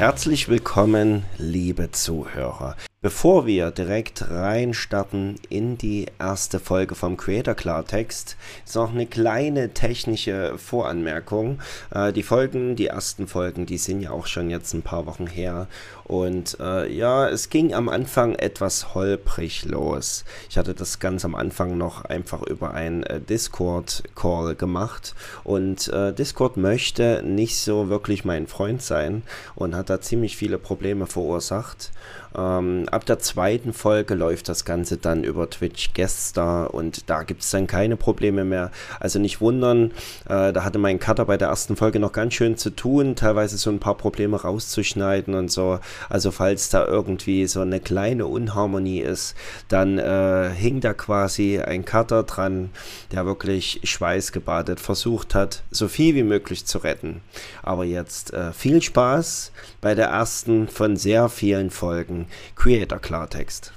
Herzlich willkommen, liebe Zuhörer. Bevor wir direkt reinstarten in die erste Folge vom Creator Klartext, ist noch eine kleine technische Voranmerkung. Äh, die Folgen, die ersten Folgen, die sind ja auch schon jetzt ein paar Wochen her. Und äh, ja, es ging am Anfang etwas holprig los. Ich hatte das ganz am Anfang noch einfach über ein äh, Discord-Call gemacht. Und äh, Discord möchte nicht so wirklich mein Freund sein und hat da ziemlich viele Probleme verursacht. Ähm, ab der zweiten Folge läuft das Ganze dann über Twitch Gueststar und da gibt es dann keine Probleme mehr. Also nicht wundern, äh, da hatte mein Cutter bei der ersten Folge noch ganz schön zu tun, teilweise so ein paar Probleme rauszuschneiden und so. Also falls da irgendwie so eine kleine Unharmonie ist, dann äh, hing da quasi ein Cutter dran, der wirklich schweißgebadet versucht hat, so viel wie möglich zu retten. Aber jetzt äh, viel Spaß bei der ersten von sehr vielen Folgen Creator Klartext.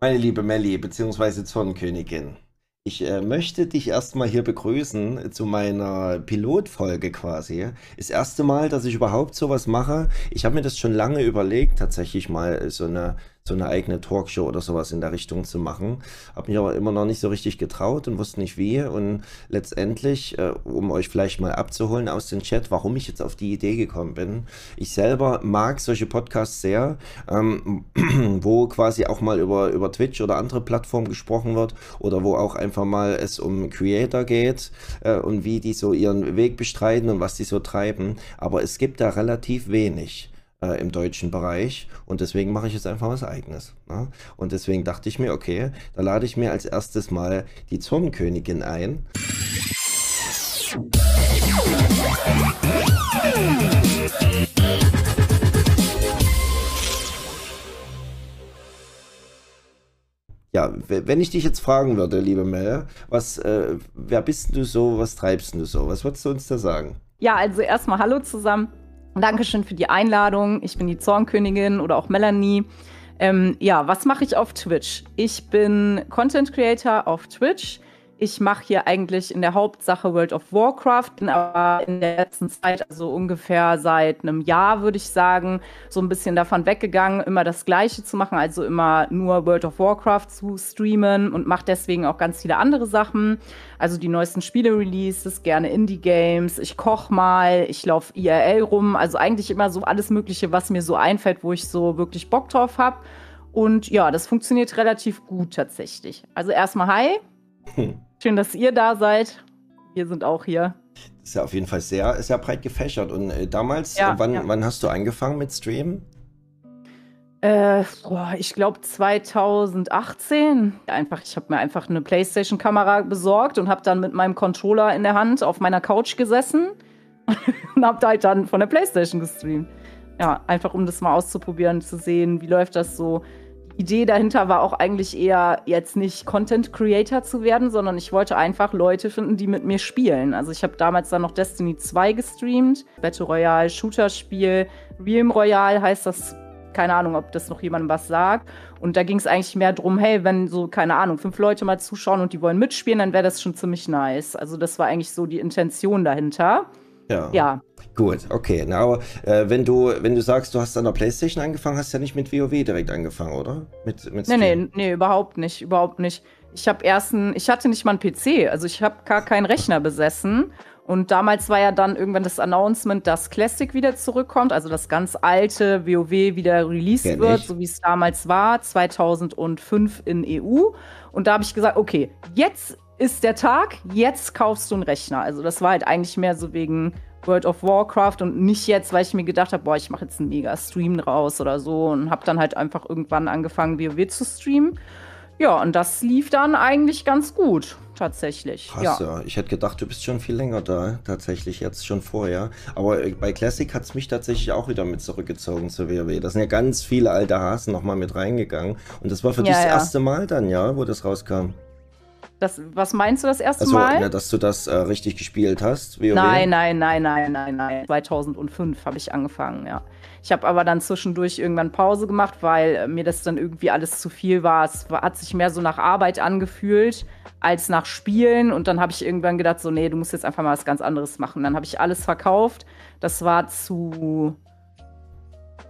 Meine liebe Melli, beziehungsweise Zornkönigin, ich äh, möchte dich erstmal hier begrüßen zu meiner Pilotfolge quasi. Das erste Mal, dass ich überhaupt sowas mache. Ich habe mir das schon lange überlegt, tatsächlich mal so eine so eine eigene Talkshow oder sowas in der Richtung zu machen. Habe mich aber immer noch nicht so richtig getraut und wusste nicht wie. Und letztendlich, äh, um euch vielleicht mal abzuholen aus dem Chat, warum ich jetzt auf die Idee gekommen bin. Ich selber mag solche Podcasts sehr, ähm, wo quasi auch mal über, über Twitch oder andere Plattformen gesprochen wird oder wo auch einfach mal es um Creator geht äh, und wie die so ihren Weg bestreiten und was die so treiben. Aber es gibt da relativ wenig äh, im deutschen Bereich und deswegen mache ich jetzt einfach was eigenes. Ne? Und deswegen dachte ich mir, okay, da lade ich mir als erstes mal die Zornkönigin ein. Ja, wenn ich dich jetzt fragen würde, liebe Mel, was, äh, wer bist du so, was treibst du so? Was würdest du uns da sagen? Ja, also erstmal Hallo zusammen. Dankeschön für die Einladung. Ich bin die Zornkönigin oder auch Melanie. Ähm, ja, was mache ich auf Twitch? Ich bin Content Creator auf Twitch. Ich mache hier eigentlich in der Hauptsache World of Warcraft, bin aber in der letzten Zeit, also ungefähr seit einem Jahr, würde ich sagen, so ein bisschen davon weggegangen, immer das Gleiche zu machen, also immer nur World of Warcraft zu streamen und mache deswegen auch ganz viele andere Sachen. Also die neuesten Spiele-Releases, gerne Indie-Games, ich koche mal, ich laufe IRL rum, also eigentlich immer so alles Mögliche, was mir so einfällt, wo ich so wirklich Bock drauf habe. Und ja, das funktioniert relativ gut tatsächlich. Also erstmal hi. Hm. Schön, dass ihr da seid. Wir sind auch hier. Das ist ja auf jeden Fall sehr, sehr breit gefächert. Und äh, damals, ja, wann, ja. wann hast du angefangen mit Streamen? Äh, boah, ich glaube 2018. Einfach, ich habe mir einfach eine PlayStation-Kamera besorgt und habe dann mit meinem Controller in der Hand auf meiner Couch gesessen und habe halt dann von der PlayStation gestreamt. Ja, einfach um das mal auszuprobieren, zu sehen, wie läuft das so. Idee dahinter war auch eigentlich eher jetzt nicht Content Creator zu werden, sondern ich wollte einfach Leute finden, die mit mir spielen. Also ich habe damals dann noch Destiny 2 gestreamt, Battle Royale, Shooter-Spiel, Realm Royale heißt das. Keine Ahnung, ob das noch jemandem was sagt. Und da ging es eigentlich mehr darum, hey, wenn so, keine Ahnung, fünf Leute mal zuschauen und die wollen mitspielen, dann wäre das schon ziemlich nice. Also das war eigentlich so die Intention dahinter. Ja. ja. Gut, okay. Na, aber äh, wenn du, wenn du sagst, du hast an der Playstation angefangen, hast du ja nicht mit WoW direkt angefangen, oder? Mit, mit nee, nee, nee, überhaupt nicht, überhaupt nicht. Ich habe erst ein, ich hatte nicht mal einen PC, also ich habe gar keinen Rechner besessen. Und damals war ja dann irgendwann das Announcement, dass Classic wieder zurückkommt, also das ganz alte WoW wieder released Kenn wird, so wie es damals war, 2005 in EU. Und da habe ich gesagt, okay, jetzt ist der Tag, jetzt kaufst du einen Rechner. Also das war halt eigentlich mehr so wegen World of Warcraft und nicht jetzt, weil ich mir gedacht habe, boah, ich mache jetzt einen mega Stream raus oder so und habe dann halt einfach irgendwann angefangen, WoW zu streamen. Ja, und das lief dann eigentlich ganz gut, tatsächlich. Krass, ja. ja. Ich hätte gedacht, du bist schon viel länger da, tatsächlich, jetzt schon vorher. Aber äh, bei Classic hat es mich tatsächlich auch wieder mit zurückgezogen zu WoW. Da sind ja ganz viele alte Hasen nochmal mit reingegangen. Und das war für ja, dich das ja. erste Mal dann, ja, wo das rauskam. Das, was meinst du das erste also, Mal? Ja, dass du das äh, richtig gespielt hast? WoW? Nein, nein, nein, nein, nein, nein. 2005 habe ich angefangen, ja. Ich habe aber dann zwischendurch irgendwann Pause gemacht, weil äh, mir das dann irgendwie alles zu viel war. Es war, hat sich mehr so nach Arbeit angefühlt als nach Spielen. Und dann habe ich irgendwann gedacht, so, nee, du musst jetzt einfach mal was ganz anderes machen. Dann habe ich alles verkauft. Das war zu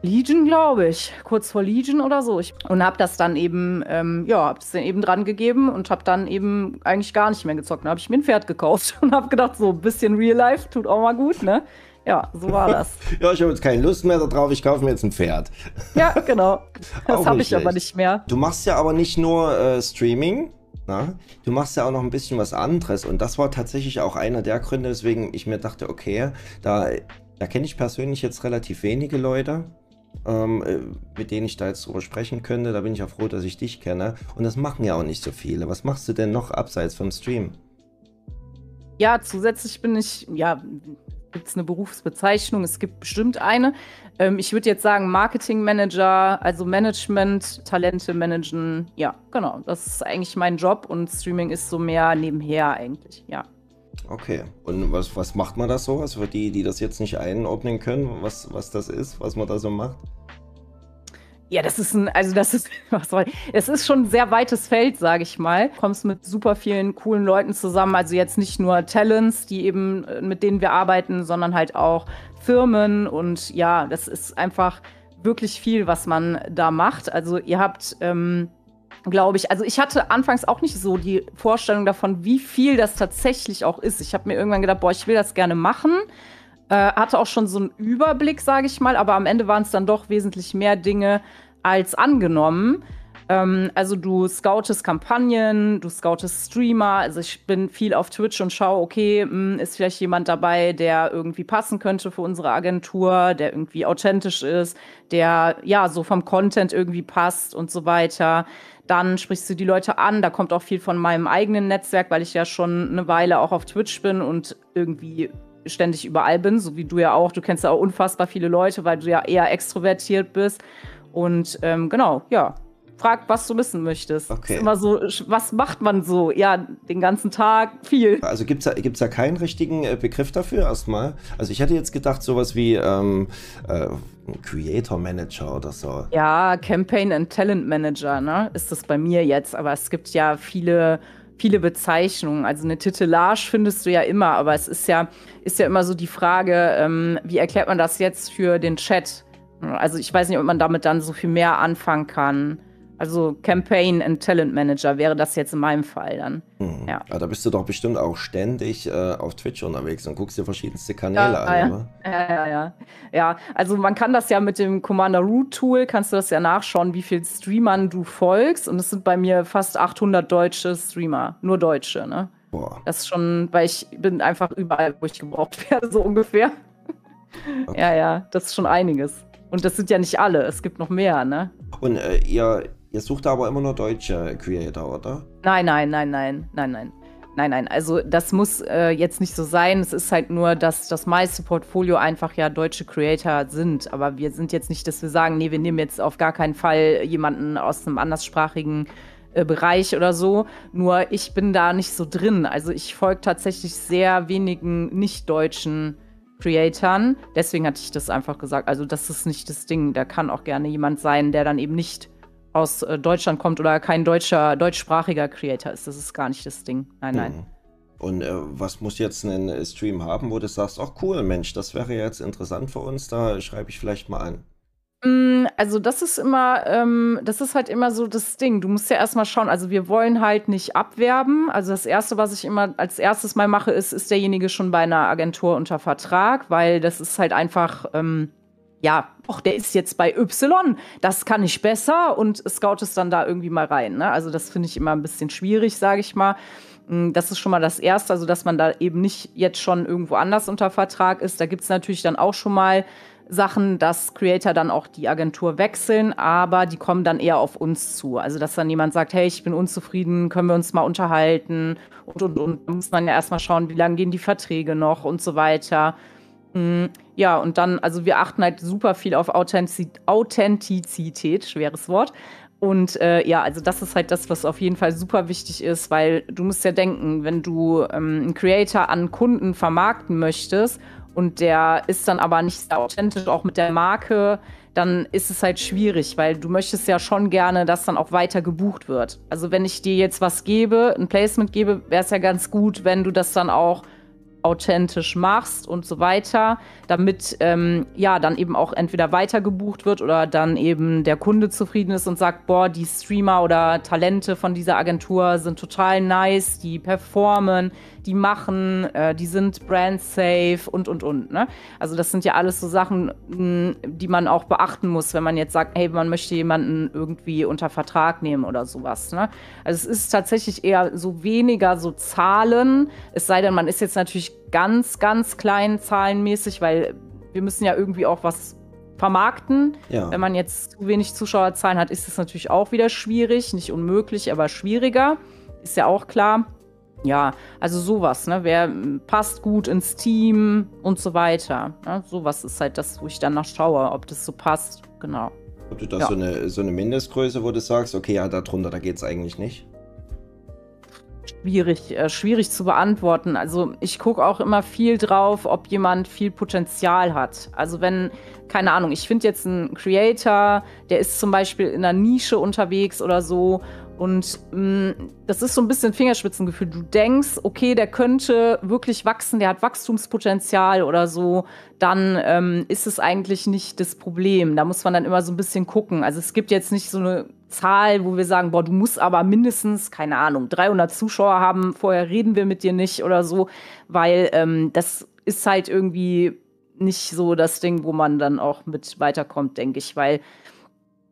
Legion, glaube ich. Kurz vor Legion oder so. Ich, und habe das dann eben, ähm, ja, habe es dann eben dran gegeben und habe dann eben eigentlich gar nicht mehr gezockt. Dann habe ich mir ein Pferd gekauft und habe gedacht, so ein bisschen Real Life tut auch mal gut, ne? Ja, so war das. ja, ich habe jetzt keine Lust mehr darauf, ich kaufe mir jetzt ein Pferd. ja, genau. Das habe ich aber nicht mehr. Du machst ja aber nicht nur äh, Streaming, na? Du machst ja auch noch ein bisschen was anderes und das war tatsächlich auch einer der Gründe, weswegen ich mir dachte, okay, da, da kenne ich persönlich jetzt relativ wenige Leute, ähm, äh, mit denen ich da jetzt drüber sprechen könnte. Da bin ich ja froh, dass ich dich kenne. Und das machen ja auch nicht so viele. Was machst du denn noch abseits vom Stream? Ja, zusätzlich bin ich, ja, gibt es eine Berufsbezeichnung? Es gibt bestimmt eine. Ähm, ich würde jetzt sagen Marketing Manager, also Management, Talente managen. Ja, genau. Das ist eigentlich mein Job und Streaming ist so mehr nebenher eigentlich, ja. Okay. Und was, was macht man da so? Also für die, die das jetzt nicht einordnen können, was, was das ist, was man da so macht? Ja, das ist ein, also das ist, was soll, es ist schon ein sehr weites Feld, sage ich mal. Du kommst mit super vielen coolen Leuten zusammen, also jetzt nicht nur Talents, die eben, äh, mit denen wir arbeiten, sondern halt auch Firmen und ja, das ist einfach wirklich viel, was man da macht. Also ihr habt, ähm, glaube ich, also ich hatte anfangs auch nicht so die Vorstellung davon, wie viel das tatsächlich auch ist. Ich habe mir irgendwann gedacht, boah, ich will das gerne machen. Äh, hatte auch schon so einen Überblick, sage ich mal, aber am Ende waren es dann doch wesentlich mehr Dinge als angenommen. Ähm, also du scoutest Kampagnen, du scoutest Streamer. Also ich bin viel auf Twitch und schaue, okay, mh, hm, ist vielleicht jemand dabei, der irgendwie passen könnte für unsere Agentur, der irgendwie authentisch ist, der ja so vom Content irgendwie passt und so weiter. Dann sprichst du die Leute an. Da kommt auch viel von meinem eigenen Netzwerk, weil ich ja schon eine Weile auch auf Twitch bin und irgendwie ständig überall bin, so wie du ja auch. Du kennst ja auch unfassbar viele Leute, weil du ja eher extrovertiert bist. Und ähm, genau, ja. Frag, was du wissen möchtest. Okay. Ist immer so, was macht man so? Ja, den ganzen Tag viel. Also gibt es da, gibt's da keinen richtigen äh, Begriff dafür erstmal? Also ich hätte jetzt gedacht, sowas wie ähm, äh, Creator Manager oder so. Ja, Campaign and Talent Manager, ne? Ist das bei mir jetzt. Aber es gibt ja viele viele Bezeichnungen. Also eine Titellage findest du ja immer, aber es ist ja, ist ja immer so die Frage, ähm, wie erklärt man das jetzt für den Chat? Also ich weiß nicht, ob man damit dann so viel mehr anfangen kann. Also Campaign and Talent Manager wäre das jetzt in meinem Fall dann. Hm. Ja. ja. Da bist du doch bestimmt auch ständig äh, auf Twitch unterwegs und guckst dir verschiedenste Kanäle ja, an, ja. oder? Ja, ja, ja. Ja, also man kann das ja mit dem Commander Root Tool, kannst du das ja nachschauen, wie viel Streamern du folgst. Und es sind bei mir fast 800 deutsche Streamer, nur deutsche, ne? Boah. Das ist schon, weil ich bin einfach überall, wo ich gebraucht werde, so ungefähr. Okay. Ja, ja, das ist schon einiges. Und das sind ja nicht alle, es gibt noch mehr, ne? Und äh, ihr Ihr sucht aber immer nur deutsche Creator, oder? Nein, nein, nein, nein, nein, nein. Nein, nein, also das muss äh, jetzt nicht so sein. Es ist halt nur, dass das meiste Portfolio einfach ja deutsche Creator sind. Aber wir sind jetzt nicht, dass wir sagen, nee, wir nehmen jetzt auf gar keinen Fall jemanden aus einem anderssprachigen äh, Bereich oder so. Nur ich bin da nicht so drin. Also ich folge tatsächlich sehr wenigen nicht-deutschen Creatoren. Deswegen hatte ich das einfach gesagt. Also das ist nicht das Ding. Da kann auch gerne jemand sein, der dann eben nicht aus äh, Deutschland kommt oder kein deutscher, deutschsprachiger Creator ist. Das ist gar nicht das Ding. Nein, nein. Mhm. Und äh, was muss jetzt ein äh, Stream haben, wo du sagst, ach cool, Mensch, das wäre jetzt interessant für uns, da schreibe ich vielleicht mal an. Mm, also das ist immer, ähm, das ist halt immer so das Ding. Du musst ja erstmal schauen, also wir wollen halt nicht abwerben. Also das Erste, was ich immer als erstes mal mache, ist, ist derjenige schon bei einer Agentur unter Vertrag, weil das ist halt einfach, ähm, ja, ach, der ist jetzt bei Y, das kann ich besser und scout es dann da irgendwie mal rein. Ne? Also das finde ich immer ein bisschen schwierig, sage ich mal. Mm, das ist schon mal das Erste, also dass man da eben nicht jetzt schon irgendwo anders unter Vertrag ist. Da gibt es natürlich dann auch schon mal Sachen, dass Creator dann auch die Agentur wechseln, aber die kommen dann eher auf uns zu. Also dass dann jemand sagt, hey, ich bin unzufrieden, können wir uns mal unterhalten und und und. Da muss man ja erstmal schauen, wie lange gehen die Verträge noch und so weiter. Mm, ja, und dann, also wir achten halt super viel auf Authentizität, schweres Wort. Und äh, ja, also das ist halt das, was auf jeden Fall super wichtig ist, weil du musst ja denken, wenn du ähm, einen Creator an Kunden vermarkten möchtest und der ist dann aber nicht sehr authentisch, auch mit der Marke, dann ist es halt schwierig, weil du möchtest ja schon gerne, dass dann auch weiter gebucht wird. Also wenn ich dir jetzt was gebe, ein Placement gebe, wäre es ja ganz gut, wenn du das dann auch authentisch machst und so weiter, damit ähm, ja dann eben auch entweder weitergebucht wird oder dann eben der Kunde zufrieden ist und sagt, boah, die Streamer oder Talente von dieser Agentur sind total nice, die performen, die machen, äh, die sind brand safe und und und. Ne? Also das sind ja alles so Sachen, mh, die man auch beachten muss, wenn man jetzt sagt, hey, man möchte jemanden irgendwie unter Vertrag nehmen oder sowas. Ne? Also es ist tatsächlich eher so weniger so Zahlen, es sei denn, man ist jetzt natürlich ganz, ganz klein zahlenmäßig, weil wir müssen ja irgendwie auch was vermarkten. Ja. Wenn man jetzt zu wenig Zuschauerzahlen hat, ist es natürlich auch wieder schwierig. Nicht unmöglich, aber schwieriger. Ist ja auch klar. Ja, also sowas, ne? Wer passt gut ins Team und so weiter. Ne? Sowas ist halt das, wo ich dann nachschaue, ob das so passt. Genau. Ob du da ja. so, eine, so eine Mindestgröße, wo du sagst, okay, ja, darunter, da geht es eigentlich nicht? Schwierig, äh, schwierig zu beantworten. Also ich gucke auch immer viel drauf, ob jemand viel Potenzial hat. Also wenn, keine Ahnung, ich finde jetzt einen Creator, der ist zum Beispiel in einer Nische unterwegs oder so und mh, mm, das ist so ein bisschen Fingerspitzengefühl. Du denkst, okay, der könnte wirklich wachsen, der hat Wachstumspotenzial oder so, dann ähm, ist es eigentlich nicht das Problem. Da muss man dann immer so ein bisschen gucken. Also es gibt jetzt nicht so eine Zahl, wo wir sagen, boah, du musst aber mindestens, keine Ahnung, 300 Zuschauer haben, vorher reden wir mit dir nicht oder so, weil ähm, das ist halt irgendwie nicht so das Ding, wo man dann auch mit weiterkommt, denke ich, weil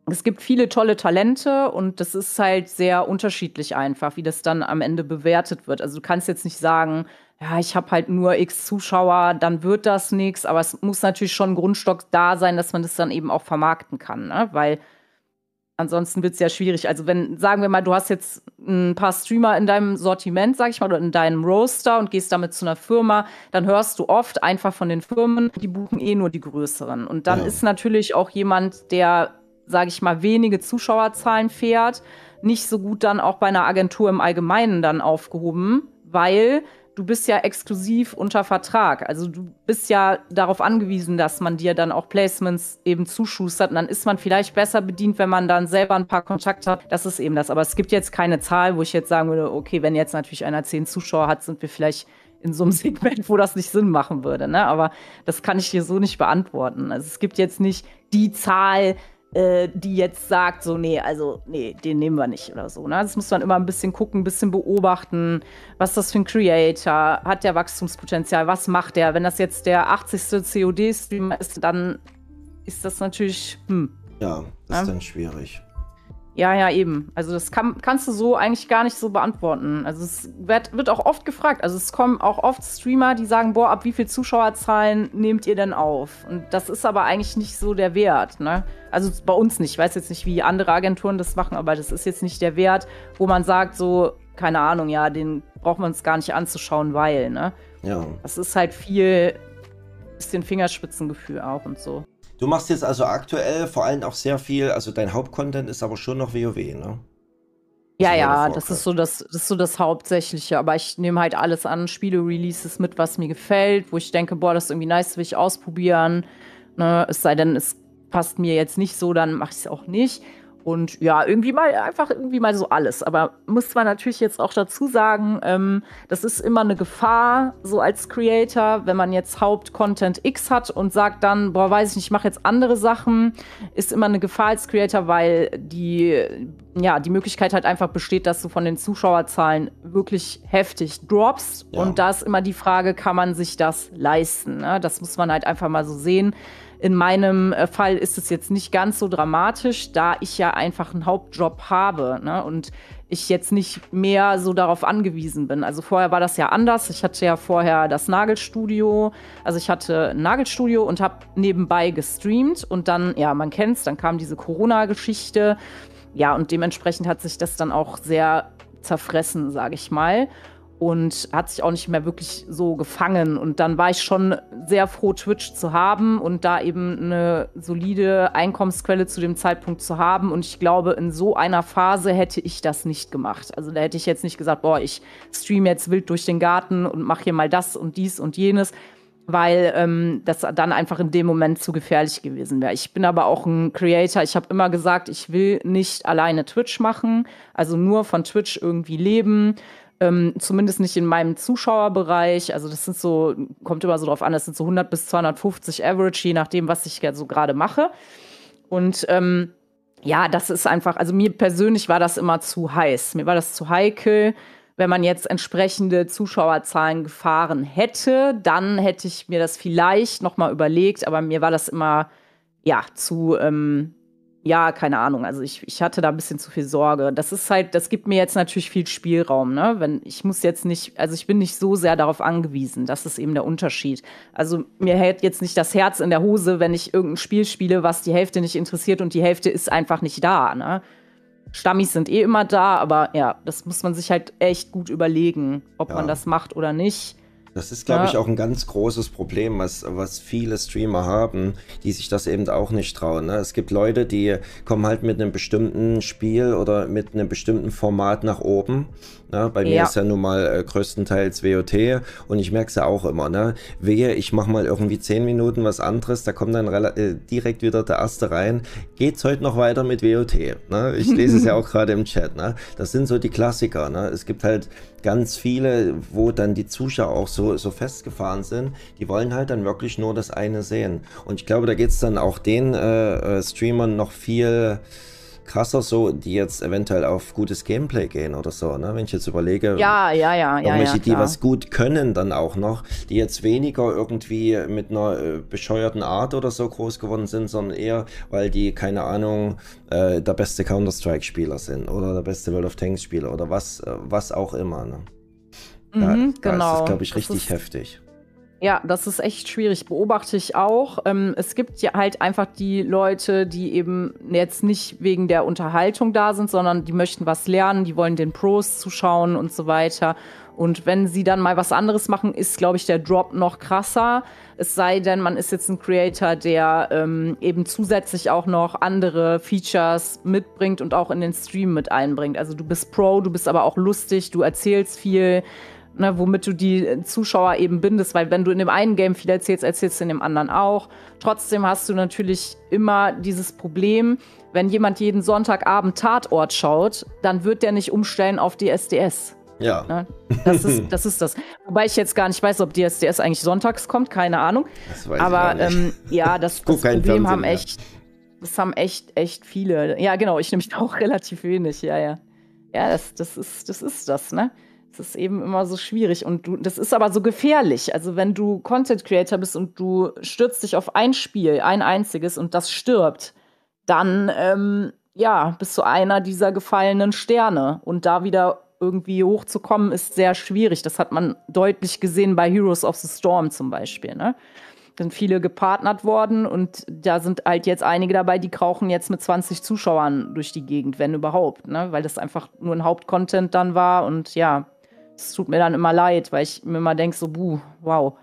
es gibt viele tolle Talente und das ist halt sehr unterschiedlich einfach, wie das dann am Ende bewertet wird. Also du kannst jetzt nicht sagen, ja, ich habe halt nur x Zuschauer, dann wird das nichts, aber es muss natürlich schon ein Grundstock da sein, dass man das dann eben auch vermarkten kann, ne? weil ansonsten wird es ja schwierig. Also wenn, sagen wir mal, du hast jetzt ein paar Streamer in deinem Sortiment, sag ich mal, oder in deinem Roaster und gehst damit zu einer Firma, dann hörst du oft einfach von den Firmen, die buchen eh nur die größeren. Und dann ja. ist natürlich auch jemand, der sage ich mal, wenige Zuschauerzahlen fährt, nicht so gut dann auch bei einer Agentur im Allgemeinen dann aufgehoben, weil du bist ja exklusiv unter Vertrag. Also du bist ja darauf angewiesen, dass man dir dann auch Placements eben zuschustert. Und dann ist man vielleicht besser bedient, wenn man dann selber ein paar Kontakte hat. Das ist eben das. Aber es gibt jetzt keine Zahl, wo ich jetzt sagen würde, okay, wenn jetzt natürlich einer zehn Zuschauer hat, sind wir vielleicht in so einem Segment, wo das nicht Sinn machen würde. Ne? Aber das kann ich dir so nicht beantworten. Also es gibt jetzt nicht die Zahl, äh, die jetzt sagt, so, nee, also, nee, den nehmen wir nicht oder so. Ne? Das muss man immer ein bisschen gucken, ein bisschen beobachten. Was ist das für ein Creator? Hat der Wachstumspotenzial? Was macht der? Wenn das jetzt der 80. COD-Streamer ist, dann ist das natürlich, hm. Ja, das ist ja? dann schwierig. Ja, ja, eben. Also das kann, kannst du so eigentlich gar nicht so beantworten. Also es wird, wird auch oft gefragt. Also es kommen auch oft Streamer, die sagen, boah, ab wie viel Zuschauerzahlen nehmt ihr denn auf? Und das ist aber eigentlich nicht so der Wert, ne? Also bei uns nicht. Ich weiß jetzt nicht, wie andere Agenturen das machen, aber das ist jetzt nicht der Wert, wo man sagt, so, keine Ahnung, ja, den braucht man uns gar nicht anzuschauen, weil, ne? Ja. Das ist halt viel, bisschen Fingerspitzengefühl auch und so. Du machst jetzt also aktuell vor allem auch sehr viel, also dein Hauptcontent ist aber schon noch WoW, ne? Ja, ja, das ist so das, das ist so das Hauptsächliche. Aber ich nehme halt alles an, Spiele-Releases mit, was mir gefällt, wo ich denke, boah, das ist irgendwie nice, will ich ausprobieren. Ne? Es sei denn, es passt mir jetzt nicht so, dann mache ich es auch nicht. Und ja, irgendwie mal einfach irgendwie mal so alles. Aber muss man natürlich jetzt auch dazu sagen, ähm, das ist immer eine Gefahr, so als Creator, wenn man jetzt Haupt-Content X hat und sagt dann, boah, weiß ich nicht, ich mache jetzt andere Sachen, ist immer eine Gefahr als Creator, weil die, ja, die Möglichkeit halt einfach besteht, dass du von den Zuschauerzahlen wirklich heftig droppst. Ja. Und da ist immer die Frage, kann man sich das leisten? Ne? Das muss man halt einfach mal so sehen. In meinem äh, Fall ist es jetzt nicht ganz so dramatisch, da ich ja einfach einen Hauptjob habe ne? und ich jetzt nicht mehr so darauf angewiesen bin. Also vorher war das ja anders. Ich hatte ja vorher das Nagelstudio. Also ich hatte ein Nagelstudio und habe nebenbei gestreamt und dann, ja, man kennt es, dann kam diese Corona-Geschichte. Ja, und dementsprechend hat sich das dann auch sehr zerfressen, sage ich mal und hat sich auch nicht mehr wirklich so gefangen. Und dann war ich schon sehr froh, Twitch zu haben und da eben eine solide Einkommensquelle zu dem Zeitpunkt zu haben. Und ich glaube, in so einer Phase hätte ich das nicht gemacht. Also da hätte ich jetzt nicht gesagt, boah, ich stream jetzt wild durch den Garten und mache hier mal das und dies und jenes, weil ähm, das dann einfach in dem Moment zu gefährlich gewesen wäre. Ich bin aber auch ein Creator. Ich habe immer gesagt, ich will nicht alleine Twitch machen, also nur von Twitch irgendwie leben Ähm, zumindest nicht in meinem Zuschauerbereich. Also das sind so, kommt immer so drauf an, das sind so 100 bis 250 Average, je nachdem, was ich so gerade mache. Und ähm, ja, das ist einfach, also mir persönlich war das immer zu heiß. Mir war das zu heikel. Wenn man jetzt entsprechende Zuschauerzahlen gefahren hätte, dann hätte ich mir das vielleicht noch mal überlegt. Aber mir war das immer ja zu ähm, ja, keine Ahnung. Also ich, ich hatte da ein bisschen zu viel Sorge. Das ist halt, das gibt mir jetzt natürlich viel Spielraum, ne? Wenn ich muss jetzt nicht, also ich bin nicht so sehr darauf angewiesen. Das ist eben der Unterschied. Also mir hält jetzt nicht das Herz in der Hose, wenn ich irgendein Spiel spiele, was die Hälfte nicht interessiert und die Hälfte ist einfach nicht da, ne? Stammis sind eh immer da, aber ja, das muss man sich halt echt gut überlegen, ob ja. man das macht oder nicht. Das ist, glaube ja. ich, auch ein ganz großes Problem, was, was viele Streamer haben, die sich das eben auch nicht trauen. Ne? Es gibt Leute, die kommen halt mit einem bestimmten Spiel oder mit einem bestimmten Format nach oben Ne? Bei mir ja. ist ja nun mal äh, größtenteils WOT und ich merke es ja auch immer. Ne? Wehe, ich mache mal irgendwie 10 Minuten was anderes, da kommt dann äh, direkt wieder der erste rein. Geht's heute noch weiter mit WOT? Ne? Ich lese es ja auch gerade im Chat. Ne? Das sind so die Klassiker. Ne? Es gibt halt ganz viele, wo dann die Zuschauer auch so, so festgefahren sind, die wollen halt dann wirklich nur das eine sehen. Und ich glaube, da geht es dann auch den äh, äh, Streamern noch viel krasser so, die jetzt eventuell auf gutes Gameplay gehen oder so, ne? Wenn ich jetzt überlege, ja, ja, ja, ja, ja, die was gut können dann auch noch, die jetzt weniger irgendwie mit einer äh, bescheuerten Art oder so groß geworden sind, sondern eher, weil die, keine Ahnung, äh, der beste Counter-Strike-Spieler sind oder der beste World of Tanks-Spieler oder was, äh, was auch immer, ne? Mhm, da, genau. Da ist das, glaube ich, richtig heftig. Ja, das ist echt schwierig, beobachte ich auch. Ähm, es gibt ja halt einfach die Leute, die eben jetzt nicht wegen der Unterhaltung da sind, sondern die möchten was lernen, die wollen den Pros zuschauen und so weiter. Und wenn sie dann mal was anderes machen, ist, glaube ich, der Drop noch krasser. Es sei denn, man ist jetzt ein Creator, der ähm, eben zusätzlich auch noch andere Features mitbringt und auch in den Stream mit einbringt. Also du bist Pro, du bist aber auch lustig, du erzählst viel ne, womit du die Zuschauer eben bindest, weil wenn du in dem einen Game viel erzählst, erzählst du in dem anderen auch. Trotzdem hast du natürlich immer dieses Problem, wenn jemand jeden Sonntagabend Tatort schaut, dann wird der nicht umstellen auf die SDS. Ja. Ne? Das, ist, das ist das. Wobei ich jetzt gar nicht weiß, ob die SDS eigentlich sonntags kommt, keine Ahnung. Das weiß Aber ich ähm, ja, das, das Problem haben echt, das haben echt, echt viele. Ja, genau, ich nämlich auch relativ wenig, ja, ja. Ja, das, das, ist, das ist das, ne? Das ist eben immer so schwierig und du, das ist aber so gefährlich. Also wenn du Content Creator bist und du stürzt dich auf ein Spiel, ein einziges und das stirbt, dann ähm, ja bist du einer dieser gefallenen Sterne und da wieder irgendwie hochzukommen ist sehr schwierig. Das hat man deutlich gesehen bei Heroes of the Storm zum Beispiel. Ne? sind viele gepartnert worden und da sind halt jetzt einige dabei, die krauchen jetzt mit 20 Zuschauern durch die Gegend, wenn überhaupt, ne? weil das einfach nur ein Hauptcontent dann war und ja, es tut mir dann immer leid, weil ich mir immer denke, so, buh, wow,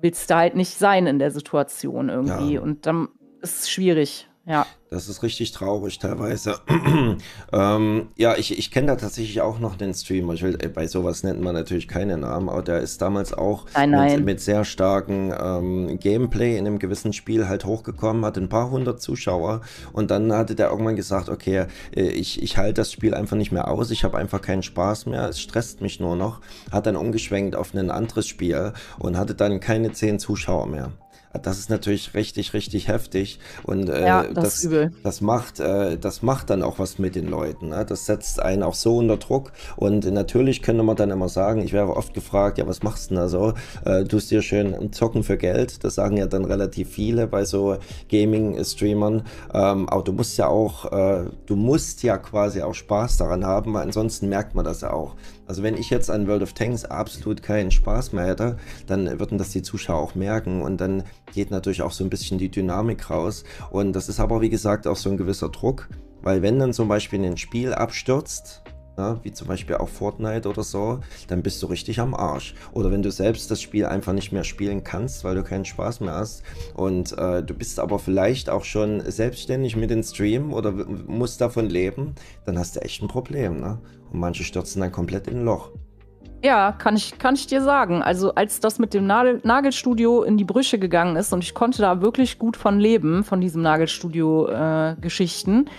willst du halt nicht sein in der Situation irgendwie. Ja. Und dann ist es schwierig, ja. Das ist richtig traurig teilweise. ähm, ja, ich, ich kenne da tatsächlich auch noch den Streamer. Ich will, äh, bei sowas nennt man natürlich keine Namen, aber der ist damals auch nein, nein. Mit, mit, sehr starken ähm, Gameplay in einem gewissen Spiel halt hochgekommen, hatte ein paar hundert Zuschauer und dann hatte der irgendwann gesagt, okay, äh, ich, ich halte das Spiel einfach nicht mehr aus, ich habe einfach keinen Spaß mehr, es stresst mich nur noch, hat dann umgeschwenkt auf ein anderes Spiel und hatte dann keine zehn Zuschauer mehr. Das ist natürlich richtig, richtig heftig. Und äh, ja, das, das, das, macht, äh, das macht dann auch was mit den Leuten. Ne? Das setzt einen auch so unter Druck. Und natürlich könnte man dann immer sagen, ich wäre oft gefragt, ja, was machst du denn da so? Äh, tust dir schön zocken für Geld. Das sagen ja dann relativ viele bei so Gaming-Streamern. Ähm, aber du musst ja auch, äh, du musst ja quasi auch Spaß daran haben, weil ansonsten merkt man das ja auch. Also wenn ich jetzt an World of Tanks absolut keinen Spaß mehr hätte, dann würden das die Zuschauer auch merken und dann geht natürlich auch so ein bisschen die Dynamik raus. Und das ist aber wie gesagt auch so ein gewisser Druck, weil wenn dann zum Beispiel ein Spiel abstürzt, na, wie zum Beispiel auch Fortnite oder so, dann bist du richtig am Arsch. Oder wenn du selbst das Spiel einfach nicht mehr spielen kannst, weil du keinen Spaß mehr hast und äh, du bist aber vielleicht auch schon selbstständig mit dem Stream oder musst davon leben, dann hast du echt ein Problem. Ne? Und manche stürzen dann komplett in ein Loch. Ja, kann ich, kann ich dir sagen. Also als das mit dem Nagel Nagelstudio in die Brüche gegangen ist und ich konnte da wirklich gut von leben, von diesem Nagelstudio-Geschichten, äh,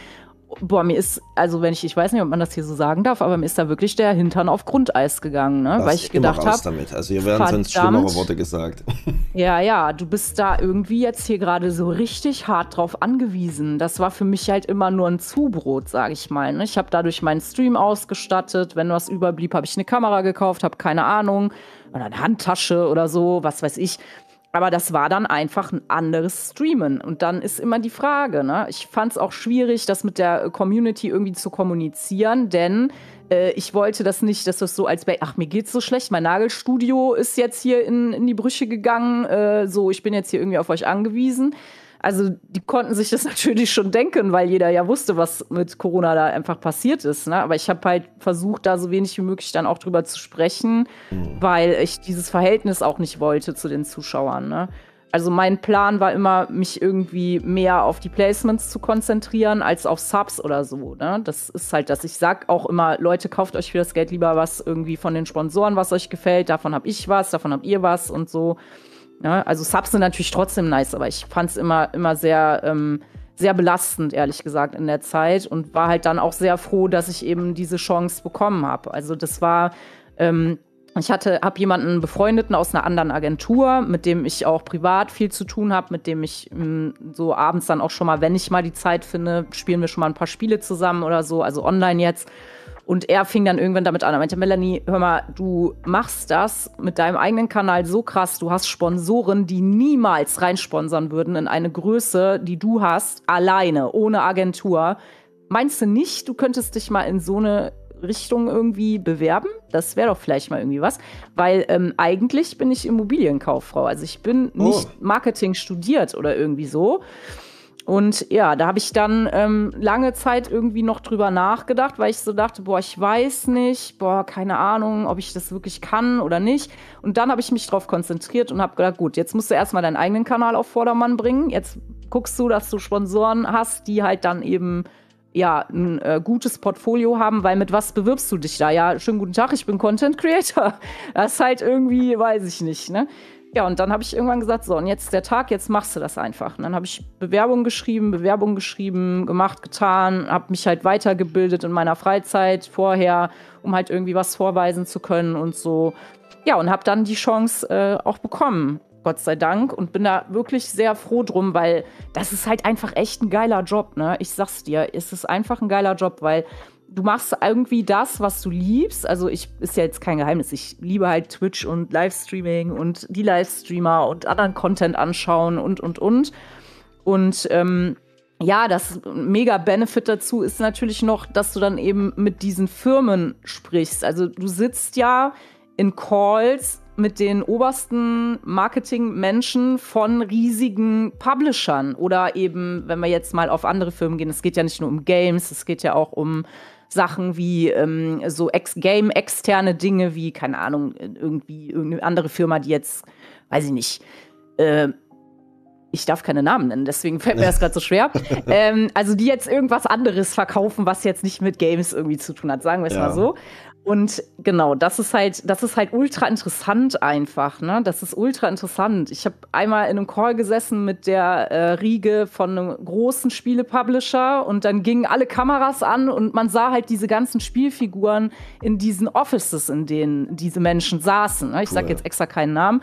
boah, mir ist, also wenn ich, ich weiß nicht, ob man das hier so sagen darf, aber mir ist da wirklich der Hintern auf Grundeis gegangen, ne? weil ich gedacht habe. damit. Also hier werden sonst schlimmere Worte gesagt. Ja, ja, du bist da irgendwie jetzt hier gerade so richtig hart drauf angewiesen. Das war für mich halt immer nur ein Zubrot, sage ich mal. Ne? Ich habe dadurch meinen Stream ausgestattet. Wenn was überblieb, habe ich eine Kamera gekauft, habe keine Ahnung, oder eine Handtasche oder so, was weiß ich. Aber das war dann einfach ein anderes Streamen. Und dann ist immer die Frage, ne? Ich fand es auch schwierig, das mit der Community irgendwie zu kommunizieren, denn äh, ich wollte das nicht, dass das so als, ach, mir geht's so schlecht, mein Nagelstudio ist jetzt hier in, in die Brüche gegangen, äh, so, ich bin jetzt hier irgendwie auf euch angewiesen. Also die konnten sich das natürlich schon denken, weil jeder ja wusste, was mit Corona da einfach passiert ist. Ne? Aber ich habe halt versucht, da so wenig wie möglich dann auch drüber zu sprechen, mhm. weil ich dieses Verhältnis auch nicht wollte zu den Zuschauern. Ne? Also mein Plan war immer, mich irgendwie mehr auf die Placements zu konzentrieren, als auf Subs oder so. Ne? Das ist halt das. Ich sag auch immer, Leute, kauft euch für das Geld lieber was irgendwie von den Sponsoren, was euch gefällt. Davon hab ich was, davon habt ihr was und so. Ja, ne? also Subs sind natürlich trotzdem nice, aber ich fand es immer, immer sehr, ähm, sehr belastend, ehrlich gesagt, in der Zeit und war halt dann auch sehr froh, dass ich eben diese Chance bekommen habe. Also das war, ähm, ich hatte, habe jemanden befreundeten aus einer anderen Agentur, mit dem ich auch privat viel zu tun habe, mit dem ich ähm, so abends dann auch schon mal, wenn ich mal die Zeit finde, spielen wir schon mal ein paar Spiele zusammen oder so, also online jetzt. Und er fing dann irgendwann damit an. Er meinte, Melanie, hör mal, du machst das mit deinem eigenen Kanal so krass. Du hast Sponsoren, die niemals reinsponsern würden in eine Größe, die du hast, alleine, ohne Agentur. Meinst du nicht, du könntest dich mal in so eine Richtung irgendwie bewerben? Das wäre doch vielleicht mal irgendwie was. Weil ähm, eigentlich bin ich Immobilienkauffrau. Also ich bin oh. nicht Marketing studiert oder irgendwie so. Und ja, da habe ich dann ähm, lange Zeit irgendwie noch drüber nachgedacht, weil ich so dachte, boah, ich weiß nicht, boah, keine Ahnung, ob ich das wirklich kann oder nicht. Und dann habe ich mich darauf konzentriert und habe gedacht, gut, jetzt musst du erstmal deinen eigenen Kanal auf Vordermann bringen. Jetzt guckst du, dass du Sponsoren hast, die halt dann eben ja, ein äh, gutes Portfolio haben, weil mit was bewirbst du dich da? Ja, schönen guten Tag, ich bin Content Creator. Das ist halt irgendwie, weiß ich nicht, ne? Ja, und dann habe ich irgendwann gesagt, so, und jetzt der Tag, jetzt machst du das einfach. Und dann habe ich Bewerbungen geschrieben, Bewerbungen geschrieben, gemacht, getan, habe mich halt weitergebildet in meiner Freizeit vorher, um halt irgendwie was vorweisen zu können und so. Ja, und habe dann die Chance äh, auch bekommen, Gott sei Dank, und bin da wirklich sehr froh drum, weil das ist halt einfach echt ein geiler Job, ne? Ich sag's dir, es ist einfach ein geiler Job, weil du machst irgendwie das, was du liebst. Also ich ist ja jetzt kein Geheimnis. Ich liebe halt Twitch und Livestreaming und die Livestreamer und anderen Content anschauen und und und. Und ähm, ja, das mega Benefit dazu ist natürlich noch, dass du dann eben mit diesen Firmen sprichst. Also du sitzt ja in Calls mit den obersten Marketingmenschen von riesigen Publishern oder eben, wenn wir jetzt mal auf andere Firmen gehen, es geht ja nicht nur um Games, es geht ja auch um Sachen wie ähm, so ex Game externe Dinge wie keine Ahnung irgendwie irgendeine andere Firma, die jetzt weiß ich nicht äh, ich darf keine Namen nennen, deswegen fällt mir das gerade so schwer. ähm, also die jetzt irgendwas anderes verkaufen, was jetzt nicht mit Games irgendwie zu tun hat, sagen wir es ja. mal so. Und genau, das ist halt, das ist halt ultra interessant einfach, ne? Das ist ultra interessant. Ich habe einmal in einem Call gesessen mit der äh, Riege von einem großen Spielepublisher und dann gingen alle Kameras an und man sah halt diese ganzen Spielfiguren in diesen Offices, in denen diese Menschen saßen. Ne? Ich cool. sage jetzt extra keinen Namen.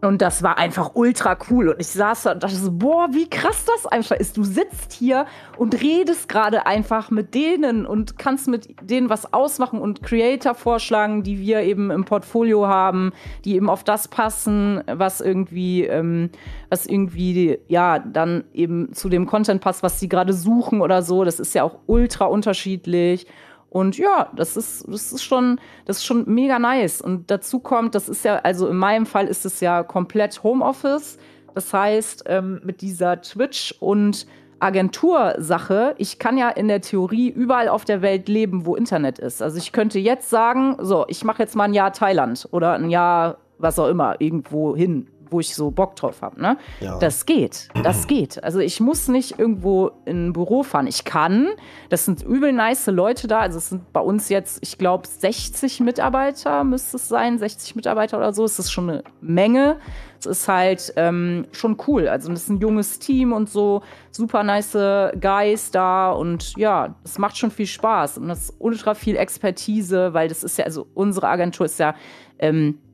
Und das war einfach ultra cool. Und ich saß da und dachte so, boah, wie krass das einfach ist. Du sitzt hier und redest gerade einfach mit denen und kannst mit denen was ausmachen und Creator vorschlagen, die wir eben im Portfolio haben, die eben auf das passen, was irgendwie, ähm, was irgendwie, ja, dann eben zu dem Content passt, was sie gerade suchen oder so. Das ist ja auch ultra unterschiedlich. Und ja, das ist, das ist schon, das ist schon mega nice. Und dazu kommt, das ist ja, also in meinem Fall ist es ja komplett Homeoffice. Das heißt, ähm, mit dieser Twitch- und Agentursache, ich kann ja in der Theorie überall auf der Welt leben, wo Internet ist. Also ich könnte jetzt sagen, so, ich mache jetzt mal ein Jahr Thailand oder ein Jahr was auch immer, irgendwo hin, wo ich so Bock drauf habe. Ne? Ja. Das geht, das geht. Also ich muss nicht irgendwo in ein Büro fahren. Ich kann. Das sind übel nice Leute da. Also es sind bei uns jetzt, ich glaube, 60 Mitarbeiter müsste es sein, 60 Mitarbeiter oder so. Es ist schon eine Menge. Es ist halt ähm, schon cool. Also es ist ein junges Team und so super nice Guys da und ja, es macht schon viel Spaß und das ist ultra viel Expertise, weil das ist ja, also unsere Agentur ist ja ähm, äh,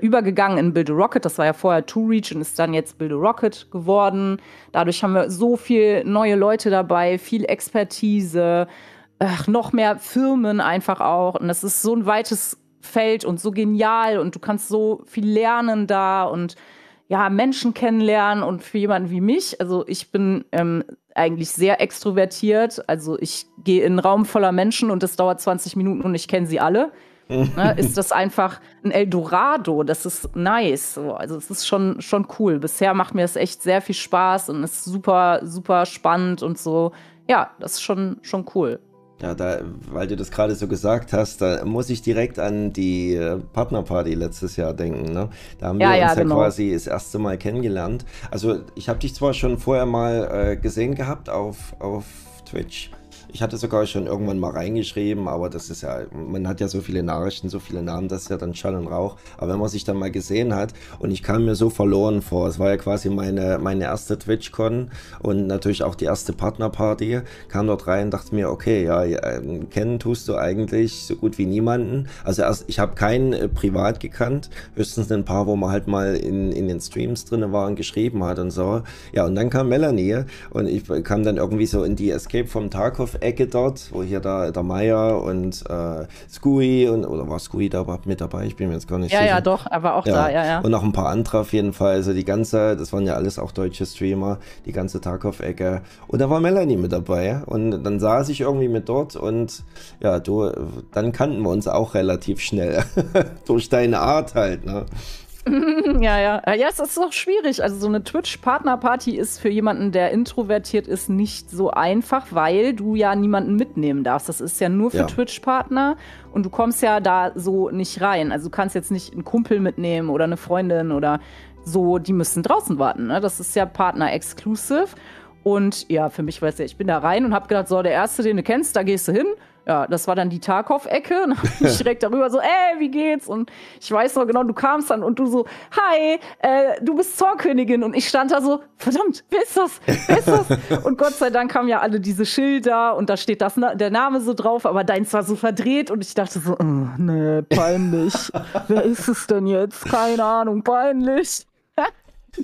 übergegangen in Build a Rocket. Das war ja vorher Two Reach und ist dann jetzt Build a Rocket geworden. Dadurch haben wir so viel neue Leute dabei, viel Expertise, ach, noch mehr Firmen einfach auch. Und das ist so ein weites Feld und so genial und du kannst so viel lernen da und ja, Menschen kennenlernen und für jemanden wie mich, also ich bin ähm, eigentlich sehr extrovertiert, also ich gehe in einen Raum voller Menschen und es dauert 20 Minuten und ich kenne sie alle. Ne, ist das einfach ein Eldorado. Das ist nice. So. Also es ist schon, schon cool. Bisher macht mir das echt sehr viel Spaß und ist super, super spannend und so. Ja, das ist schon, schon cool. Ja, da, weil du das gerade so gesagt hast, da muss ich direkt an die äh, Partnerparty letztes Jahr denken. Ne? Da haben ja, wir uns ja, genau. quasi das erste Mal kennengelernt. Also ich habe dich zwar schon vorher mal äh, gesehen gehabt auf, auf Twitch, ich hatte sogar schon irgendwann mal reingeschrieben, aber das ist ja, man hat ja so viele Nachrichten, so viele Namen, das ist ja dann Schall und Rauch. Aber wenn man sich dann mal gesehen hat und ich kam mir so verloren vor, es war ja quasi meine, meine erste TwitchCon und natürlich auch die erste Partnerparty, kam dort rein, dachte mir, okay, ja, ähm, kennen tust du eigentlich so gut wie niemanden. Also erst, ich habe keinen äh, privat gekannt, höchstens ein paar, wo man halt mal in, in den Streams drin war und geschrieben hat und so. Ja, und dann kam Melanie und ich kam dann irgendwie so in die Escape vom Tarkov Ecke dort, wo hier da der Meier und äh, Scooey und oder war Scooey da überhaupt mit dabei? Ich bin mir jetzt gar nicht ja, sicher. Ja, ja, doch, er war auch ja. da, ja, ja. Und noch ein paar andere auf jeden Fall. Also die ganze, das waren ja alles auch deutsche Streamer, die ganze Tarkov-Ecke. Und da war Melanie mit dabei. Und dann saß ich irgendwie mit dort und ja, du, dann kannten wir uns auch relativ schnell. Durch deine Art halt, ne? ja, ja. Ja, es ist doch schwierig. Also so eine Twitch-Partner-Party ist für jemanden, der introvertiert ist, nicht so einfach, weil du ja niemanden mitnehmen darfst. Das ist ja nur für ja. Twitch-Partner und du kommst ja da so nicht rein. Also du kannst jetzt nicht einen Kumpel mitnehmen oder eine Freundin oder so, die müssen draußen warten. Ne? Das ist ja Partner-exclusive. Und ja, für mich es ja, ich bin da rein und habe gedacht, so, der Erste, den du kennst, da gehst du hin ja, das war dann die Tarkov-Ecke. Und ich direkt darüber so, ey, wie geht's? Und ich weiß noch genau, du kamst dann und du so, hi, äh, du bist Zornkönigin. Und ich stand da so, verdammt, wer ist das? Wer ist das? und Gott sei Dank kamen ja alle diese Schilder und da steht das, der Name so drauf, aber deins war so verdreht und ich dachte so, oh, nee, peinlich. wer ist es denn jetzt? Keine Ahnung, peinlich.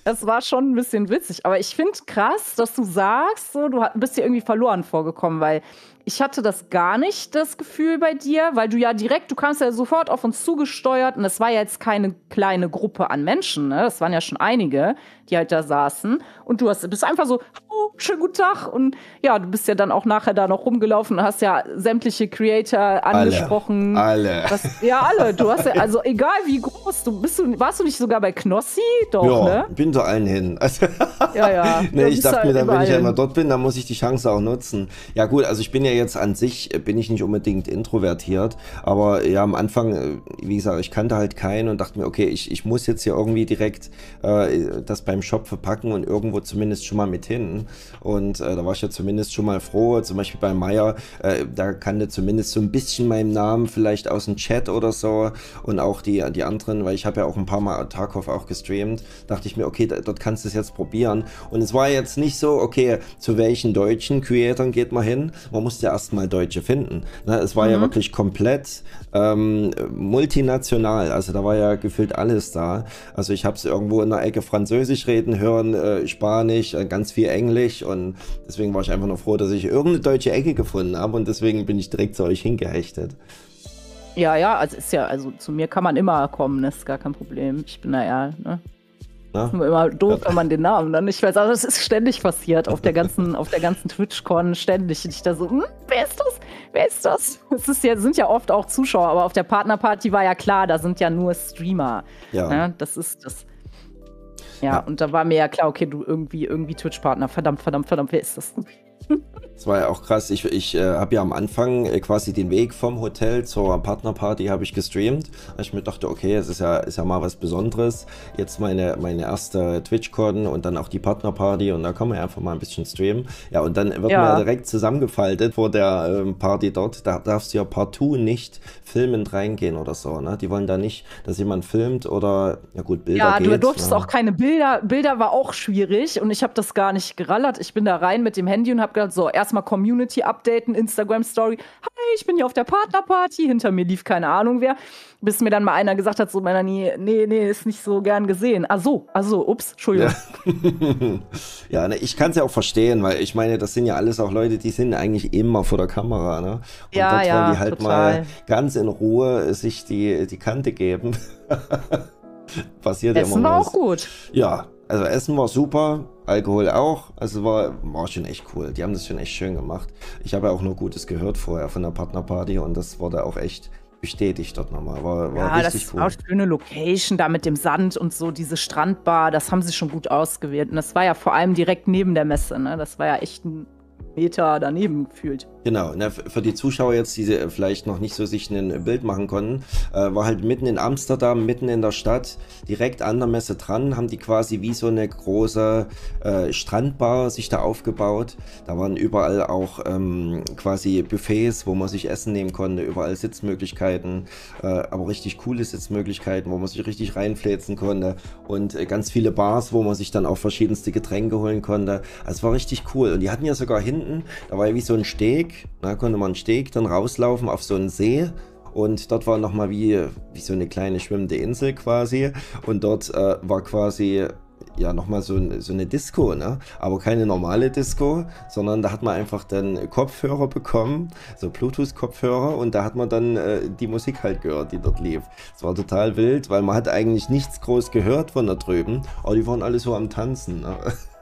Das war schon ein bisschen witzig. Aber ich finde krass, dass du sagst, so, du bist dir irgendwie verloren vorgekommen, weil ich hatte das gar nicht, das Gefühl bei dir, weil du ja direkt, du kamst ja sofort auf uns zugesteuert und es war ja jetzt keine kleine Gruppe an Menschen, ne? Das waren ja schon einige, die halt da saßen. Und du hast, bist einfach so, oh, schönen guten Tag. Und ja, du bist ja dann auch nachher da noch rumgelaufen und hast ja sämtliche Creator angesprochen. Alle. alle. Das, ja, alle. Du hast ja, also egal wie groß, du bist du, warst du nicht sogar bei Knossi? Doch, ja, ne? bin zu allen hin. Also, ja, ja. nee, ich dachte halt mir, dann, wenn ich einmal dort bin, dann muss ich die Chance auch nutzen. Ja, gut, also ich bin ja jetzt an sich, bin ich nicht unbedingt introvertiert, aber ja, am Anfang, äh, wie gesagt, ich kannte halt keinen und dachte mir, okay, ich, ich muss jetzt hier irgendwie direkt äh, das beim Shop verpacken und irgendwo zumindest schon mal mit hin. Und äh, da war ich ja zumindest schon mal froh. Zum Beispiel bei Meier, äh, da kannte zumindest so ein bisschen meinen Namen vielleicht aus dem Chat oder so. Und auch die, die anderen, weil ich habe ja auch ein paar Mal Tarkov auch gestreamt, dachte ich mir, okay, da, dort kannst du es jetzt probieren. Und es war jetzt nicht so, okay, zu welchen deutschen Creatoren geht man hin? Man musste ja erstmal Deutsche finden. Ne? Es war mhm. ja wirklich komplett ähm, multinational. Also da war ja gefühlt alles da. Also ich habe es irgendwo in der Ecke Französisch reden hören, äh, Spanisch, äh, ganz viel Englisch und deswegen war ich einfach nur froh, dass ich irgendeine deutsche Ecke gefunden habe und deswegen bin ich direkt zu euch hingehechtet. Ja, ja, also ist ja, also zu mir kann man immer kommen, das ist gar kein Problem. Ich bin da ja, ne? Na? Immer doof, wenn man den Namen dann nicht weiß. Also es ist ständig passiert auf der ganzen, auf der ganzen TwitchCon ständig. Und ich da so, hm, wer ist das? Wer ist das? Es ist ja, sind ja oft auch Zuschauer, aber auf der Partnerparty war ja klar, da sind ja nur Streamer. Ja. ja das ist das. Ja, ja, und da war mir ja klar, okay, du irgendwie, irgendwie Twitch-Partner. Verdammt, verdammt, verdammt, wer ist das? Das war ja auch krass. Ich, ich äh, habe ja am Anfang äh, quasi den Weg vom Hotel zur Partnerparty habe ich gestreamt. Ich mir dachte, okay, es ist ja, ist ja mal was Besonderes. Jetzt meine, meine erste TwitchCon und dann auch die Partnerparty und da kann man ja einfach mal ein bisschen streamen. Ja, und dann wird ja. man ja direkt zusammengefaltet vor der ähm, Party dort. Da darfst du ja partout nicht filmend reingehen oder so. Ne? Die wollen da nicht, dass jemand filmt oder, ja gut, Bilder Ja, geht, du durftest ne? auch keine Bilder. Bilder war auch schwierig und ich habe das gar nicht gerallert. Ich bin da rein mit dem Handy und habe gedacht, so, erst erstmal Community updaten, Instagram Story. Hi, ich bin hier auf der Partnerparty. Hinter mir lief keine Ahnung wer. Bis mir dann mal einer gesagt hat, so meiner nee, nee, ist nicht so gern gesehen. Ach so, ach so, ups, Entschuldigung. Ja, ja ne, ich kann es ja auch verstehen, weil ich meine, das sind ja alles auch Leute, die sind eigentlich immer vor der Kamera, ne? Und ja, dort ja, wollen die halt total. mal ganz in Ruhe sich die, die Kante geben. Passiert Essen ja immer war auch gut. Ja, also Essen war super, Alkohol auch. Also war, war schon echt cool. Die haben das schon echt schön gemacht. Ich habe ja auch nur Gutes gehört vorher von der Partnerparty und das wurde auch echt bestätigt dort nochmal. War, war ja, richtig das cool. war auch schöne Location da mit dem Sand und so, diese Strandbar, das haben sie schon gut ausgewählt. Und das war ja vor allem direkt neben der Messe, ne? Das war ja echt ein Meter daneben gefühlt. Genau, ne, für die Zuschauer jetzt, die vielleicht noch nicht so sich ein Bild machen konnten, äh, war halt mitten in Amsterdam, mitten in der Stadt, direkt an der Messe dran, haben die quasi wie so eine große äh, Strandbar sich da aufgebaut. Da waren überall auch ähm, quasi Buffets, wo man sich Essen nehmen konnte, überall Sitzmöglichkeiten, äh, aber richtig coole Sitzmöglichkeiten, wo man sich richtig reinfläzen konnte und äh, ganz viele Bars, wo man sich dann auch verschiedenste Getränke holen konnte. Also es war richtig cool und die hatten ja sogar hinten, da war ja wie so ein Steg, da konnte man einen Steg dann rauslaufen auf so einen See. Und dort war nochmal wie, wie so eine kleine schwimmende Insel quasi. Und dort äh, war quasi ja nochmal so, so eine Disco, ne? Aber keine normale Disco, sondern da hat man einfach dann Kopfhörer bekommen, so Bluetooth-Kopfhörer und da hat man dann äh, die Musik halt gehört, die dort lief. Es war total wild, weil man hat eigentlich nichts groß gehört von da drüben, aber die waren alle so am Tanzen. Ne?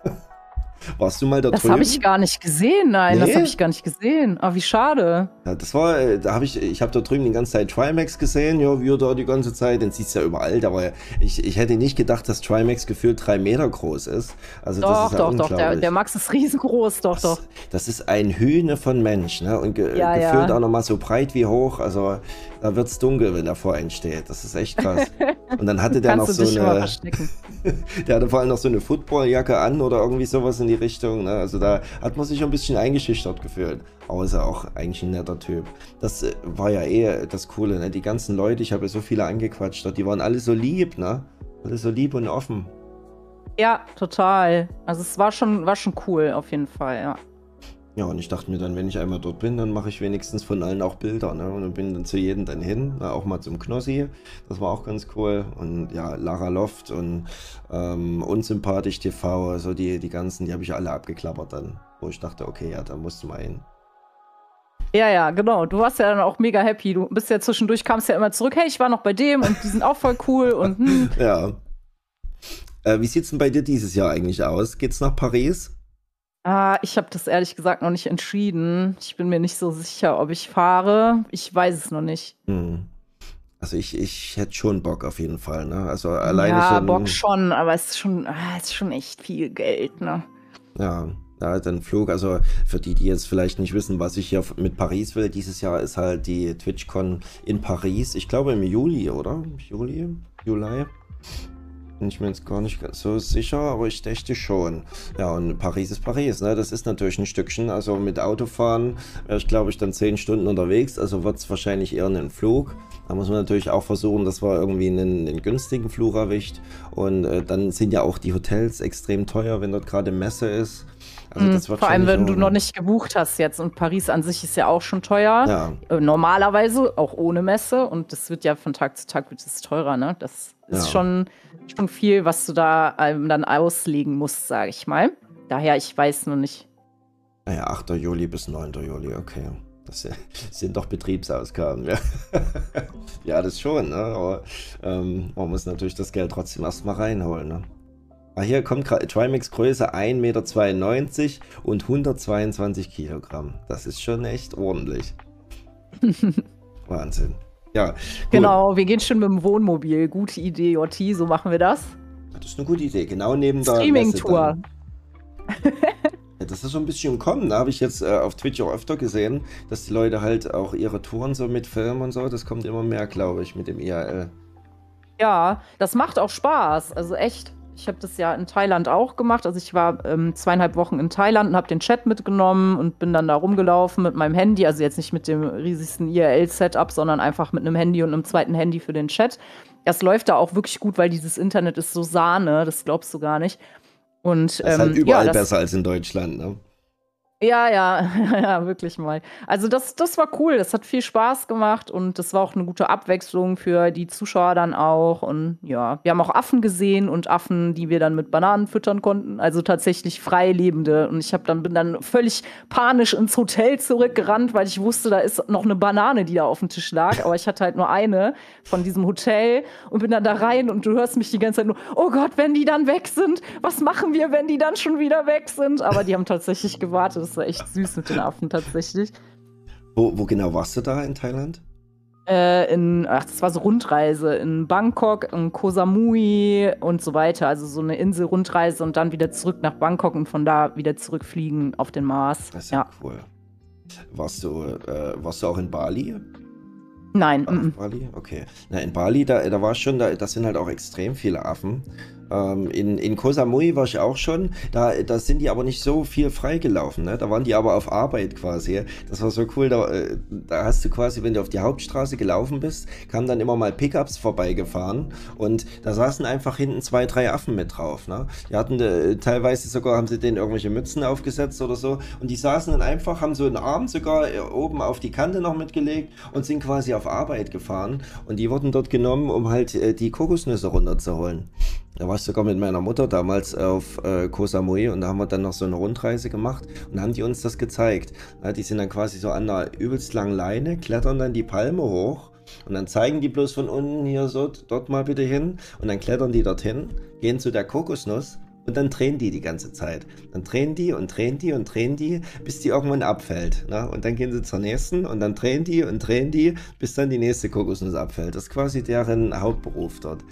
Warst du mal da Das drüben? habe ich gar nicht gesehen, nein, das Nee? habe ich gar nicht gesehen. Aber wie schade. Ja, das war, äh, da habe ich, ich habe da drüben die ganze Zeit Trimax gesehen, ja, wie er da die ganze Zeit, den siehst du ja überall, aber ich, ich hätte nicht gedacht, dass Trimax gefühlt drei Meter groß ist. Also das Doch, ist ja doch, doch, der, der Max ist riesengroß, doch, doch. Das, das ist ein Hühne von Mensch, ne? Und ge Ja, ja. gefühlt auch nochmal so breit wie hoch. Also da wird's dunkel, wenn er vor einem steht. Das ist echt krass. Und dann hatte der noch so eine. Der hatte vor allem noch so eine Footballjacke an oder irgendwie sowas in die Richtung. Ne? Also da hat man sich ein bisschen eingeschüchtert gefühlt. Aber ist ja auch eigentlich ein netter Typ. Das äh, war ja eh das Coole, ne? Die ganzen Leute, ich habe ja so viele angequatscht, die waren alle so lieb, ne? Alle so lieb und offen. Ja, total. Also es war schon, war schon cool, auf jeden Fall, ja. Ja, und ich dachte mir dann, wenn ich einmal dort bin, dann mache ich wenigstens von allen auch Bilder. Ne? Und dann bin dann zu jedem dann hin, auch mal zum Knossi. Das war auch ganz cool. Und ja, Lara Loft und ähm, Unsympathisch TV, also die, die ganzen, die habe ich alle abgeklappert dann. Wo ich dachte, okay, ja, da musst du mal hin. Ja, ja, genau. Du warst ja dann auch mega happy. Du bist ja zwischendurch, kamst ja immer zurück, hey, ich war noch bei dem und die sind auch voll cool und hm. Ja. Äh, wie sieht's denn bei dir dieses Jahr eigentlich aus? Geht's nach Paris? Ah, ich habe das ehrlich gesagt noch nicht entschieden. Ich bin mir nicht so sicher, ob ich fahre. Ich weiß es noch nicht. Hm. Also ich, ich hätte schon Bock auf jeden Fall, ne? Also alleine ja, schon. Bock schon, aber es ist schon, ah, es ist schon echt viel Geld, ne? Ja, ja, dann Flug. Also für die, die jetzt vielleicht nicht wissen, was ich hier mit Paris will, dieses Jahr ist halt die TwitchCon in Paris. Ich glaube im Juli, oder? Juli? Juli? Bin ich mir jetzt gar nicht so sicher, aber ich dachte schon. Ja, und Paris ist Paris, ne? Das ist natürlich ein Stückchen. Also mit Autofahren wäre ich, glaube ich, dann zehn Stunden unterwegs. Also wird es wahrscheinlich eher ein Flug. Da muss man natürlich auch versuchen, dass man irgendwie einen, einen günstigen Flug erwischt. Und äh, dann sind ja auch die Hotels extrem teuer, wenn dort gerade Messe ist. Also das wird Hm, Vor allem, wenn so- du noch nicht gebucht hast jetzt. Und Paris an sich ist ja auch schon teuer. Ja, Äh, Normalerweise, auch ohne Messe. Und das wird ja von Tag zu Tag wird es teurer, ne? Das ist Ja. schon, schon viel, was du da ähm, dann auslegen musst, sage ich mal. Daher, ich weiß noch nicht. naja, 8. Juli bis 9. Juli, okay. Das sind doch Betriebsausgaben, ja. ja, das schon, ne? Aber ähm, man muss natürlich das Geld trotzdem erstmal reinholen, ne? Ah, hier kommt Trimax Größe 1,92 Meter und 122 Kilogramm. Das ist schon echt ordentlich. Wahnsinn. Ja, gut. Genau, wir gehen schon mit dem Wohnmobil. Gute Idee, Jotti, so machen wir das. Das ist eine gute Idee. Genau neben der Streaming-Tour. Ja, das ist so ein bisschen kommen. Da habe ich jetzt äh, auf Twitch auch öfter gesehen, dass die Leute halt auch ihre Touren so mit filmen und so. Das kommt immer mehr, glaube ich, mit dem IRL. Ja, das macht auch Spaß. Also echt. Ich habe das ja in Thailand auch gemacht. Also ich war ähm, zweieinhalb Wochen in Thailand und habe den Chat mitgenommen und bin dann da rumgelaufen mit meinem Handy. Also jetzt nicht mit dem riesigsten IRL-Setup, sondern einfach mit einem Handy und einem zweiten Handy für den Chat. Das läuft da auch wirklich gut, weil dieses Internet ist so Sahne. Das glaubst du gar nicht. Und, das ist halt ähm, überall ja, das, besser als in Deutschland, ne? Ja, ja, ja, wirklich mal. Also das, das war cool, das hat viel Spaß gemacht und das war auch eine gute Abwechslung für die Zuschauer dann auch. Und ja, wir haben auch Affen gesehen und Affen, die wir dann mit Bananen füttern konnten. Also tatsächlich Freilebende. Und ich dann, bin dann völlig panisch ins Hotel zurückgerannt, weil ich wusste, da ist noch eine Banane, die da auf dem Tisch lag. Aber ich hatte halt nur eine von diesem Hotel und bin dann da rein und du hörst mich die ganze Zeit nur, oh Gott, wenn die dann weg sind, was machen wir, wenn die dann schon wieder weg sind? Aber die haben tatsächlich gewartet. Das war echt süß mit den Affen tatsächlich. Wo, wo genau warst du da in Thailand? Äh, in, ach, das war so Rundreise in Bangkok, in Koh Samui und so weiter. Also so eine Insel-Rundreise und dann wieder zurück nach Bangkok und von da wieder zurückfliegen auf den Mars. Das ist ja, ja. cool. Warst du, äh, warst du auch in Bali? Nein. In Bali? Okay. Na, in Bali, da, da war schon, da, das sind halt auch extrem viele Affen. Ähm, in, in Koh Samui war ich auch schon. Da, da sind die aber nicht so viel freigelaufen. Ne? Da waren die aber auf Arbeit quasi. Das war so cool. Da, äh, da hast du quasi, wenn du auf die Hauptstraße gelaufen bist, kamen dann immer mal Pickups vorbeigefahren und da saßen einfach hinten zwei, drei Affen mit drauf. Ne? Die hatten äh, teilweise sogar, haben sie denen irgendwelche Mützen aufgesetzt oder so und die saßen dann einfach, haben so einen Arm sogar äh, oben auf die Kante noch mitgelegt und sind quasi auf Arbeit gefahren und die wurden dort genommen, um halt äh, die Kokosnüsse runterzuholen. Da war ich sogar mit meiner Mutter damals auf äh, Koh Samui und da haben wir dann noch so eine Rundreise gemacht und haben die uns das gezeigt. Ja, die sind dann quasi so an einer übelst langen Leine, klettern dann die Palme hoch und dann zeigen die bloß von unten hier so, dort mal bitte hin und dann klettern die dorthin, gehen zu der Kokosnuss und dann drehen die die ganze Zeit. Dann drehen die und drehen die und drehen die, bis die irgendwann abfällt. Ne? Und dann gehen sie zur nächsten und dann drehen die und drehen die, bis dann die nächste Kokosnuss abfällt. Das ist quasi deren Hauptberuf dort.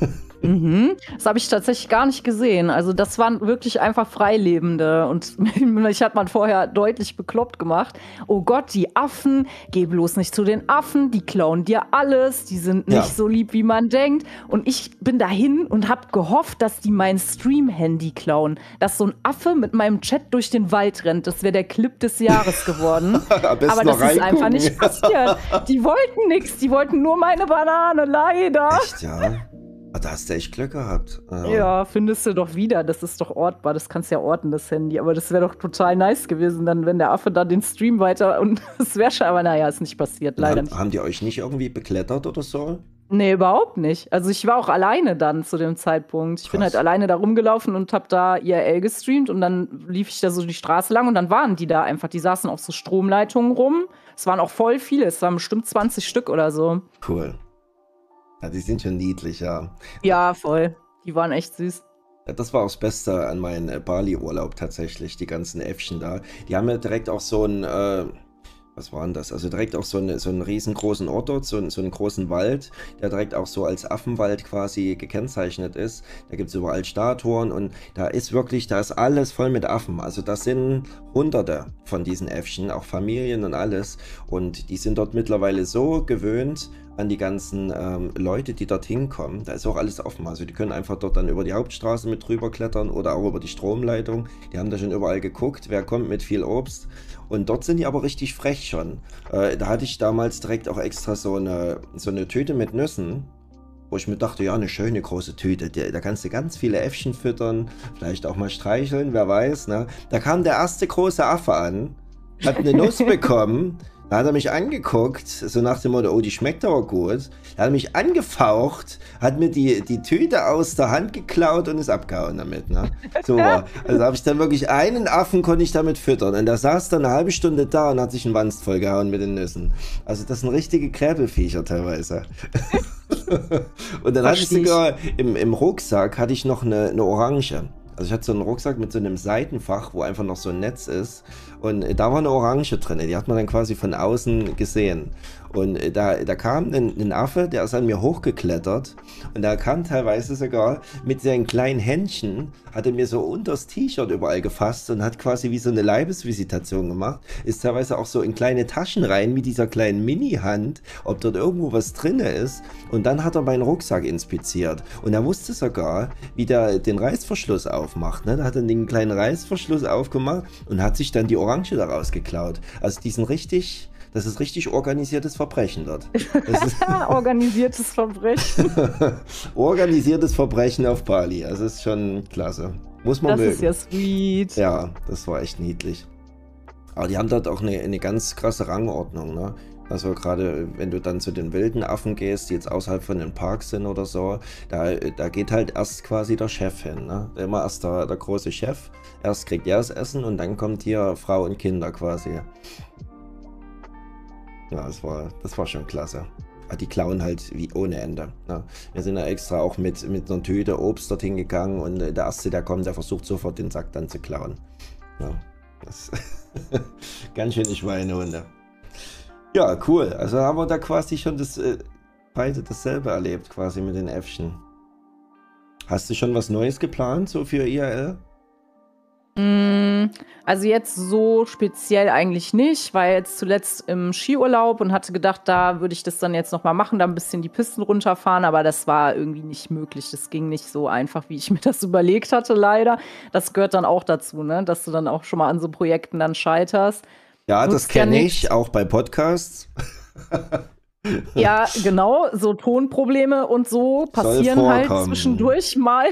Mhm. Das habe ich tatsächlich gar nicht gesehen. Also das waren wirklich einfach Freilebende und mich hat man vorher deutlich bekloppt gemacht. Oh Gott, die Affen, geh bloß nicht zu den Affen, die klauen dir alles, die sind nicht ja. so lieb, wie man denkt. Und ich bin dahin und habe gehofft, dass die mein Stream-Handy klauen. Dass so ein Affe mit meinem Chat durch den Wald rennt. Das wäre der Clip des Jahres geworden. Aber das ist einfach nicht passiert. Die wollten nichts, die wollten nur meine Banane, leider. Echt, ja? Ah, da hast du echt Glück gehabt. Ja. ja. findest du doch wieder. Das ist doch ortbar. Das kannst du ja orten, das Handy. Aber das wäre doch total nice gewesen, dann, wenn der Affe da den Stream weiter und es wäre schon, aber naja, ist nicht passiert, leider haben, nicht. Haben die euch nicht irgendwie beklettert oder so? Nee, überhaupt nicht. Also ich war auch alleine dann zu dem Zeitpunkt. Ich Krass. bin halt alleine da rumgelaufen und hab da IRL gestreamt und dann lief ich da so die Straße lang und dann waren die da einfach. Die saßen auf so Stromleitungen rum. Es waren auch voll viele. Es waren bestimmt 20 Stück oder so. Cool. Ja, die sind schon niedlich, ja. Ja, voll. Die waren echt süß. Ja, das war auch das Beste an meinem äh, Bali-Urlaub tatsächlich, die ganzen Äffchen da. Die haben ja direkt auch so ein, äh, was war denn das? Also direkt auch so, eine, so einen riesengroßen Ort dort, so, so einen großen Wald, der direkt auch so als Affenwald quasi gekennzeichnet ist. Da gibt es überall Statuen und da ist wirklich, da ist alles voll mit Affen. Also das sind hunderte von diesen Äffchen, auch Familien und alles. Und die sind dort mittlerweile so gewöhnt an die ganzen ähm, Leute, die dorthin kommen. Da ist auch alles offen. Also die können einfach dort dann über die Hauptstraße mit drüber klettern oder auch über die Stromleitung. Die haben da schon überall geguckt, wer kommt mit viel Obst. Und dort sind die aber richtig frech schon. Äh, da hatte ich damals direkt auch extra so eine, so eine Tüte mit Nüssen. Wo ich mir dachte, ja, eine schöne große Tüte. Da kannst du ganz viele Äffchen füttern, vielleicht auch mal streicheln, wer weiß. Ne? Da kam der erste große Affe an, hat eine Nuss bekommen. Da hat er mich angeguckt, so nach dem Motto, oh, die schmeckt aber gut. Da hat er mich angefaucht, hat mir die, die Tüte aus der Hand geklaut und ist abgehauen damit. Ne? So war. Also habe ich dann wirklich einen Affen konnte ich damit füttern. Und der saß dann eine halbe Stunde da und hat sich einen Wanst vollgehauen mit den Nüssen. Also das sind richtige Kräbelfiecher teilweise. und dann hatte ich sogar im, im Rucksack hatte ich noch eine, eine Orange. Also ich hatte so einen Rucksack mit so einem Seitenfach, wo einfach noch so ein Netz ist. Und da war eine Orange drin, die hat man dann quasi von außen gesehen. Und äh, da, da kam ein, ein Affe, der ist an mir hochgeklettert und da kam teilweise sogar mit seinen kleinen Händchen, hat er mir so unters T-Shirt überall gefasst und hat quasi wie so eine Leibesvisitation gemacht. Ist teilweise auch so in kleine Taschen rein mit dieser kleinen Mini-Hand, ob dort irgendwo was drin ist. Und dann hat er meinen Rucksack inspiziert. Und er wusste sogar, wie der den Reißverschluss aufmacht. Ne? Da hat er den kleinen Reißverschluss aufgemacht und hat sich dann die Orange daraus geklaut. Also die sind richtig das ist richtig organisiertes Verbrechen dort. organisiertes Verbrechen. organisiertes Verbrechen auf Bali. Das ist schon klasse. Muss man das mögen. Das ist ja sweet. Ja, das war echt niedlich. Aber die haben dort auch eine, eine ganz krasse Rangordnung. Ne? Also gerade wenn du dann zu den wilden Affen gehst, die jetzt außerhalb von den Parks sind oder so, da, da geht halt erst quasi der Chef hin. Ne? Immer erst der, der große Chef. Erst kriegt er das Essen und dann kommt hier Frau und Kinder quasi. Ja, das war, das war schon klasse. Die klauen halt wie ohne Ende. Ne? Wir sind ja extra auch mit, mit einer Tüte Obst dorthin gegangen und der Erste, der kommt, der versucht sofort den Sack dann zu klauen. Ja, das ganz schöne Schweinehunde. Ja, cool. Also haben wir da quasi schon das äh, beide dasselbe erlebt, quasi mit den Äffchen. Hast du schon was Neues geplant, so für IRL? Mm, also jetzt so speziell eigentlich nicht, war jetzt zuletzt im Skiurlaub und hatte gedacht, da würde ich das dann jetzt nochmal machen, da ein bisschen die Pisten runterfahren, aber das war irgendwie nicht möglich. Das ging nicht so einfach, wie ich mir das überlegt hatte, leider. Das gehört dann auch dazu, ne? dass du dann auch schon mal an so Projekten dann scheiterst. Ja, das kenne ich, auch bei Podcasts. ja, genau, so Tonprobleme und so passieren halt zwischendurch mal.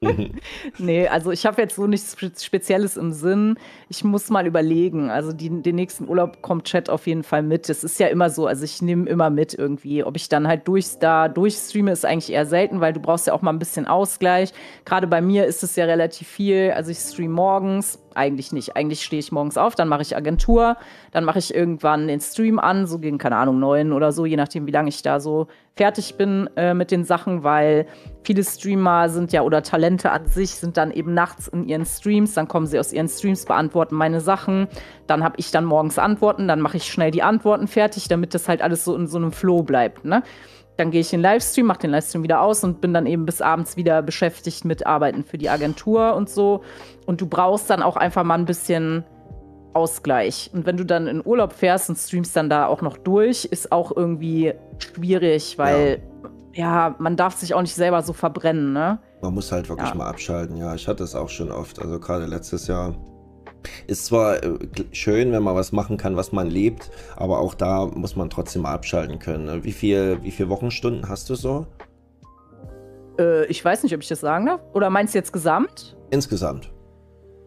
nee, also ich habe jetzt so nichts Spezielles im Sinn. Ich muss mal überlegen. Also die, den nächsten Urlaub kommt Chat auf jeden Fall mit. Das ist ja immer so. Also ich nehme immer mit irgendwie. Ob ich dann halt durch, da durchstreame, ist eigentlich eher selten, weil du brauchst ja auch mal ein bisschen Ausgleich. Gerade bei mir ist es ja relativ viel. Also ich streame morgens eigentlich nicht. Eigentlich stehe ich morgens auf, dann mache ich Agentur, dann mache ich irgendwann den Stream an, so gegen, keine Ahnung, neun oder so, je nachdem, wie lange ich da so fertig bin äh, mit den Sachen, weil viele Streamer sind ja oder Talente an sich sind dann eben nachts in ihren Streams, dann kommen sie aus ihren Streams, beantworten meine Sachen, dann habe ich dann morgens Antworten, dann mache ich schnell die Antworten fertig, damit das halt alles so in so einem Flow bleibt, ne? Dann gehe ich in den Livestream, mache den Livestream wieder aus und bin dann eben bis abends wieder beschäftigt mit Arbeiten für die Agentur und so. Und du brauchst dann auch einfach mal ein bisschen Ausgleich. Und wenn du dann in Urlaub fährst und streamst dann da auch noch durch, ist auch irgendwie schwierig, weil ja, ja man darf sich auch nicht selber so verbrennen, ne? Man muss halt wirklich ja. mal abschalten. Ja, ich hatte es auch schon oft. Also gerade letztes Jahr ist zwar äh, schön, wenn man was machen kann, was man liebt, aber auch da muss man trotzdem abschalten können. Ne? Wie viel, wie viele Wochenstunden hast du so? Äh, ich weiß nicht, ob ich das sagen darf. Oder meinst du jetzt gesamt? Insgesamt.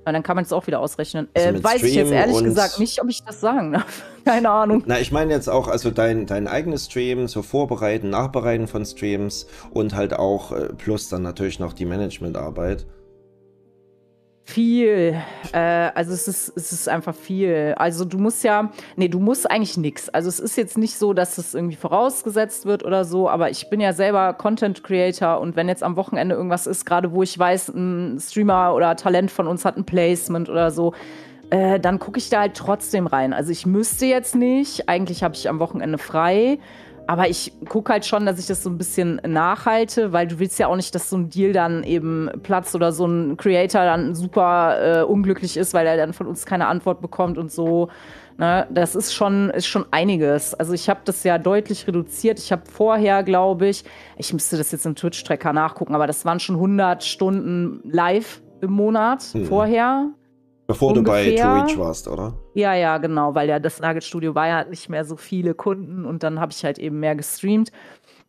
Na, dann kann man es auch wieder ausrechnen. Also äh, weiß Stream ich jetzt ehrlich gesagt nicht, ob ich das sagen darf. Keine Ahnung. Na, ich meine jetzt auch, also dein, dein eigenes Stream, so Vorbereiten, Nachbereiten von Streams und halt auch äh, plus dann natürlich noch die Managementarbeit. Viel. Äh, also es ist, es ist einfach viel. Also du musst ja, nee, du musst eigentlich nichts. Also es ist jetzt nicht so, dass es irgendwie vorausgesetzt wird oder so, aber ich bin ja selber Content Creator und wenn jetzt am Wochenende irgendwas ist, gerade wo ich weiß, ein Streamer oder Talent von uns hat ein Placement oder so, äh, dann gucke ich da halt trotzdem rein. Also ich müsste jetzt nicht, eigentlich habe ich am Wochenende frei. Aber ich gucke halt schon, dass ich das so ein bisschen nachhalte, weil du willst ja auch nicht, dass so ein Deal dann eben platzt oder so ein Creator dann super äh, unglücklich ist, weil er dann von uns keine Antwort bekommt und so. Ne? Das ist schon, ist schon einiges. Also ich habe das ja deutlich reduziert. Ich habe vorher, glaube ich, ich müsste das jetzt im Twitch-Tracker nachgucken, aber das waren schon 100 Stunden live im Monat hm. vorher. Bevor ungefähr. du bei Twitch warst, oder? Ja, ja, genau, weil ja das Nugget Studio war ja nicht mehr so viele Kunden und dann habe ich halt eben mehr gestreamt.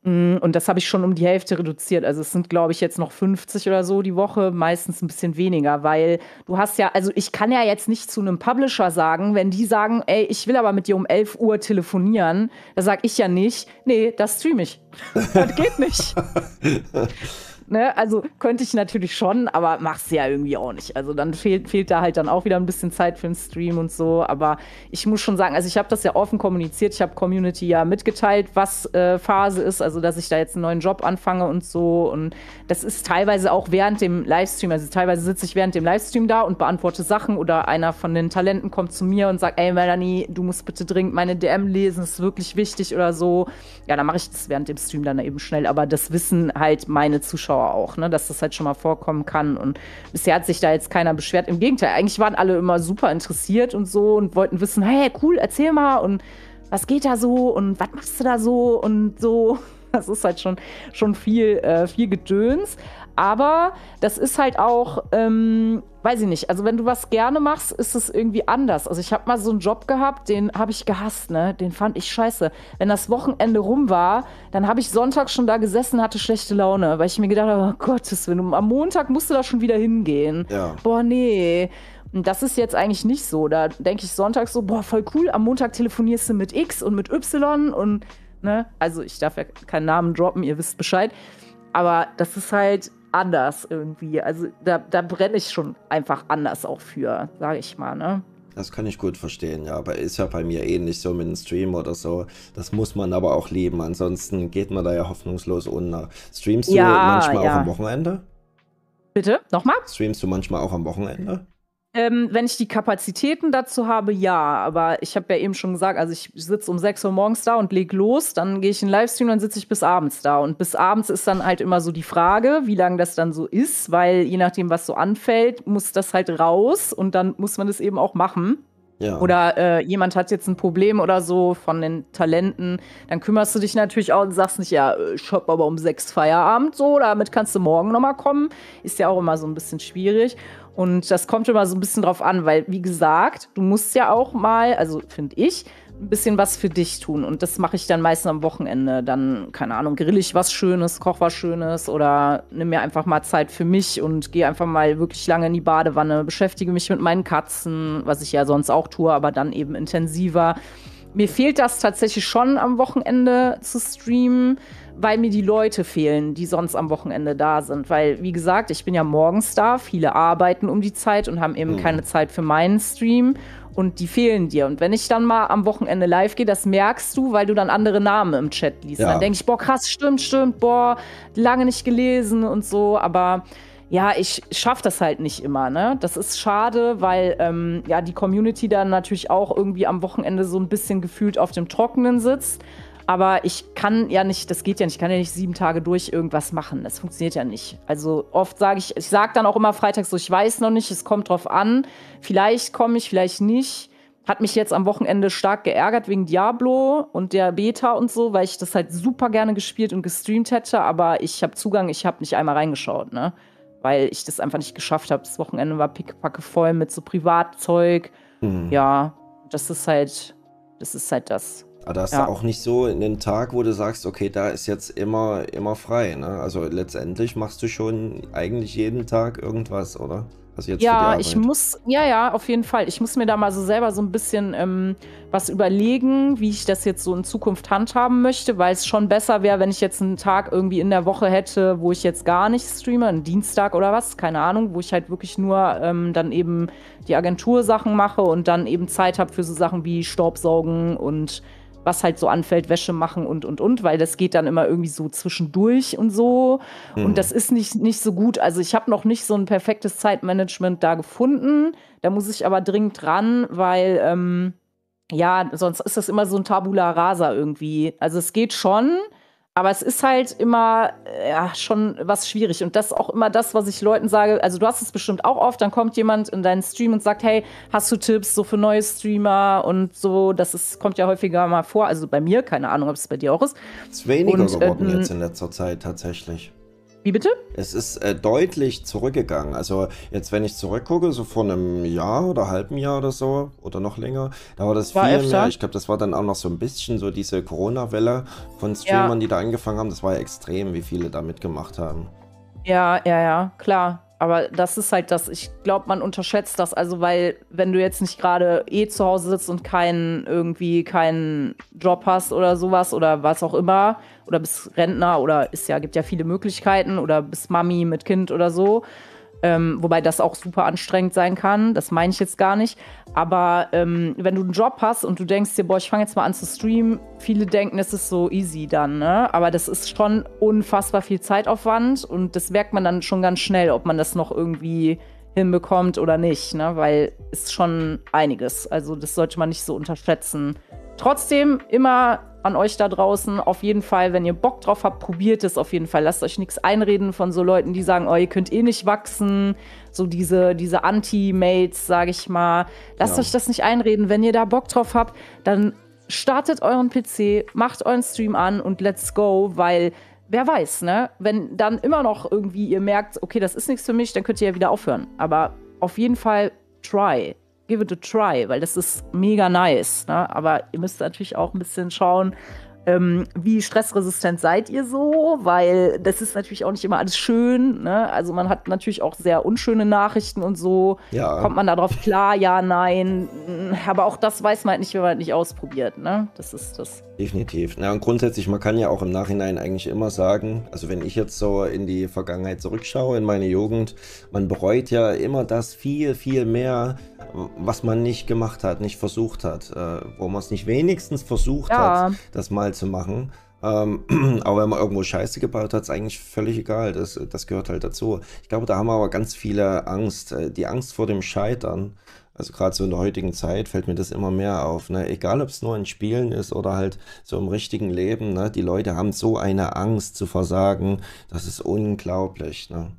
Mm, und das habe ich schon um die Hälfte reduziert. Also es sind, glaube ich, jetzt noch 50 oder so die Woche, meistens ein bisschen weniger, weil du hast ja, also ich kann ja jetzt nicht zu einem Publisher sagen, wenn die sagen, ey, ich will aber mit dir um 11 Uhr telefonieren, da sage ich ja nicht, nee, das streame ich. das geht nicht. ne, also könnte ich natürlich schon, aber mach's ja irgendwie auch nicht. Also dann fehlt, fehlt da halt dann auch wieder ein bisschen Zeit für den Stream und so. Aber ich muss schon sagen, also ich habe das ja offen kommuniziert. Ich habe Community ja mitgeteilt, was äh, Phase ist, also dass ich da jetzt einen neuen Job anfange und so. Und das ist teilweise auch während dem Livestream. Also teilweise sitze ich während dem Livestream da und beantworte Sachen oder einer von den Talenten kommt zu mir und sagt, ey Melanie, du musst bitte dringend meine DM lesen, ist wirklich wichtig oder so. Ja, dann mache ich das während dem Stream dann eben schnell. Aber das wissen halt meine Zuschauer auch, ne, dass das halt schon mal vorkommen kann. Und bisher hat sich da jetzt keiner beschwert. Im Gegenteil, eigentlich waren alle immer super interessiert und so und wollten wissen, hey, cool, erzähl mal und was geht da so und was machst du da so und so. Das ist halt schon, schon viel, äh, viel Gedöns. Aber das ist halt auch, ähm, weiß ich nicht, also wenn du was gerne machst, ist es irgendwie anders. Also ich habe mal so einen Job gehabt, den habe ich gehasst, ne? Den fand ich scheiße. Wenn das Wochenende rum war, dann habe ich Sonntag schon da gesessen, hatte schlechte Laune, weil ich mir gedacht habe, oh Gottes Willen, am Montag musst du da schon wieder hingehen. Ja. Boah, nee. Und das ist jetzt eigentlich nicht so. Da denke ich Sonntag so, boah, voll cool, am Montag telefonierst du mit X und mit Y und, ne? Also ich darf ja keinen Namen droppen, ihr wisst Bescheid. Aber das ist halt anders irgendwie. Also da, da brenne ich schon einfach anders auch für, sage ich mal, ne? Das kann ich gut verstehen, ja. Aber ist ja bei mir ähnlich so mit einem Stream oder so. Das muss man aber auch lieben. Ansonsten geht man da ja hoffnungslos unter. Streamst du ja, manchmal ja. auch am Wochenende? Bitte? Nochmal? Streamst du manchmal auch am Wochenende? Ähm, wenn ich die Kapazitäten dazu habe, ja. Aber ich habe ja eben schon gesagt, also ich sitze um 6 Uhr morgens da und leg los, dann gehe ich in den Livestream, dann sitze ich bis abends da. Und bis abends ist dann halt immer so die Frage, wie lange das dann so ist, weil je nachdem, was so anfällt, muss das halt raus und dann muss man das eben auch machen. Ja. Oder äh, jemand hat jetzt ein Problem oder so von den Talenten, dann kümmerst du dich natürlich auch und sagst nicht, ja, ich hab aber um sechs Feierabend so, damit kannst du morgen nochmal kommen. Ist ja auch immer so ein bisschen schwierig. Und das kommt immer so ein bisschen drauf an, weil, wie gesagt, du musst ja auch mal, also finde ich, ein bisschen was für dich tun. Und das mache ich dann meistens am Wochenende. Dann, keine Ahnung, grill ich was Schönes, koch was Schönes oder nimm mir einfach mal Zeit für mich und gehe einfach mal wirklich lange in die Badewanne, beschäftige mich mit meinen Katzen, was ich ja sonst auch tue, aber dann eben intensiver. Mir fehlt das tatsächlich schon am Wochenende zu streamen weil mir die Leute fehlen, die sonst am Wochenende da sind. Weil, wie gesagt, ich bin ja morgens da, viele arbeiten um die Zeit und haben eben mhm. keine Zeit für meinen Stream und die fehlen dir. Und wenn ich dann mal am Wochenende live gehe, das merkst du, weil du dann andere Namen im Chat liest. Ja. Dann denke ich, boah, krass, stimmt, stimmt, boah, lange nicht gelesen und so, aber ja, ich schaffe das halt nicht immer, ne? Das ist schade, weil ähm, ja die Community dann natürlich auch irgendwie am Wochenende so ein bisschen gefühlt auf dem Trockenen sitzt. Aber ich kann ja nicht, das geht ja nicht, ich kann ja nicht sieben Tage durch irgendwas machen. Das funktioniert ja nicht. Also oft sage ich, ich sage dann auch immer freitags so, ich weiß noch nicht, es kommt drauf an. Vielleicht komme ich, vielleicht nicht. Hat mich jetzt am Wochenende stark geärgert wegen Diablo und der Beta und so, weil ich das halt super gerne gespielt und gestreamt hätte, aber ich habe Zugang, ich habe nicht einmal reingeschaut, ne? Weil ich das einfach nicht geschafft habe. Das Wochenende war pickepacke voll mit so Privatzeug. Mhm. Ja, das ist halt, das ist halt das. Aber da hast ja. du auch nicht so einen Tag, wo du sagst, okay, da ist jetzt immer, immer frei. Ne? Also letztendlich machst du schon eigentlich jeden Tag irgendwas, oder? Also ja, ich muss, ja, ja, auf jeden Fall. Ich muss mir da mal so selber so ein bisschen ähm, was überlegen, wie ich das jetzt so in Zukunft handhaben möchte, weil es schon besser wäre, wenn ich jetzt einen Tag irgendwie in der Woche hätte, wo ich jetzt gar nicht streame, einen Dienstag oder was, keine Ahnung, wo ich halt wirklich nur ähm, dann eben die Agentursachen mache und dann eben Zeit habe für so Sachen wie Staubsaugen und was halt so anfällt, Wäsche machen und, und, und, weil das geht dann immer irgendwie so zwischendurch und so. Mhm. Und das ist nicht, nicht so gut. Also ich habe noch nicht so ein perfektes Zeitmanagement da gefunden. Da muss ich aber dringend dran, weil, ähm, ja, sonst ist das immer so ein Tabula rasa irgendwie. Also es geht schon, aber es ist halt immer ja, schon was schwierig. Und das ist auch immer das, was ich Leuten sage. Also, du hast es bestimmt auch oft. Dann kommt jemand in deinen Stream und sagt: Hey, hast du Tipps so für neue Streamer und so? Das ist, kommt ja häufiger mal vor. Also bei mir, keine Ahnung, ob es bei dir auch ist. Es ist weniger und, geworden äh, jetzt in letzter Zeit tatsächlich. Wie bitte? Es ist äh, deutlich zurückgegangen. Also jetzt, wenn ich zurückgucke, so vor einem Jahr oder halben Jahr oder so oder noch länger, da war das war viel öfter. mehr. Ich glaube, das war dann auch noch so ein bisschen so diese Corona-Welle von Streamern, ja. die da angefangen haben. Das war ja extrem, wie viele da mitgemacht haben. Ja, ja, ja, klar. Aber das ist halt das, ich glaube, man unterschätzt das. Also, weil, wenn du jetzt nicht gerade eh zu Hause sitzt und keinen irgendwie keinen Job hast oder sowas oder was auch immer, oder bist Rentner oder ist ja, gibt ja viele Möglichkeiten oder bist Mami mit Kind oder so, ähm, wobei das auch super anstrengend sein kann. Das meine ich jetzt gar nicht. Aber ähm, wenn du einen Job hast und du denkst dir, boah, ich fange jetzt mal an zu streamen, viele denken, es ist so easy dann, ne? Aber das ist schon unfassbar viel Zeitaufwand und das merkt man dann schon ganz schnell, ob man das noch irgendwie hinbekommt oder nicht, ne? Weil es schon einiges. Also das sollte man nicht so unterschätzen. Trotzdem immer an euch da draußen. Auf jeden Fall, wenn ihr Bock drauf habt, probiert es auf jeden Fall. Lasst euch nichts einreden von so Leuten, die sagen, oh, ihr könnt eh nicht wachsen. So diese, diese Anti-Mates, sage ich mal. Lasst ja. euch das nicht einreden. Wenn ihr da Bock drauf habt, dann startet euren PC, macht euren Stream an und let's go, weil wer weiß, ne? Wenn dann immer noch irgendwie ihr merkt, okay, das ist nichts für mich, dann könnt ihr ja wieder aufhören. Aber auf jeden Fall try give it a try, weil das ist mega nice. Ne? Aber ihr müsst natürlich auch ein bisschen schauen, ähm, wie stressresistent seid ihr so? Weil das ist natürlich auch nicht immer alles schön. Ne? Also man hat natürlich auch sehr unschöne Nachrichten und so. Ja. Kommt man darauf klar? Ja, nein. Aber auch das weiß man halt nicht, wenn man halt nicht ausprobiert. Ne? Das ist das. Definitiv. Na, und grundsätzlich, man kann ja auch im Nachhinein eigentlich immer sagen, also wenn ich jetzt so in die Vergangenheit zurückschaue, in meine Jugend, man bereut ja immer das viel, viel mehr, was man nicht gemacht hat, nicht versucht hat, äh, wo man es nicht wenigstens versucht ja. hat, das mal zu machen. Ähm, aber wenn man irgendwo Scheiße gebaut hat, ist eigentlich völlig egal. Das, das gehört halt dazu. Ich glaube, da haben wir aber ganz viele Angst. Äh, die Angst vor dem Scheitern. Also gerade so in der heutigen Zeit fällt mir das immer mehr auf. Ne? Egal, ob es nur in Spielen ist oder halt so im richtigen Leben. Ne? Die Leute haben so eine Angst zu versagen. Das ist unglaublich. Ne?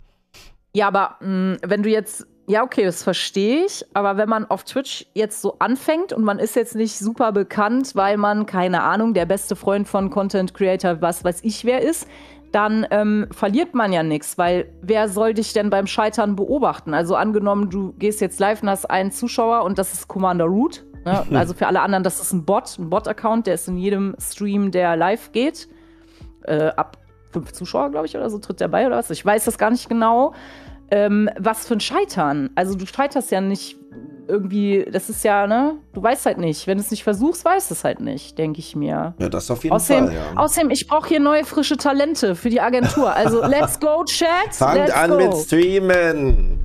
Ja, aber mh, mm, wenn du jetzt ja, okay, das verstehe ich. Aber wenn man auf Twitch jetzt so anfängt und man ist jetzt nicht super bekannt, weil man, keine Ahnung, der beste Freund von Content Creator, was weiß ich wer ist, dann ähm, verliert man ja nichts, weil wer soll dich denn beim Scheitern beobachten? Also angenommen, du gehst jetzt live und hast einen Zuschauer und das ist Commander Root. Ne? Also für alle anderen, das ist ein Bot, ein Bot-Account, der ist in jedem Stream, der live geht. Äh, ab fünf Zuschauer, glaube ich, oder so tritt der bei oder was. Ich weiß das gar nicht genau ähm, was für ein Scheitern. Also du scheiterst ja nicht irgendwie, das ist ja, ne, du weißt halt nicht. Wenn du es nicht versuchst, weißt du es halt nicht, denke ich mir. Ja, das auf jeden außerdem, Fall, ja. Außerdem, ich brauche hier neue, frische Talente für die Agentur. Also, let's go, Chat. Fangt an go. mit Streamen.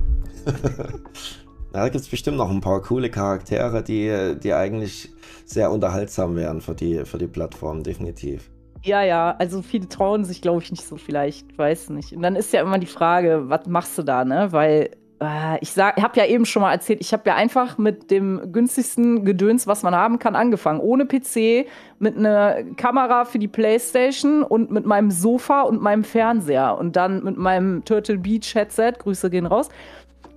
da gibt es bestimmt noch ein paar coole Charaktere, die, die eigentlich sehr unterhaltsam wären für die, für die Plattform, definitiv. Ja, ja, also viele trauen sich, glaube ich, nicht so vielleicht, weiß nicht. Und dann ist ja immer die Frage, was machst du da, ne? Weil ich sag, ich habe ja eben schon mal erzählt, ich habe ja einfach mit dem günstigsten Gedöns, was man haben kann, angefangen. Ohne PC, mit einer Kamera für die Playstation und mit meinem Sofa und meinem Fernseher und dann mit meinem Turtle Beach Headset, Grüße gehen raus.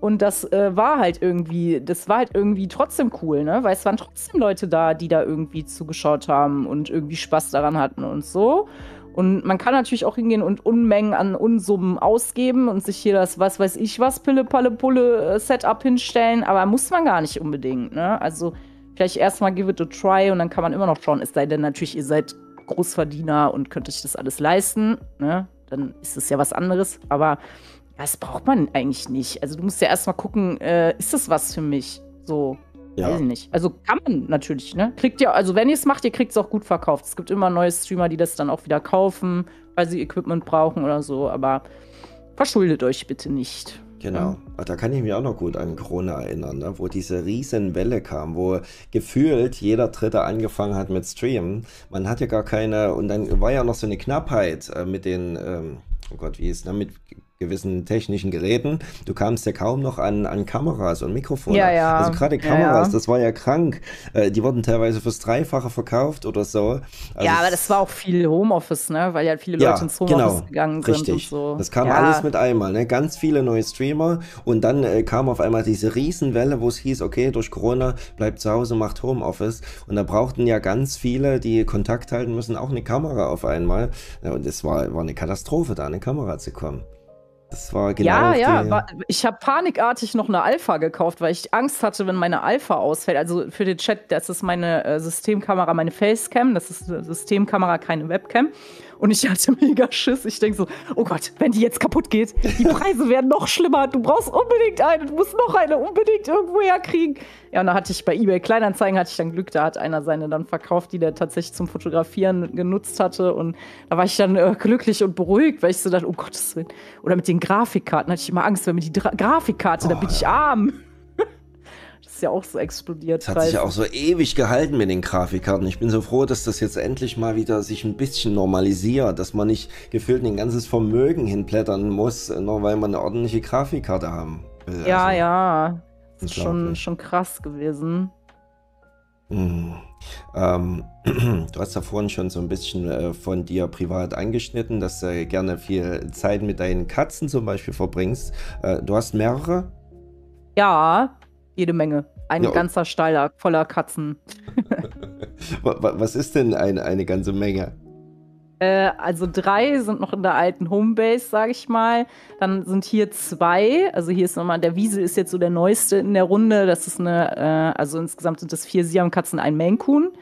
Und das äh, war halt irgendwie, das war halt irgendwie trotzdem cool, ne? Weil es waren trotzdem Leute da, die da irgendwie zugeschaut haben und irgendwie Spaß daran hatten und so. Und man kann natürlich auch hingehen und Unmengen an Unsummen ausgeben und sich hier das, was weiß ich was, Pille-Palle-Pulle-Setup äh, hinstellen, aber muss man gar nicht unbedingt, ne? Also vielleicht erstmal give it a try und dann kann man immer noch schauen, es sei denn natürlich, ihr seid Großverdiener und könnt euch das alles leisten, ne? Dann ist es ja was anderes, aber das braucht man eigentlich nicht. Also du musst ja erstmal gucken, äh, ist das was für mich? So, ja. weiß ich nicht. Also kann man natürlich, ne? Kriegt ihr, also wenn ihr es macht, ihr kriegt es auch gut verkauft. Es gibt immer neue Streamer, die das dann auch wieder kaufen, weil sie Equipment brauchen oder so, aber verschuldet euch bitte nicht. Genau. Ja. Da kann ich mich auch noch gut an Corona erinnern, ne? wo diese riesen Welle kam, wo gefühlt jeder Dritte angefangen hat mit Streamen. Man hat ja gar keine, und dann war ja noch so eine Knappheit äh, mit den, ähm, oh Gott, wie ist, ne? mit gewissen technischen Geräten. Du kamst ja kaum noch an, an Kameras und Mikrofone. Ja, ja. Also gerade Kameras, ja, das war ja krank. Äh, die wurden teilweise fürs Dreifache verkauft oder so. Also ja, aber das war auch viel Homeoffice, ne? Weil ja viele Leute ins Homeoffice genau, gegangen sind richtig. und so. Das kam alles mit einmal, ne? Ganz viele neue Streamer und dann äh, kam auf einmal diese Riesenwelle, wo es hieß, okay, durch Corona bleibt zu Hause, macht Homeoffice. Und da brauchten ja ganz viele, die Kontakt halten müssen, auch eine Kamera auf einmal. Ja, und es war, war eine Katastrophe, da eine Kamera zu kommen. Das war genau Ja, ja, war, ich habe panikartig noch eine Alpha gekauft, weil ich Angst hatte, wenn meine Alpha ausfällt. Also für den Chat, das ist meine äh, Systemkamera, meine Facecam, das ist eine Systemkamera, keine Webcam. Und ich hatte mega Schiss. Ich denke so, oh Gott, wenn die jetzt kaputt geht, die Preise werden noch schlimmer. Du brauchst unbedingt eine, du musst noch eine unbedingt irgendwo herkriegen. Ja, und da hatte ich bei eBay Kleinanzeigen hatte ich dann Glück, da hat einer seine dann verkauft, die der tatsächlich zum Fotografieren genutzt hatte. Und da war ich dann äh, glücklich und beruhigt, weil ich so dachte, oh Gottes Willen. Oder mit den Grafikkarten hatte ich immer Angst, wenn mir die Dra Grafikkarte, oh, da bin ich arm ja auch so explodiert. Das hat sich ja auch so ewig gehalten mit den Grafikkarten. Ich bin so froh, dass das jetzt endlich mal wieder sich ein bisschen normalisiert, dass man nicht gefühlt ein ganzes Vermögen hinblättern muss, nur weil man eine ordentliche Grafikkarte haben will. Ja, also, ja. Das ist schon, schon krass gewesen. Mhm. Ähm, du hast ja vorhin schon so ein bisschen äh, von dir privat angeschnitten, dass du gerne viel Zeit mit deinen Katzen zum Beispiel verbringst. Äh, du hast mehrere? Ja, jede Menge. Ein ja, ganzer Stall voller Katzen. Was ist denn ein, eine ganze Menge? Äh, also drei sind noch in der alten Homebase, sage ich mal. Dann sind hier zwei. Also hier ist nochmal, der Wiesel ist jetzt so der neueste in der Runde. Das ist eine, äh, also insgesamt sind das vier Siamkatzen, ein Maine Coon.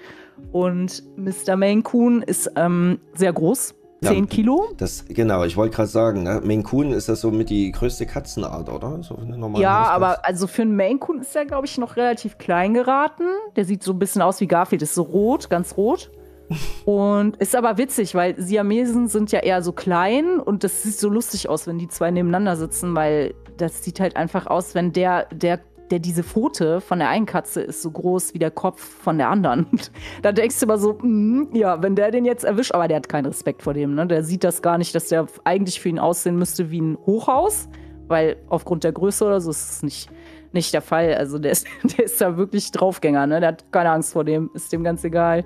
Und Mr. Maine Coon ist ähm, sehr groß, 10 ja, Kilo? Das, genau, ich wollte gerade sagen, ne? Maine Coon ist das so mit die größte Katzenart, oder? So ja, aber also für einen Maine Coon ist der, glaube ich, noch relativ klein geraten. Der sieht so ein bisschen aus wie Garfield, ist so rot, ganz rot. und ist aber witzig, weil Siamesen sind ja eher so klein und das sieht so lustig aus, wenn die zwei nebeneinander sitzen, weil das sieht halt einfach aus, wenn der, der der diese Pfote von der einen Katze ist so groß wie der Kopf von der anderen. da denkst du immer so, mm, ja, wenn der den jetzt erwischt, aber der hat keinen Respekt vor dem, ne? Der sieht das gar nicht, dass der eigentlich für ihn aussehen müsste wie ein Hochhaus, weil aufgrund der Größe oder so ist es nicht, nicht der Fall. Also der ist, der ist da wirklich Draufgänger, ne? Der hat keine Angst vor dem, ist dem ganz egal.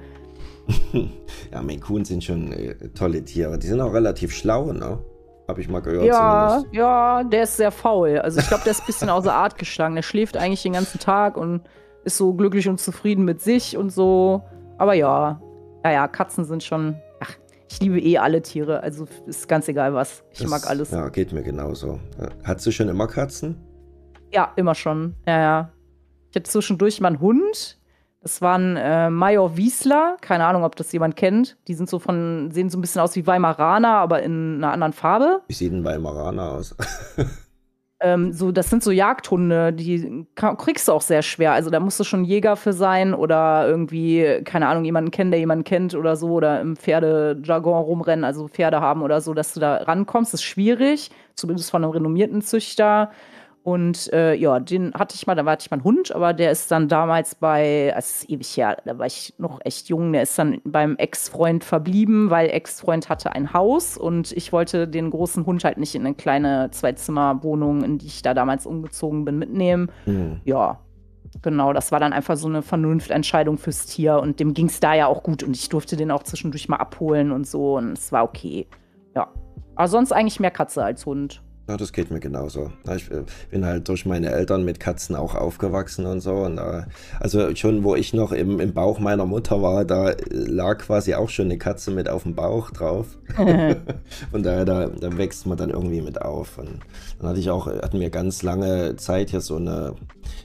ja, Maine Coon sind schon äh, tolle Tiere. Die sind auch relativ schlau, ne? Habe ich mal gehört. Ja, zumindest. ja, der ist sehr faul. Also ich glaube, der ist ein bisschen außer Art geschlagen. Der schläft eigentlich den ganzen Tag und ist so glücklich und zufrieden mit sich und so. Aber ja, naja, Katzen sind schon. Ach, ich liebe eh alle Tiere. Also ist ganz egal was. Ich das, mag alles. Ja, geht mir genauso. Hattest du schon immer Katzen? Ja, immer schon. Ja, ja. Ich hatte zwischendurch mal einen Hund. Es waren äh, Major Wiesler, keine Ahnung, ob das jemand kennt. Die sind so von, sehen so ein bisschen aus wie Weimaraner, aber in einer anderen Farbe. Wie sieht ein Weimaraner aus? ähm, so, das sind so Jagdhunde, die kriegst du auch sehr schwer. Also da musst du schon Jäger für sein oder irgendwie, keine Ahnung, jemanden kennen, der jemanden kennt oder so oder im Pferdejargon rumrennen, also Pferde haben oder so, dass du da rankommst, ist schwierig, zumindest von einem renommierten Züchter. Und äh, ja, den hatte ich mal, da war ich mal ein Hund, aber der ist dann damals bei, es ist ewig her, da war ich noch echt jung, der ist dann beim Ex-Freund verblieben, weil Ex-Freund hatte ein Haus und ich wollte den großen Hund halt nicht in eine kleine Zwei-Zimmer-Wohnung, in die ich da damals umgezogen bin, mitnehmen. Mhm. Ja, genau, das war dann einfach so eine Vernunftentscheidung fürs Tier und dem ging es da ja auch gut und ich durfte den auch zwischendurch mal abholen und so und es war okay. Ja. Aber sonst eigentlich mehr Katze als Hund. Ja, das geht mir genauso. Ich äh, bin halt durch meine Eltern mit Katzen auch aufgewachsen und so. Und, äh, also schon, wo ich noch im, im Bauch meiner Mutter war, da lag quasi auch schon eine Katze mit auf dem Bauch drauf. Von daher, da, da wächst man dann irgendwie mit auf. Und dann hatte ich auch, hatten wir ganz lange Zeit hier so eine,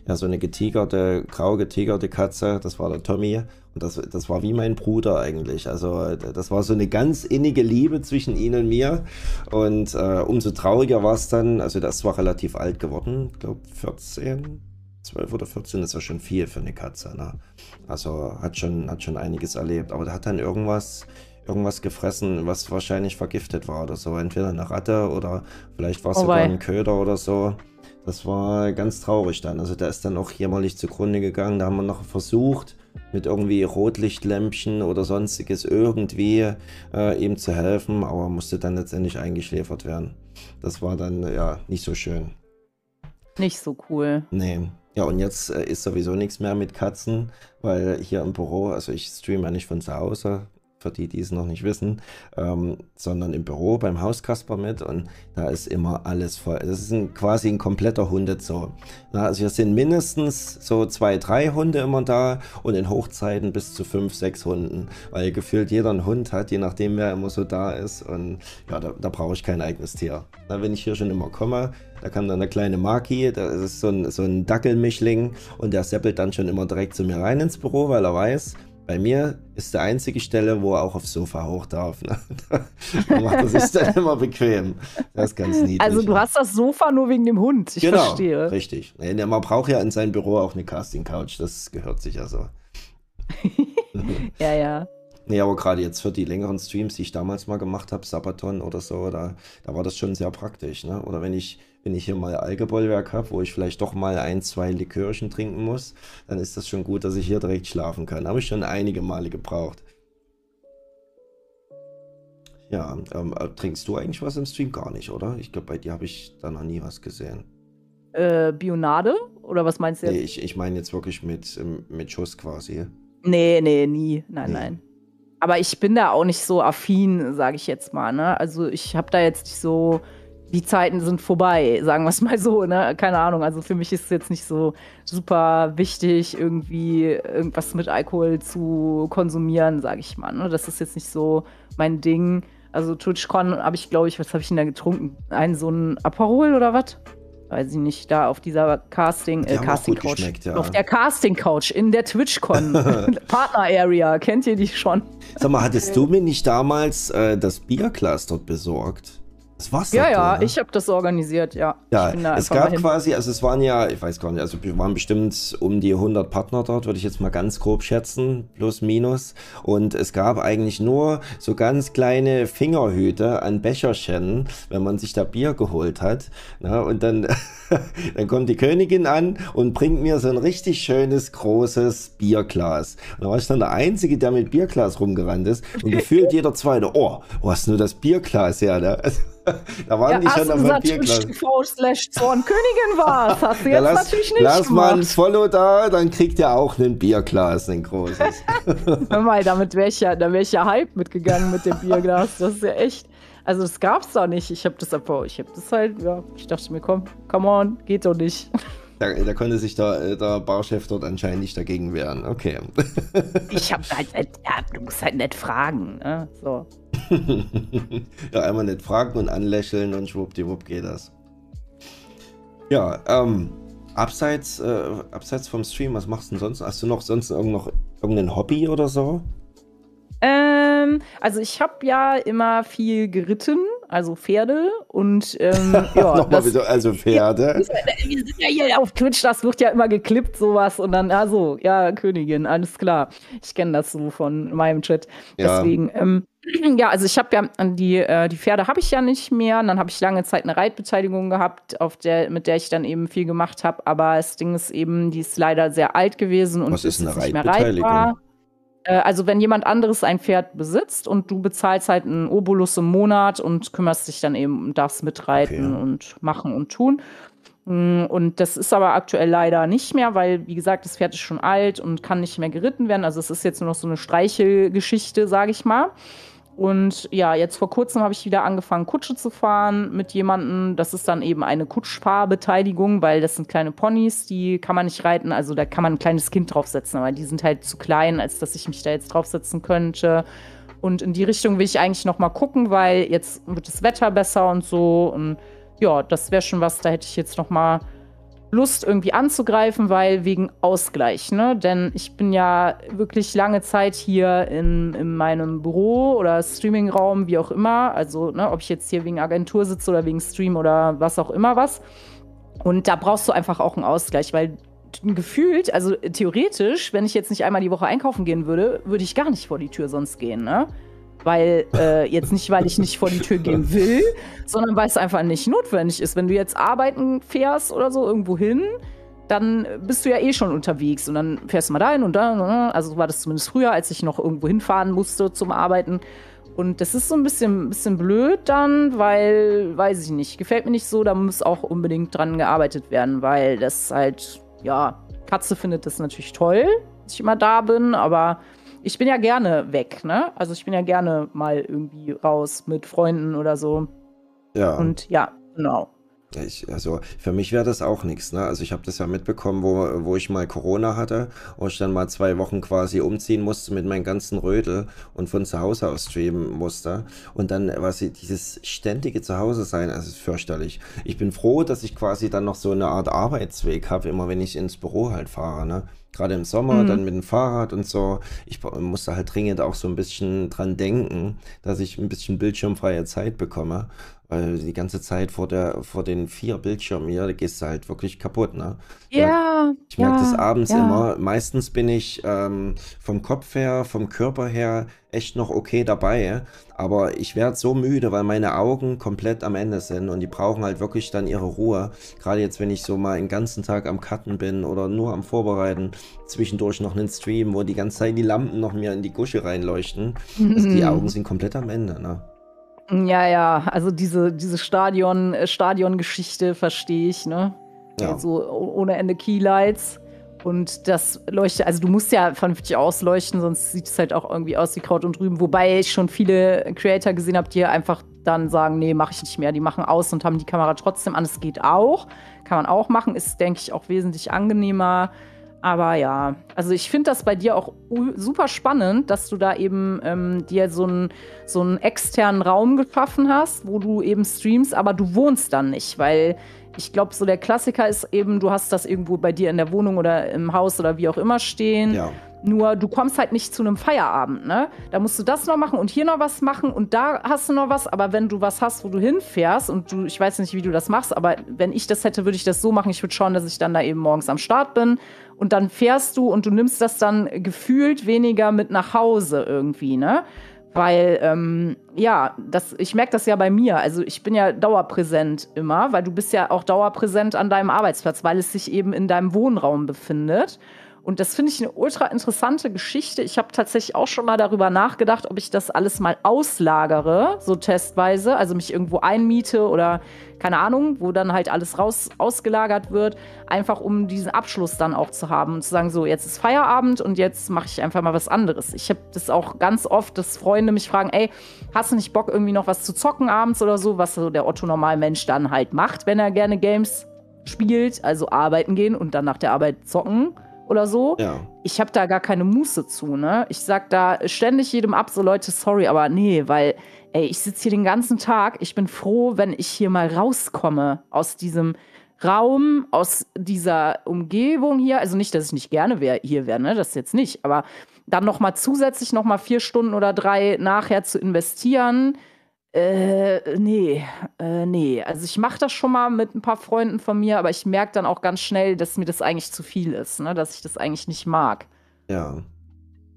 ja, so eine getigerte, grau getigerte Katze. Das war der Tommy. Und das, das war wie mein Bruder eigentlich. Also das war so eine ganz innige Liebe zwischen ihm und mir. Und äh, umso trauriger war es dann, also das war relativ alt geworden, ich glaube 14, 12 oder 14 ist ja schon viel für eine Katze. Ne? Also hat schon, hat schon einiges erlebt. Aber der hat dann irgendwas, irgendwas gefressen, was wahrscheinlich vergiftet war oder so. Entweder eine Ratte oder vielleicht war es oh sogar ein Köder oder so. Das war ganz traurig dann. Also der ist dann auch jämmerlich zugrunde gegangen. Da haben wir noch versucht, mit irgendwie Rotlichtlämpchen oder sonstiges irgendwie äh, ihm zu helfen, aber musste dann letztendlich eingeschläfert werden. Das war dann ja nicht so schön. Nicht so cool. Nee. Ja, und jetzt äh, ist sowieso nichts mehr mit Katzen, weil hier im Büro, also ich streame ja nicht von zu Hause, für die, die es noch nicht wissen, ähm, sondern im Büro beim Hauskasper mit und da ist immer alles voll. Das ist ein, quasi ein kompletter Hundezoo. Na, also wir sind mindestens so zwei, drei Hunde immer da und in Hochzeiten bis zu fünf, sechs Hunden, weil gefühlt jeder einen Hund hat, je nachdem wer immer so da ist und ja, da, da brauche ich kein eigenes Tier. Na, wenn ich hier schon immer komme, da kam dann eine kleine Maki, das ist so ein, so ein Dackelmischling und der seppelt dann schon immer direkt zu mir rein ins Büro, weil er weiß, Bei mir ist die einzige Stelle, wo er auch aufs Sofa hoch darf. Ne? da macht er sich dann immer bequem. Das ist ganz niedlich. Also du hast das Sofa nur wegen dem Hund, ich genau, verstehe. richtig. Man braucht ja in seinem Büro auch eine Casting-Couch, das gehört sich ja so. ja, ja. Nee, aber gerade jetzt für die längeren Streams, die ich damals mal gemacht habe, Sabaton oder so, da, da war das schon sehr praktisch. Ne? Oder wenn ich, wenn ich hier mal Alkoholwerk habe, wo ich vielleicht doch mal ein, zwei Likörchen trinken muss, dann ist das schon gut, dass ich hier direkt schlafen kann. Habe ich schon einige Male gebraucht. Ja, ähm, äh, trinkst du eigentlich was im Stream? Gar nicht, oder? Ich glaube, bei dir habe ich da noch nie was gesehen. Äh, Bionade? Oder was meinst du jetzt? Nee, ich, ich meine jetzt wirklich mit, ähm, mit Schuss quasi. Nee, nee, nie. Nein, nee. nein. Aber ich bin da auch nicht so affin, sage ich jetzt mal. Ne? Also ich habe da jetzt nicht so, die Zeiten sind vorbei, sagen wir es mal so. Ne? Keine Ahnung. Also für mich ist es jetzt nicht so super wichtig, irgendwie irgendwas mit Alkohol zu konsumieren, sage ich mal. Ne? Das ist jetzt nicht so mein Ding. Also TwitchCon habe ich, glaube ich, was habe ich denn da getrunken? Ein so ein Aperol oder was? weiß ich nicht, da auf dieser Casting, äh, Casting Couch. Ja. Auf der Casting Couch in der TwitchCon Partner Area. Kennt ihr die schon? Sag mal, hattest du mir nicht damals äh, das Bierglas dort besorgt? Das war's Ja, ja, ne? ich habe das organisiert, ja. Ja, es gab quasi, also es waren ja, ich weiß gar nicht, also wir waren bestimmt um die 100 Partner dort, würde ich jetzt mal ganz grob schätzen, plus minus. Und es gab eigentlich nur so ganz kleine Fingerhüte an Becherchen, wenn man sich da Bier geholt hat. Na, ne? und dann, dann kommt die Königin an und bringt mir so ein richtig schönes, großes Bierglas. Und da war ich dann der Einzige, der mit Bierglas rumgerannt ist. Und gefühlt jeder Zweite, oh, wo hast du nur das Bierglas her? Ne? Also, da waren ja, die schon am Papierglas. Slash Zornkönigin warst, hast du jetzt lass, natürlich nicht Lass gemacht. mal ein Follow da, dann kriegt ihr auch ein Bierglas, ein großes. Hör mal, damit wäre ich, ja, wär ich ja hype mitgegangen mit dem Bierglas. Das ist ja echt... Also das gab's da nicht. Ich habe das aber, ich habe das halt, ja, ich dachte mir, komm, come on, geht doch nicht. Da, da, konnte sich der, der Barchef dort anscheinend nicht dagegen wehren. Okay. Ich habe halt, ja, du musst halt nett fragen. Ne? So. ja, einmal nicht fragen und anlächeln und schwuppdiwupp geht das. Ja, ähm, abseits, äh, abseits vom Stream, was machst du denn sonst? Hast du noch sonst irgend noch irgendein Hobby oder so? Ähm, also ich habe ja immer viel geritten also Pferde und ähm, ja. Nochmal bitte, also Pferde. Wir sind ja hier auf Twitch, das wird ja immer geklippt, sowas und dann, also, ja, Königin, alles klar. Ich kenne das so von meinem Chat. Deswegen, ja. Ähm, ja, also ich habe ja die, äh, die Pferde habe ich ja nicht mehr. Und dann habe ich lange Zeit eine Reitbeteiligung gehabt, auf der, mit der ich dann eben viel gemacht habe. Aber das Ding ist eben, die ist leider sehr alt gewesen und Was ist eine Reitbeteiligung? Äh, also wenn jemand anderes ein Pferd besitzt und du bezahlst halt einen Obolus im Monat und kümmerst dich dann eben und darfst mitreiten okay. und machen und tun. Mm, und das ist aber aktuell leider nicht mehr, weil, wie gesagt, das Pferd ist schon alt und kann nicht mehr geritten werden. Also es ist jetzt nur noch so eine Streichelgeschichte, sage ich mal. Und ja, jetzt vor kurzem habe ich wieder angefangen, Kutsche zu fahren mit jemandem. Das ist dann eben eine Kutschfahrbeteiligung, weil das sind kleine Ponys, die kann man nicht reiten. Also da kann man ein kleines Kind draufsetzen, aber die sind halt zu klein, als dass ich mich da jetzt draufsetzen könnte. Und in die Richtung will ich eigentlich noch mal gucken, weil jetzt wird das Wetter besser und so. Und ja, das wäre schon was, da hätte ich jetzt noch mal Lust irgendwie anzugreifen, weil wegen Ausgleich, ne? Denn ich bin ja wirklich lange Zeit hier in, in meinem Büro oder Streamingraum, wie auch immer. Also, ne, ob ich jetzt hier wegen Agentur sitze oder wegen Stream oder was auch immer was. Und da brauchst du einfach auch einen Ausgleich, weil gefühlt, also theoretisch, wenn ich jetzt nicht einmal die Woche einkaufen gehen würde, würde ich gar nicht vor die Tür sonst gehen, ne? Weil äh, jetzt nicht, weil ich nicht vor die Tür gehen will, sondern weil es einfach nicht notwendig ist. Wenn du jetzt arbeiten fährst oder so irgendwo hin, dann bist du ja eh schon unterwegs und dann fährst du mal dahin und da. Ne? Also war das zumindest früher, als ich noch irgendwo hinfahren musste zum Arbeiten. Und das ist so ein bisschen, bisschen blöd dann, weil, weiß ich nicht, gefällt mir nicht so, da muss auch unbedingt dran gearbeitet werden, weil das halt, ja, Katze findet das natürlich toll, dass ich immer da bin, aber ich bin ja gerne weg, ne? Also ich bin ja gerne mal irgendwie raus mit Freunden oder so. Ja. Und ja, genau. Ich, also für mich wäre das auch nichts. Ne? Also ich habe das ja mitbekommen, wo, wo ich mal Corona hatte, wo ich dann mal zwei Wochen quasi umziehen musste mit meinen ganzen Rödel und von zu Hause aus streamen musste. Und dann was dieses ständige Zuhause sein, also ist fürchterlich. Ich bin froh, dass ich quasi dann noch so eine Art Arbeitsweg habe, immer wenn ich ins Büro halt fahre. Ne? Gerade im Sommer, mhm. dann mit dem Fahrrad und so. Ich musste halt dringend auch so ein bisschen dran denken, dass ich ein bisschen bildschirmfreie Zeit bekomme. Weil die ganze Zeit vor, der, vor den vier Bildschirmen hier, da gehst du halt wirklich kaputt, ne? Ja. Ich merke ja, das abends ja. immer. Meistens bin ich ähm, vom Kopf her, vom Körper her echt noch okay dabei. Aber ich werde so müde, weil meine Augen komplett am Ende sind und die brauchen halt wirklich dann ihre Ruhe. Gerade jetzt, wenn ich so mal den ganzen Tag am Cutten bin oder nur am Vorbereiten, zwischendurch noch einen Stream, wo die ganze Zeit die Lampen noch mir in die Gusche reinleuchten. Also die Augen sind komplett am Ende, ne? Ja, ja, also diese, diese Stadion, äh, Stadiongeschichte verstehe ich, ne? Ja. Also ohne Ende Keylights. Und das leuchtet, also du musst ja vernünftig ausleuchten, sonst sieht es halt auch irgendwie aus wie Kraut und Rüben. Wobei ich schon viele Creator gesehen habe, die einfach dann sagen, nee, mache ich nicht mehr. Die machen aus und haben die Kamera trotzdem an. Es geht auch. Kann man auch machen. Ist, denke ich, auch wesentlich angenehmer. Aber ja, also ich finde das bei dir auch super spannend, dass du da eben ähm, dir so einen so einen externen Raum geschaffen hast, wo du eben streamst, aber du wohnst dann nicht, weil ich glaube, so der Klassiker ist eben, du hast das irgendwo bei dir in der Wohnung oder im Haus oder wie auch immer stehen. Ja. Nur du kommst halt nicht zu einem Feierabend, ne? Da musst du das noch machen und hier noch was machen und da hast du noch was. Aber wenn du was hast, wo du hinfährst und du, ich weiß nicht, wie du das machst, aber wenn ich das hätte, würde ich das so machen. Ich würde schauen, dass ich dann da eben morgens am Start bin und dann fährst du und du nimmst das dann gefühlt weniger mit nach Hause irgendwie, ne? Weil, ähm, ja, das, ich merke das ja bei mir. Also ich bin ja dauerpräsent immer, weil du bist ja auch dauerpräsent an deinem Arbeitsplatz, weil es sich eben in deinem Wohnraum befindet. Und das finde ich eine ultra interessante Geschichte. Ich habe tatsächlich auch schon mal darüber nachgedacht, ob ich das alles mal auslagere, so testweise, also mich irgendwo einmiete oder keine Ahnung, wo dann halt alles raus ausgelagert wird, einfach um diesen Abschluss dann auch zu haben und zu sagen, so jetzt ist Feierabend und jetzt mache ich einfach mal was anderes. Ich habe das auch ganz oft, dass Freunde mich fragen, ey, hast du nicht Bock irgendwie noch was zu zocken abends oder so, was so der Otto Normalmensch dann halt macht, wenn er gerne Games spielt, also arbeiten gehen und dann nach der Arbeit zocken oder so. Ja. Ich habe da gar keine Muße zu, ne? Ich sag da ständig jedem ab, so Leute, sorry, aber nee, weil, ey, ich sitze hier den ganzen Tag. Ich bin froh, wenn ich hier mal rauskomme aus diesem Raum, aus dieser Umgebung hier. Also nicht, dass ich nicht gerne wär, hier wäre, ne? Das jetzt nicht. Aber dann noch mal zusätzlich noch mal vier Stunden oder drei nachher zu investieren, äh, nee, äh, nee. Also ich mache das schon mal mit ein paar Freunden von mir, aber ich merke dann auch ganz schnell, dass mir das eigentlich zu viel ist, ne? dass ich das eigentlich nicht mag. Ja.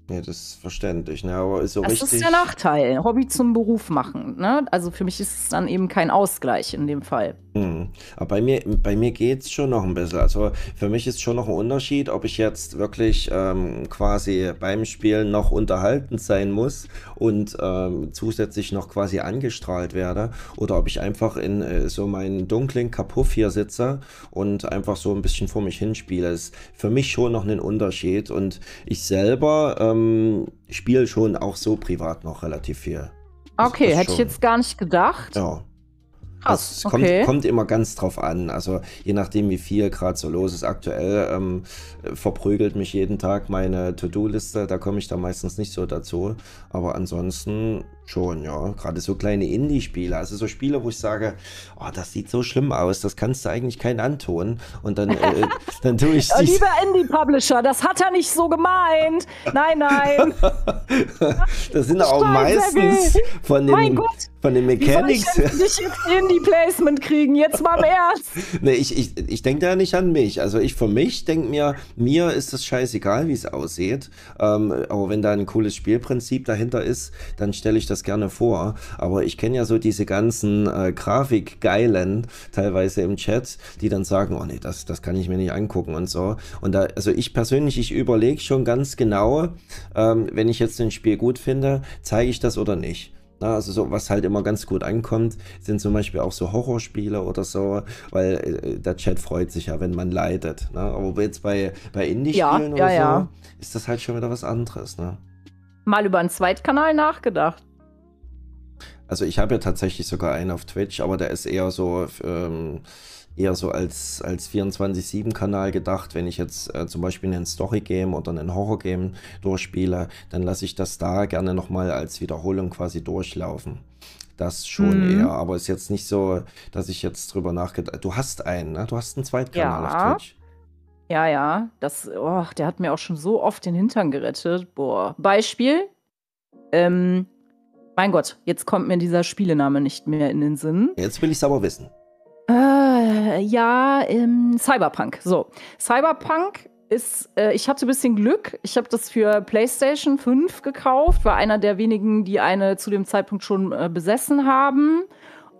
Ja, das ist verständlich, ne? Aber ist so das richtig. ist der Nachteil. Hobby zum Beruf machen, ne? Also für mich ist es dann eben kein Ausgleich in dem Fall. Hm. Aber bei mir, bei mir geht es schon noch ein bisschen. Also für mich ist schon noch ein Unterschied, ob ich jetzt wirklich ähm, quasi beim Spielen noch unterhaltend sein muss und ähm, zusätzlich noch quasi angestrahlt werde oder ob ich einfach in äh, so meinen dunklen Kapuff hier sitze und einfach so ein bisschen vor mich hinspiele. Ist für mich schon noch ein Unterschied und ich selber ähm, spiele schon auch so privat noch relativ viel. Okay, hätte schon. ich jetzt gar nicht gedacht. Ja. Es kommt, okay. kommt, immer ganz drauf an. Also je nachdem, wie viel gerade so los ist. Aktuell ähm, verprügelt mich jeden Tag meine To-Do-Liste. Da komme ich da meistens nicht so dazu. Aber ansonsten schon, ja. Gerade so kleine Indie-Spiele. Also so Spiele, wo ich sage, oh, das sieht so schlimm aus. Das kannst du eigentlich keinen antun. Und dann, äh, dann tue ich die. Lieber Indie-Publisher, das hat er nicht so gemeint. Nein, nein. das sind auch meistens von den, von den Mechanics. Wie soll ich nicht jetzt Indie-Placement kriegen? Jetzt mal im Ernst. nee, ich, ich, ich denke ja nicht an mich. Also ich für mich denke mir, mir ist es scheißegal, wie es aussieht. Ähm, aber wenn da ein cooles Spielprinzip dahinter ist, dann stelle ich das gerne vor. Aber ich kenne ja so diese ganzen äh, Grafikgeilen teilweise im Chat, die dann sagen, oh nee, das, das kann ich mir nicht angucken und so. Und da, also ich persönlich, ich überlege schon ganz genau, ähm, wenn ich jetzt ein Spiel gut finde, zeige ich das oder nicht. Na, also so, was halt immer ganz gut ankommt, sind zum Beispiel auch so Horrorspiele oder so, weil äh, der Chat freut sich ja, wenn man leidet. Ne? Aber jetzt bei, bei Indie-Spielen ja, oder ja, so, ist das halt schon wieder was anderes. Ne? Mal über einen Zweitkanal nachgedacht. Also ich habe ja tatsächlich sogar einen auf Twitch, aber der ist eher so ähm, eher so als, als 24-7-Kanal gedacht. Wenn ich jetzt äh, zum Beispiel ein Story-Game oder ein Horror-Game durchspiele, dann lasse ich das da gerne nochmal als Wiederholung quasi durchlaufen. Das schon mhm. eher, aber ist jetzt nicht so, dass ich jetzt drüber nachgedacht Du hast einen, ne? Du hast einen Zweitkanal ja. auf Twitch. Ja, ja. Das, oh, der hat mir auch schon so oft den Hintern gerettet. Boah. Beispiel. Ähm, mein Gott, jetzt kommt mir dieser Spielename nicht mehr in den Sinn. Jetzt will ich es aber wissen. Äh, ja, ähm, Cyberpunk. So, Cyberpunk ist, äh, ich hatte ein bisschen Glück. Ich habe das für PlayStation 5 gekauft, war einer der wenigen, die eine zu dem Zeitpunkt schon äh, besessen haben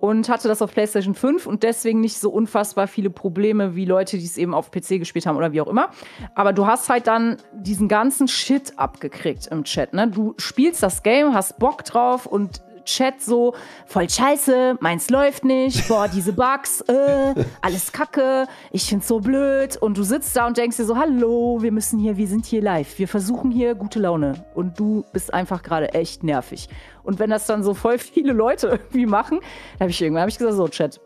und hatte das auf PlayStation 5 und deswegen nicht so unfassbar viele Probleme wie Leute, die es eben auf PC gespielt haben oder wie auch immer. Aber du hast halt dann diesen ganzen Shit abgekriegt im Chat. Ne? Du spielst das Game, hast Bock drauf und Chat so, voll scheiße, meins läuft nicht, boah, diese Bugs, äh, alles kacke, ich find's so blöd. Und du sitzt da und denkst dir so, hallo, wir müssen hier, wir sind hier live, wir versuchen hier gute Laune. Und du bist einfach gerade echt nervig. Und wenn das dann so voll viele Leute irgendwie machen, dann habe ich irgendwann hab ich gesagt, so, Chat,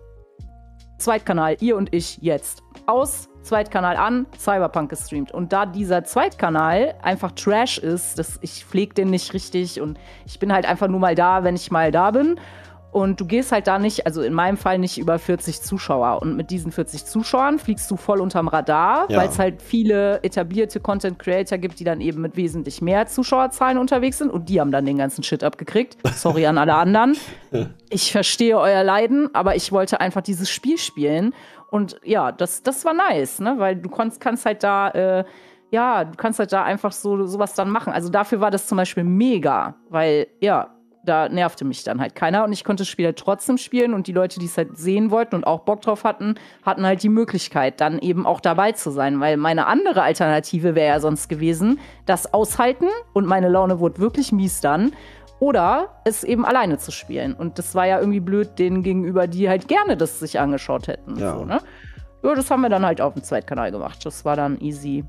Zweitkanal, ihr und ich jetzt. Aus, Zweitkanal an, Cyberpunk gestreamt. Und da dieser Zweitkanal einfach Trash ist, das, ich pflege den nicht richtig und ich bin halt einfach nur mal da, wenn ich mal da bin. Und du gehst halt da nicht, also in meinem Fall nicht über 40 Zuschauer. Und mit diesen 40 Zuschauern fliegst du voll unterm Radar, ja. weil es halt viele etablierte Content Creator gibt, die dann eben mit wesentlich mehr Zuschauerzahlen unterwegs sind. Und die haben dann den ganzen Shit abgekriegt. Sorry an alle anderen. Ich verstehe euer Leiden, aber ich wollte einfach dieses Spiel spielen. Und ja, das, das war nice, ne? Weil du kannst, kannst halt da. Äh, ja, du kannst halt da einfach so sowas dann machen. Also dafür war das zum Beispiel mega, weil ja, da nervte mich dann halt keiner und ich konnte das Spiel halt trotzdem spielen und die Leute, die es halt sehen wollten und auch Bock drauf hatten, hatten halt die Möglichkeit, dann eben auch dabei zu sein, weil meine andere Alternative wäre ja sonst gewesen, das aushalten und meine Laune wurde wirklich mies dann oder es eben alleine zu spielen und das war ja irgendwie blöd denen gegenüber, die halt gerne das sich angeschaut hätten. Ja. So, ne? ja, das haben wir dann halt auf dem Zweitkanal gemacht. Das war dann easy.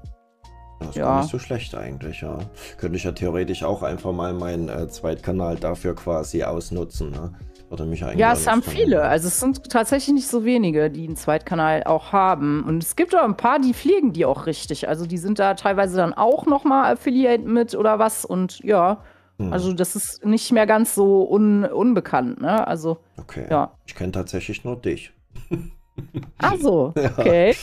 Das ist ja. gar nicht so schlecht eigentlich, ja. Könnte ich ja theoretisch auch einfach mal meinen äh, Zweitkanal dafür quasi ausnutzen. Ne? Würde mich eigentlich ja, es haben viele. Also es sind tatsächlich nicht so wenige, die einen Zweitkanal auch haben. Und es gibt auch ein paar, die fliegen die auch richtig. Also die sind da teilweise dann auch nochmal Affiliate mit oder was. Und ja, hm. also das ist nicht mehr ganz so un unbekannt. Ne? Also, okay. Ja. Ich kenne tatsächlich nur dich. Ach so, okay.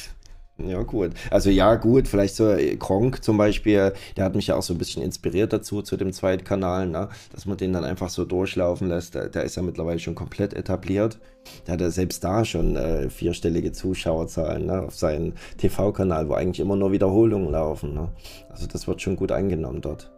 Ja. Gut. Also ja, gut, vielleicht so äh, Kronk zum Beispiel, der hat mich ja auch so ein bisschen inspiriert dazu, zu dem Zweitkanal, ne? dass man den dann einfach so durchlaufen lässt. Der, der ist ja mittlerweile schon komplett etabliert. Der hat ja selbst da schon äh, vierstellige Zuschauerzahlen ne? auf seinem TV-Kanal, wo eigentlich immer nur Wiederholungen laufen. Ne? Also das wird schon gut angenommen dort.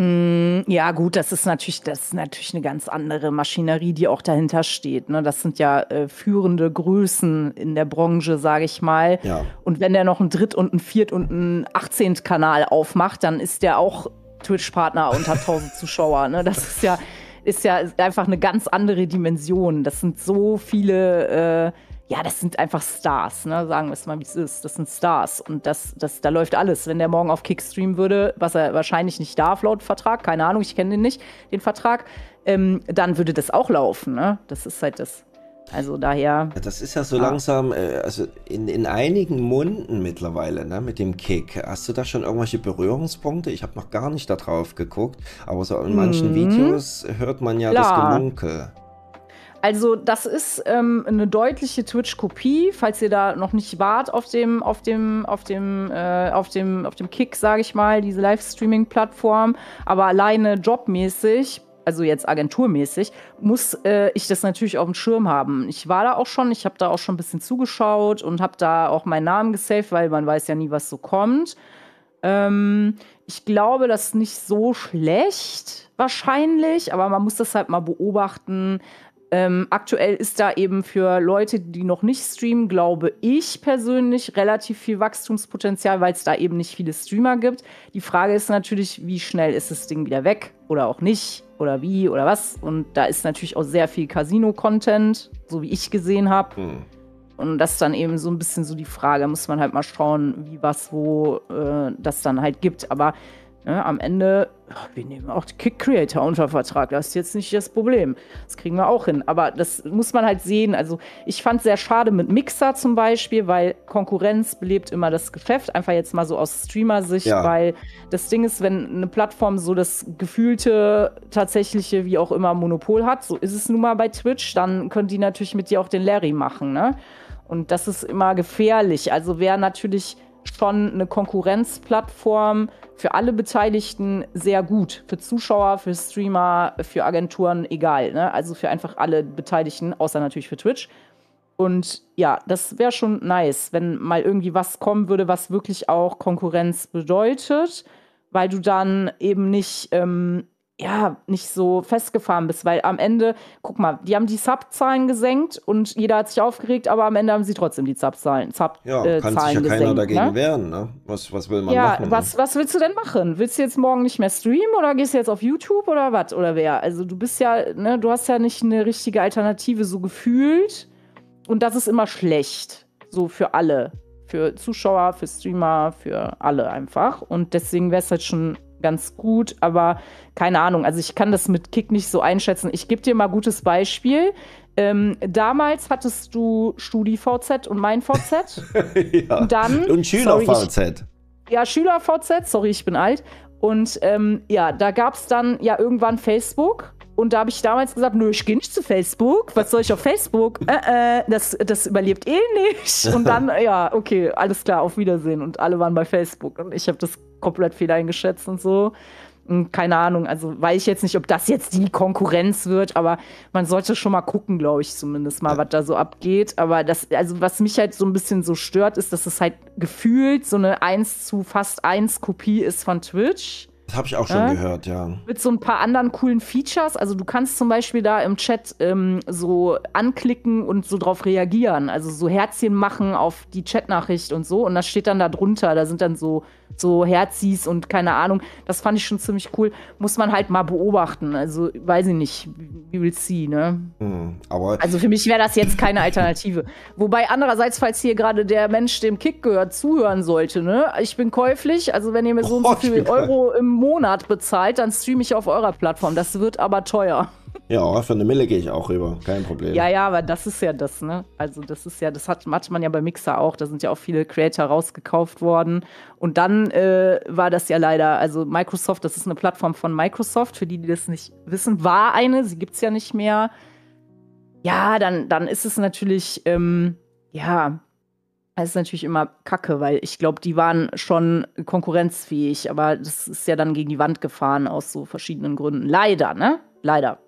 Mm, ja, gut, das ist natürlich, das ist natürlich eine ganz andere Maschinerie, die auch dahinter steht. Ne? Das sind ja äh, führende Größen in der Branche, sage ich mal. Ja. Und wenn der noch einen Dritt- und einen Viert- und einen Achtzehnt-Kanal aufmacht, dann ist der auch Twitch-Partner und hat 1000 Zuschauer. Ne? Das ist ja, ist ja einfach eine ganz andere Dimension. Das sind so viele. Äh, ja, das sind einfach Stars, ne? sagen wir es mal, wie es ist. Das sind Stars und das, das, da läuft alles. Wenn der morgen auf Kick streamen würde, was er wahrscheinlich nicht darf laut Vertrag, keine Ahnung, ich kenne den nicht, den Vertrag, ähm, dann würde das auch laufen. Ne? Das ist halt das. Also daher. Ja, das ist ja so ja. langsam, äh, also in, in einigen Munden mittlerweile, ne, mit dem Kick. Hast du da schon irgendwelche Berührungspunkte? Ich habe noch gar nicht darauf geguckt, aber so in manchen mhm. Videos hört man ja Klar. das Gemunkel. Also das ist ähm, eine deutliche Twitch-Kopie, falls ihr da noch nicht wart auf dem, auf dem, auf dem, äh, auf dem, auf dem Kick, sage ich mal, diese Livestreaming-Plattform. Aber alleine jobmäßig, also jetzt agenturmäßig, muss äh, ich das natürlich auf dem Schirm haben. Ich war da auch schon, ich habe da auch schon ein bisschen zugeschaut und habe da auch meinen Namen gesaved, weil man weiß ja nie, was so kommt. Ähm, ich glaube, das ist nicht so schlecht wahrscheinlich, aber man muss das halt mal beobachten. Ähm, aktuell ist da eben für Leute, die noch nicht streamen, glaube ich persönlich relativ viel Wachstumspotenzial, weil es da eben nicht viele Streamer gibt. Die Frage ist natürlich, wie schnell ist das Ding wieder weg oder auch nicht oder wie oder was. Und da ist natürlich auch sehr viel Casino-Content, so wie ich gesehen habe. Hm. Und das ist dann eben so ein bisschen so die Frage, muss man halt mal schauen, wie was wo äh, das dann halt gibt. Aber Ne, am Ende, wir nehmen auch die Kick-Creator unter Vertrag. Das ist jetzt nicht das Problem. Das kriegen wir auch hin. Aber das muss man halt sehen. Also, ich fand es sehr schade mit Mixer zum Beispiel, weil Konkurrenz belebt immer das Geschäft. Einfach jetzt mal so aus Streamer-Sicht, ja. weil das Ding ist, wenn eine Plattform so das gefühlte, tatsächliche, wie auch immer, Monopol hat, so ist es nun mal bei Twitch, dann können die natürlich mit dir auch den Larry machen. Ne? Und das ist immer gefährlich. Also, wer natürlich schon eine Konkurrenzplattform für alle Beteiligten sehr gut. Für Zuschauer, für Streamer, für Agenturen, egal. Ne? Also für einfach alle Beteiligten, außer natürlich für Twitch. Und ja, das wäre schon nice, wenn mal irgendwie was kommen würde, was wirklich auch Konkurrenz bedeutet, weil du dann eben nicht ähm, ja, nicht so festgefahren bist, weil am Ende, guck mal, die haben die Sub-Zahlen gesenkt und jeder hat sich aufgeregt, aber am Ende haben sie trotzdem die Sub-Zahlen Sub ja, äh, kann sich ja gesenkt, keiner dagegen ne? wehren, ne? Was, was will man ja, machen? Ja, was, ne? was willst du denn machen? Willst du jetzt morgen nicht mehr streamen oder gehst du jetzt auf YouTube oder was? Oder wer? Also du bist ja, ne, du hast ja nicht eine richtige Alternative so gefühlt und das ist immer schlecht, so für alle. Für Zuschauer, für Streamer, für alle einfach. Und deswegen wäre es halt schon ganz gut, aber keine Ahnung. Also ich kann das mit Kick nicht so einschätzen. Ich gebe dir mal ein gutes Beispiel. Ähm, damals hattest du StudiVZ und mein VZ. ja. Und dann. Und SchülerVZ. Ja, SchülerVZ, sorry, ich bin alt. Und ähm, ja, da gab es dann ja irgendwann Facebook. Und da habe ich damals gesagt, nö, ich gehe nicht zu Facebook. Was soll ich auf Facebook? Äh, äh, das, das überlebt eh nicht. Und dann, ja, okay, alles klar, auf Wiedersehen. Und alle waren bei Facebook. Und ich habe das komplett viel eingeschätzt und so. Und keine Ahnung, also weiß ich jetzt nicht, ob das jetzt die Konkurrenz wird, aber man sollte schon mal gucken, glaube ich, zumindest mal, was da so abgeht. Aber das, also was mich halt so ein bisschen so stört, ist, dass es halt gefühlt so eine 1 zu fast 1 Kopie ist von Twitch. Das habe ich auch schon äh? gehört, ja. Mit so ein paar anderen coolen Features. Also du kannst zum Beispiel da im Chat ähm, so anklicken und so drauf reagieren. Also so Herzchen machen auf die Chatnachricht und so. Und das steht dann da drunter. Da sind dann so, so Herzis und keine Ahnung. Das fand ich schon ziemlich cool. Muss man halt mal beobachten. Also weiß ich nicht. We will see, ne? Hm, aber also für mich wäre das jetzt keine Alternative. Wobei andererseits, falls hier gerade der Mensch dem Kick gehört, zuhören sollte, ne? Ich bin käuflich. Also wenn ihr mir so und so oh, viel Euro im Monat bezahlt, dann streame ich auf eurer Plattform. Das wird aber teuer. Ja, für eine Mille gehe ich auch rüber, kein Problem. Ja, ja, aber das ist ja das, ne? Also das ist ja, das hat, hat man ja bei Mixer auch. Da sind ja auch viele Creator rausgekauft worden. Und dann äh, war das ja leider, also Microsoft, das ist eine Plattform von Microsoft, für die, die das nicht wissen, war eine, sie gibt es ja nicht mehr. Ja, dann, dann ist es natürlich, ähm, ja, das ist natürlich immer kacke, weil ich glaube, die waren schon konkurrenzfähig, aber das ist ja dann gegen die Wand gefahren aus so verschiedenen Gründen. Leider, ne? Leider.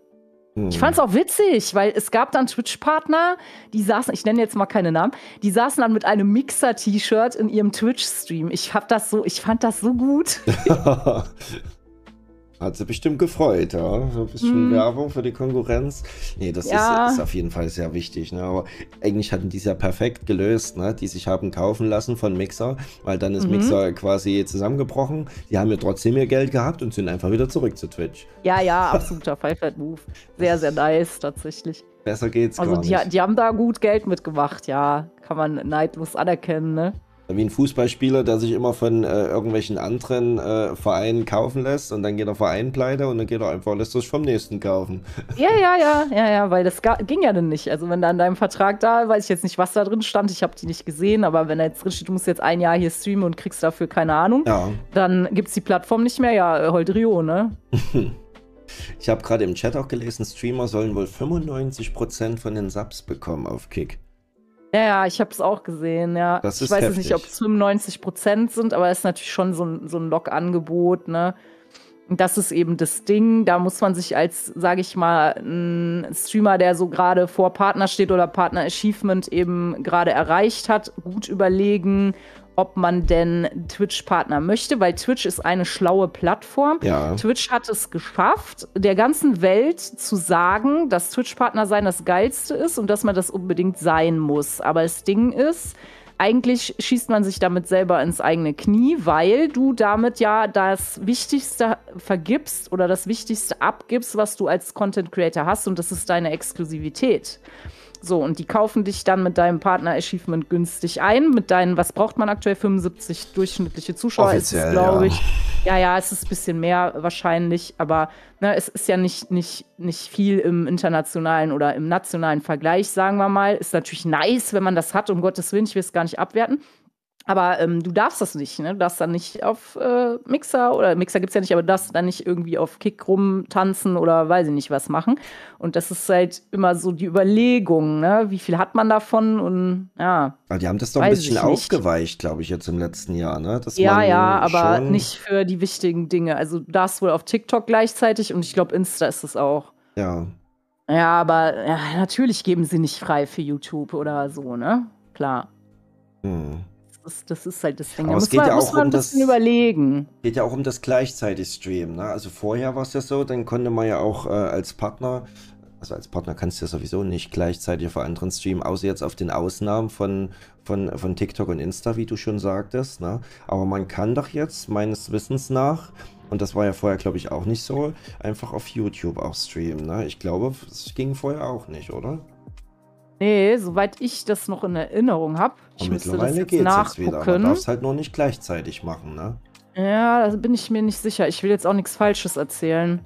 Hm. Ich fand es auch witzig, weil es gab dann Twitch-Partner, die saßen, ich nenne jetzt mal keine Namen, die saßen dann mit einem Mixer-T-Shirt in ihrem Twitch-Stream. Ich hab das so, ich fand das so gut. Hat sie bestimmt gefreut, ja. So ein bisschen mm. Werbung für die Konkurrenz. Nee, das ja. ist, ist, auf jeden Fall sehr wichtig. Ne? Aber eigentlich hatten die es ja perfekt gelöst, ne? die sich haben kaufen lassen von Mixer, weil dann ist mhm. Mixer quasi zusammengebrochen. Die haben ja trotzdem ihr Geld gehabt und sind einfach wieder zurück zu Twitch. Ja, ja, absoluter Five-Move. Sehr, sehr nice, tatsächlich. Besser geht's also gar die, nicht. die haben da gut Geld mitgemacht, ja. Kann man neidlos anerkennen, ne? Wie ein Fußballspieler, der sich immer von äh, irgendwelchen anderen äh, Vereinen kaufen lässt und dann geht der Verein pleite und dann geht er einfach, lässt sich vom nächsten kaufen. Ja, ja, ja, ja, ja, weil das ging ja dann nicht. Also wenn da in deinem Vertrag da, weiß ich jetzt nicht, was da drin stand, ich habe die nicht gesehen, aber wenn da jetzt drin steht, du musst jetzt ein Jahr hier streamen und kriegst dafür keine Ahnung, ja. dann gibt es die Plattform nicht mehr, ja, Holdrio, ne? ich habe gerade im Chat auch gelesen, Streamer sollen wohl 95% von den Subs bekommen auf Kick. Ja, ja, ich habe es auch gesehen, ja. Das ist ich weiß jetzt nicht, ob es 95 Prozent sind, aber es ist natürlich schon so ein, so ein Log-Angebot, ne? Und das ist eben das Ding. Da muss man sich als, sage ich mal, ein Streamer, der so gerade vor Partner steht oder Partner Achievement eben gerade erreicht hat, gut überlegen, ob man denn Twitch-Partner möchte, weil Twitch ist eine schlaue Plattform. Ja. Twitch hat es geschafft, der ganzen Welt zu sagen, dass Twitch-Partner sein das Geilste ist und dass man das unbedingt sein muss. Aber das Ding ist, eigentlich schießt man sich damit selber ins eigene Knie, weil du damit ja das Wichtigste vergibst oder das Wichtigste abgibst, was du als Content Creator hast und das ist deine Exklusivität. So, und die kaufen dich dann mit deinem Partner-Achievement günstig ein. Mit deinen, was braucht man aktuell? 75 durchschnittliche Zuschauer Offiziell, ist es, glaube ja. ich. Ja, ja, es ist ein bisschen mehr wahrscheinlich, aber ne, es ist ja nicht, nicht, nicht viel im internationalen oder im nationalen Vergleich, sagen wir mal. Ist natürlich nice, wenn man das hat, um Gottes Willen, ich will es gar nicht abwerten. Aber ähm, du darfst das nicht, ne? Du darfst dann nicht auf äh, Mixer oder Mixer gibt's ja nicht, aber du darfst dann nicht irgendwie auf Kick rumtanzen oder weiß ich nicht was machen. Und das ist halt immer so die Überlegung, ne? Wie viel hat man davon? Und ja. Aber die haben das doch ein bisschen aufgeweicht, glaube ich, jetzt im letzten Jahr, ne? Dass Ja, ja, aber nicht für die wichtigen Dinge. Also du darfst wohl auf TikTok gleichzeitig und ich glaube, Insta ist es auch. Ja. Ja, aber ja, natürlich geben sie nicht frei für YouTube oder so, ne? Klar. Hm. Das ist, das ist halt das Ding. Aber Da es muss geht man, ja muss auch man um ein das- bisschen überlegen. Geht ja auch um das gleichzeitig Streamen. Ne? Also vorher war es ja so, dann konnte man ja auch äh, als Partner, also als Partner kannst du ja sowieso nicht gleichzeitig auf anderen streamen, außer jetzt auf den Ausnahmen von, von, von TikTok und Insta, wie du schon sagtest. Ne? Aber man kann doch jetzt meines Wissens nach, und das war ja vorher, glaube ich, auch nicht so, einfach auf YouTube auch streamen. Ne? Ich glaube, es ging vorher auch nicht, oder? Nee, soweit ich das noch in Erinnerung habe. Ich müsste das mittlerweile jetzt geht es jetzt wieder. Man nachgucken. darf es halt nur nicht gleichzeitig machen, ne? Ja, da bin ich mir nicht sicher. Ich will jetzt auch nichts Falsches erzählen.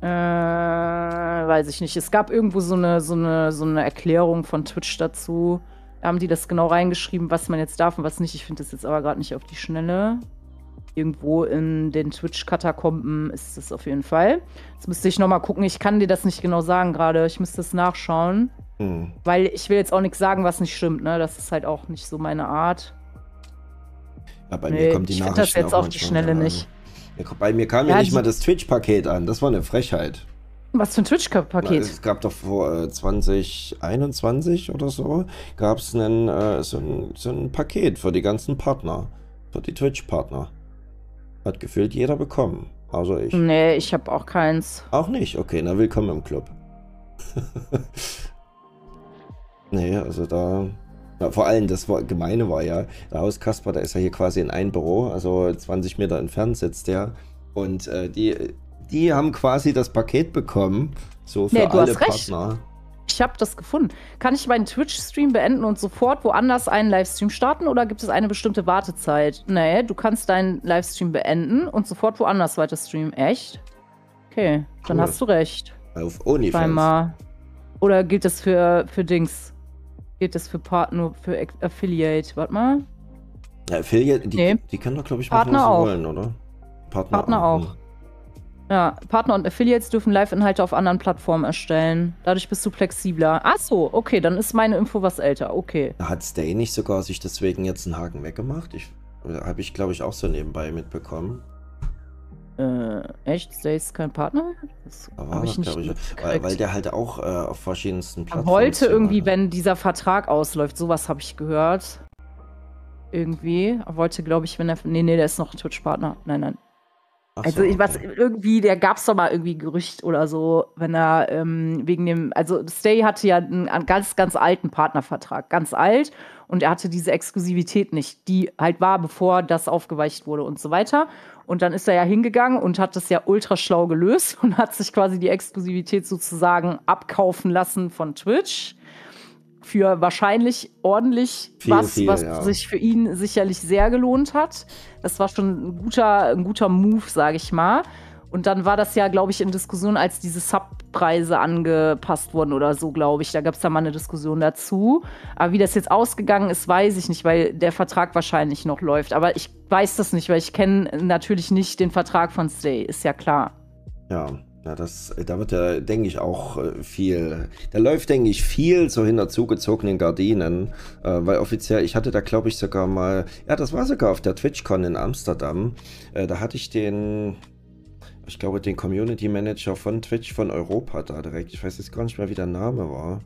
Äh, weiß ich nicht. Es gab irgendwo so eine, so eine, so eine Erklärung von Twitch dazu. Da haben die das genau reingeschrieben, was man jetzt darf und was nicht. Ich finde das jetzt aber gerade nicht auf die Schnelle. Irgendwo in den Twitch-Katakomben ist es auf jeden Fall. Jetzt müsste ich nochmal gucken. Ich kann dir das nicht genau sagen gerade. Ich müsste es nachschauen. Hm. Weil ich will jetzt auch nichts sagen, was nicht stimmt, ne? Das ist halt auch nicht so meine Art. Ja, bei Nee, mir kommt die ich Nachricht das jetzt auf die Schnelle nicht. Ja, bei mir kam ja, Ja, nicht mal das Twitch-Paket an. Das war eine Frechheit. Was für ein Twitch-Paket? Es gab doch vor äh, 2021 oder so, gab es äh, so, ein, so ein Paket für die ganzen Partner. Für die Twitch-Partner. Hat gefühlt jeder bekommen. Also ich. Nee, ich habe auch keins. Auch nicht. Okay, na willkommen im Club. nee, also da. Ja, vor allem, das war, Gemeine war ja, der Haus Kasper, da ist ja hier quasi in ein Büro, also 20 Meter entfernt sitzt der. Und äh, die, die haben quasi das Paket bekommen, so für Nee, du alle hast recht. Partner. Ich habe das gefunden. Kann ich meinen Twitch-Stream beenden und sofort woanders einen Livestream starten oder gibt es eine bestimmte Wartezeit? Nee, du kannst deinen Livestream beenden und sofort woanders weiter streamen. Echt? Okay, dann Cool. hast du recht. Auf OnlyFans. Oder gilt das für, für Dings? Gilt das für Partner, für Affiliate? Warte mal. Ja, Affiliate, die, Nee. die können doch, glaube ich, Partner machen, was sie auch. wollen, oder? Partner, Partner auch. Ja, Partner und Affiliates dürfen Live-Inhalte auf anderen Plattformen erstellen. Dadurch bist du flexibler. Ach so, okay, dann ist meine Info was älter. Okay. Hat Stay nicht sogar sich deswegen jetzt einen Haken weggemacht? Ich, Habe ich, glaube ich, auch so nebenbei mitbekommen. Äh, echt? Stay ist kein Partner? Das Da war ich nicht ich, weil, weil der halt auch äh, auf verschiedensten Er Plattformen. wollte irgendwie, ne? wenn dieser Vertrag ausläuft, sowas habe ich gehört. Irgendwie. Er wollte, glaube ich, wenn er. Nee, nee, der ist noch Twitch-Partner. Nein, nein. Ach Also so, ich was okay. irgendwie, der gab's doch mal irgendwie Gerücht oder so, wenn er ähm, wegen dem, also Stay hatte ja einen, einen ganz, ganz alten Partnervertrag, ganz alt, und er hatte diese Exklusivität nicht, die halt war, bevor das aufgeweicht wurde und so weiter. Und dann ist er ja hingegangen und hat das ja ultra schlau gelöst und hat sich quasi die Exklusivität sozusagen abkaufen lassen von Twitch für wahrscheinlich ordentlich Viel, was, viel, was ja. sich für ihn sicherlich sehr gelohnt hat. Das war schon ein guter, ein guter Move, sage ich mal. Und dann war das ja, glaube ich, in Diskussion, als diese Subpreise angepasst wurden oder so, glaube ich. Da gab es da mal eine Diskussion dazu. Aber wie das jetzt ausgegangen ist, weiß ich nicht, weil der Vertrag wahrscheinlich noch läuft. Aber ich weiß das nicht, weil ich kenne natürlich nicht den Vertrag von Stay, ist ja klar. Ja, ja das, da wird ja, denke ich, auch äh, viel. Da läuft, denke ich, viel so hinter zugezogenen Gardinen. Äh, weil offiziell, ich hatte da, glaube ich, sogar mal. Ja, das war sogar auf der TwitchCon in Amsterdam. Äh, da hatte ich den. Ich glaube, den Community Manager von Twitch von Europa da direkt. Ich weiß jetzt gar nicht mehr, wie der Name war.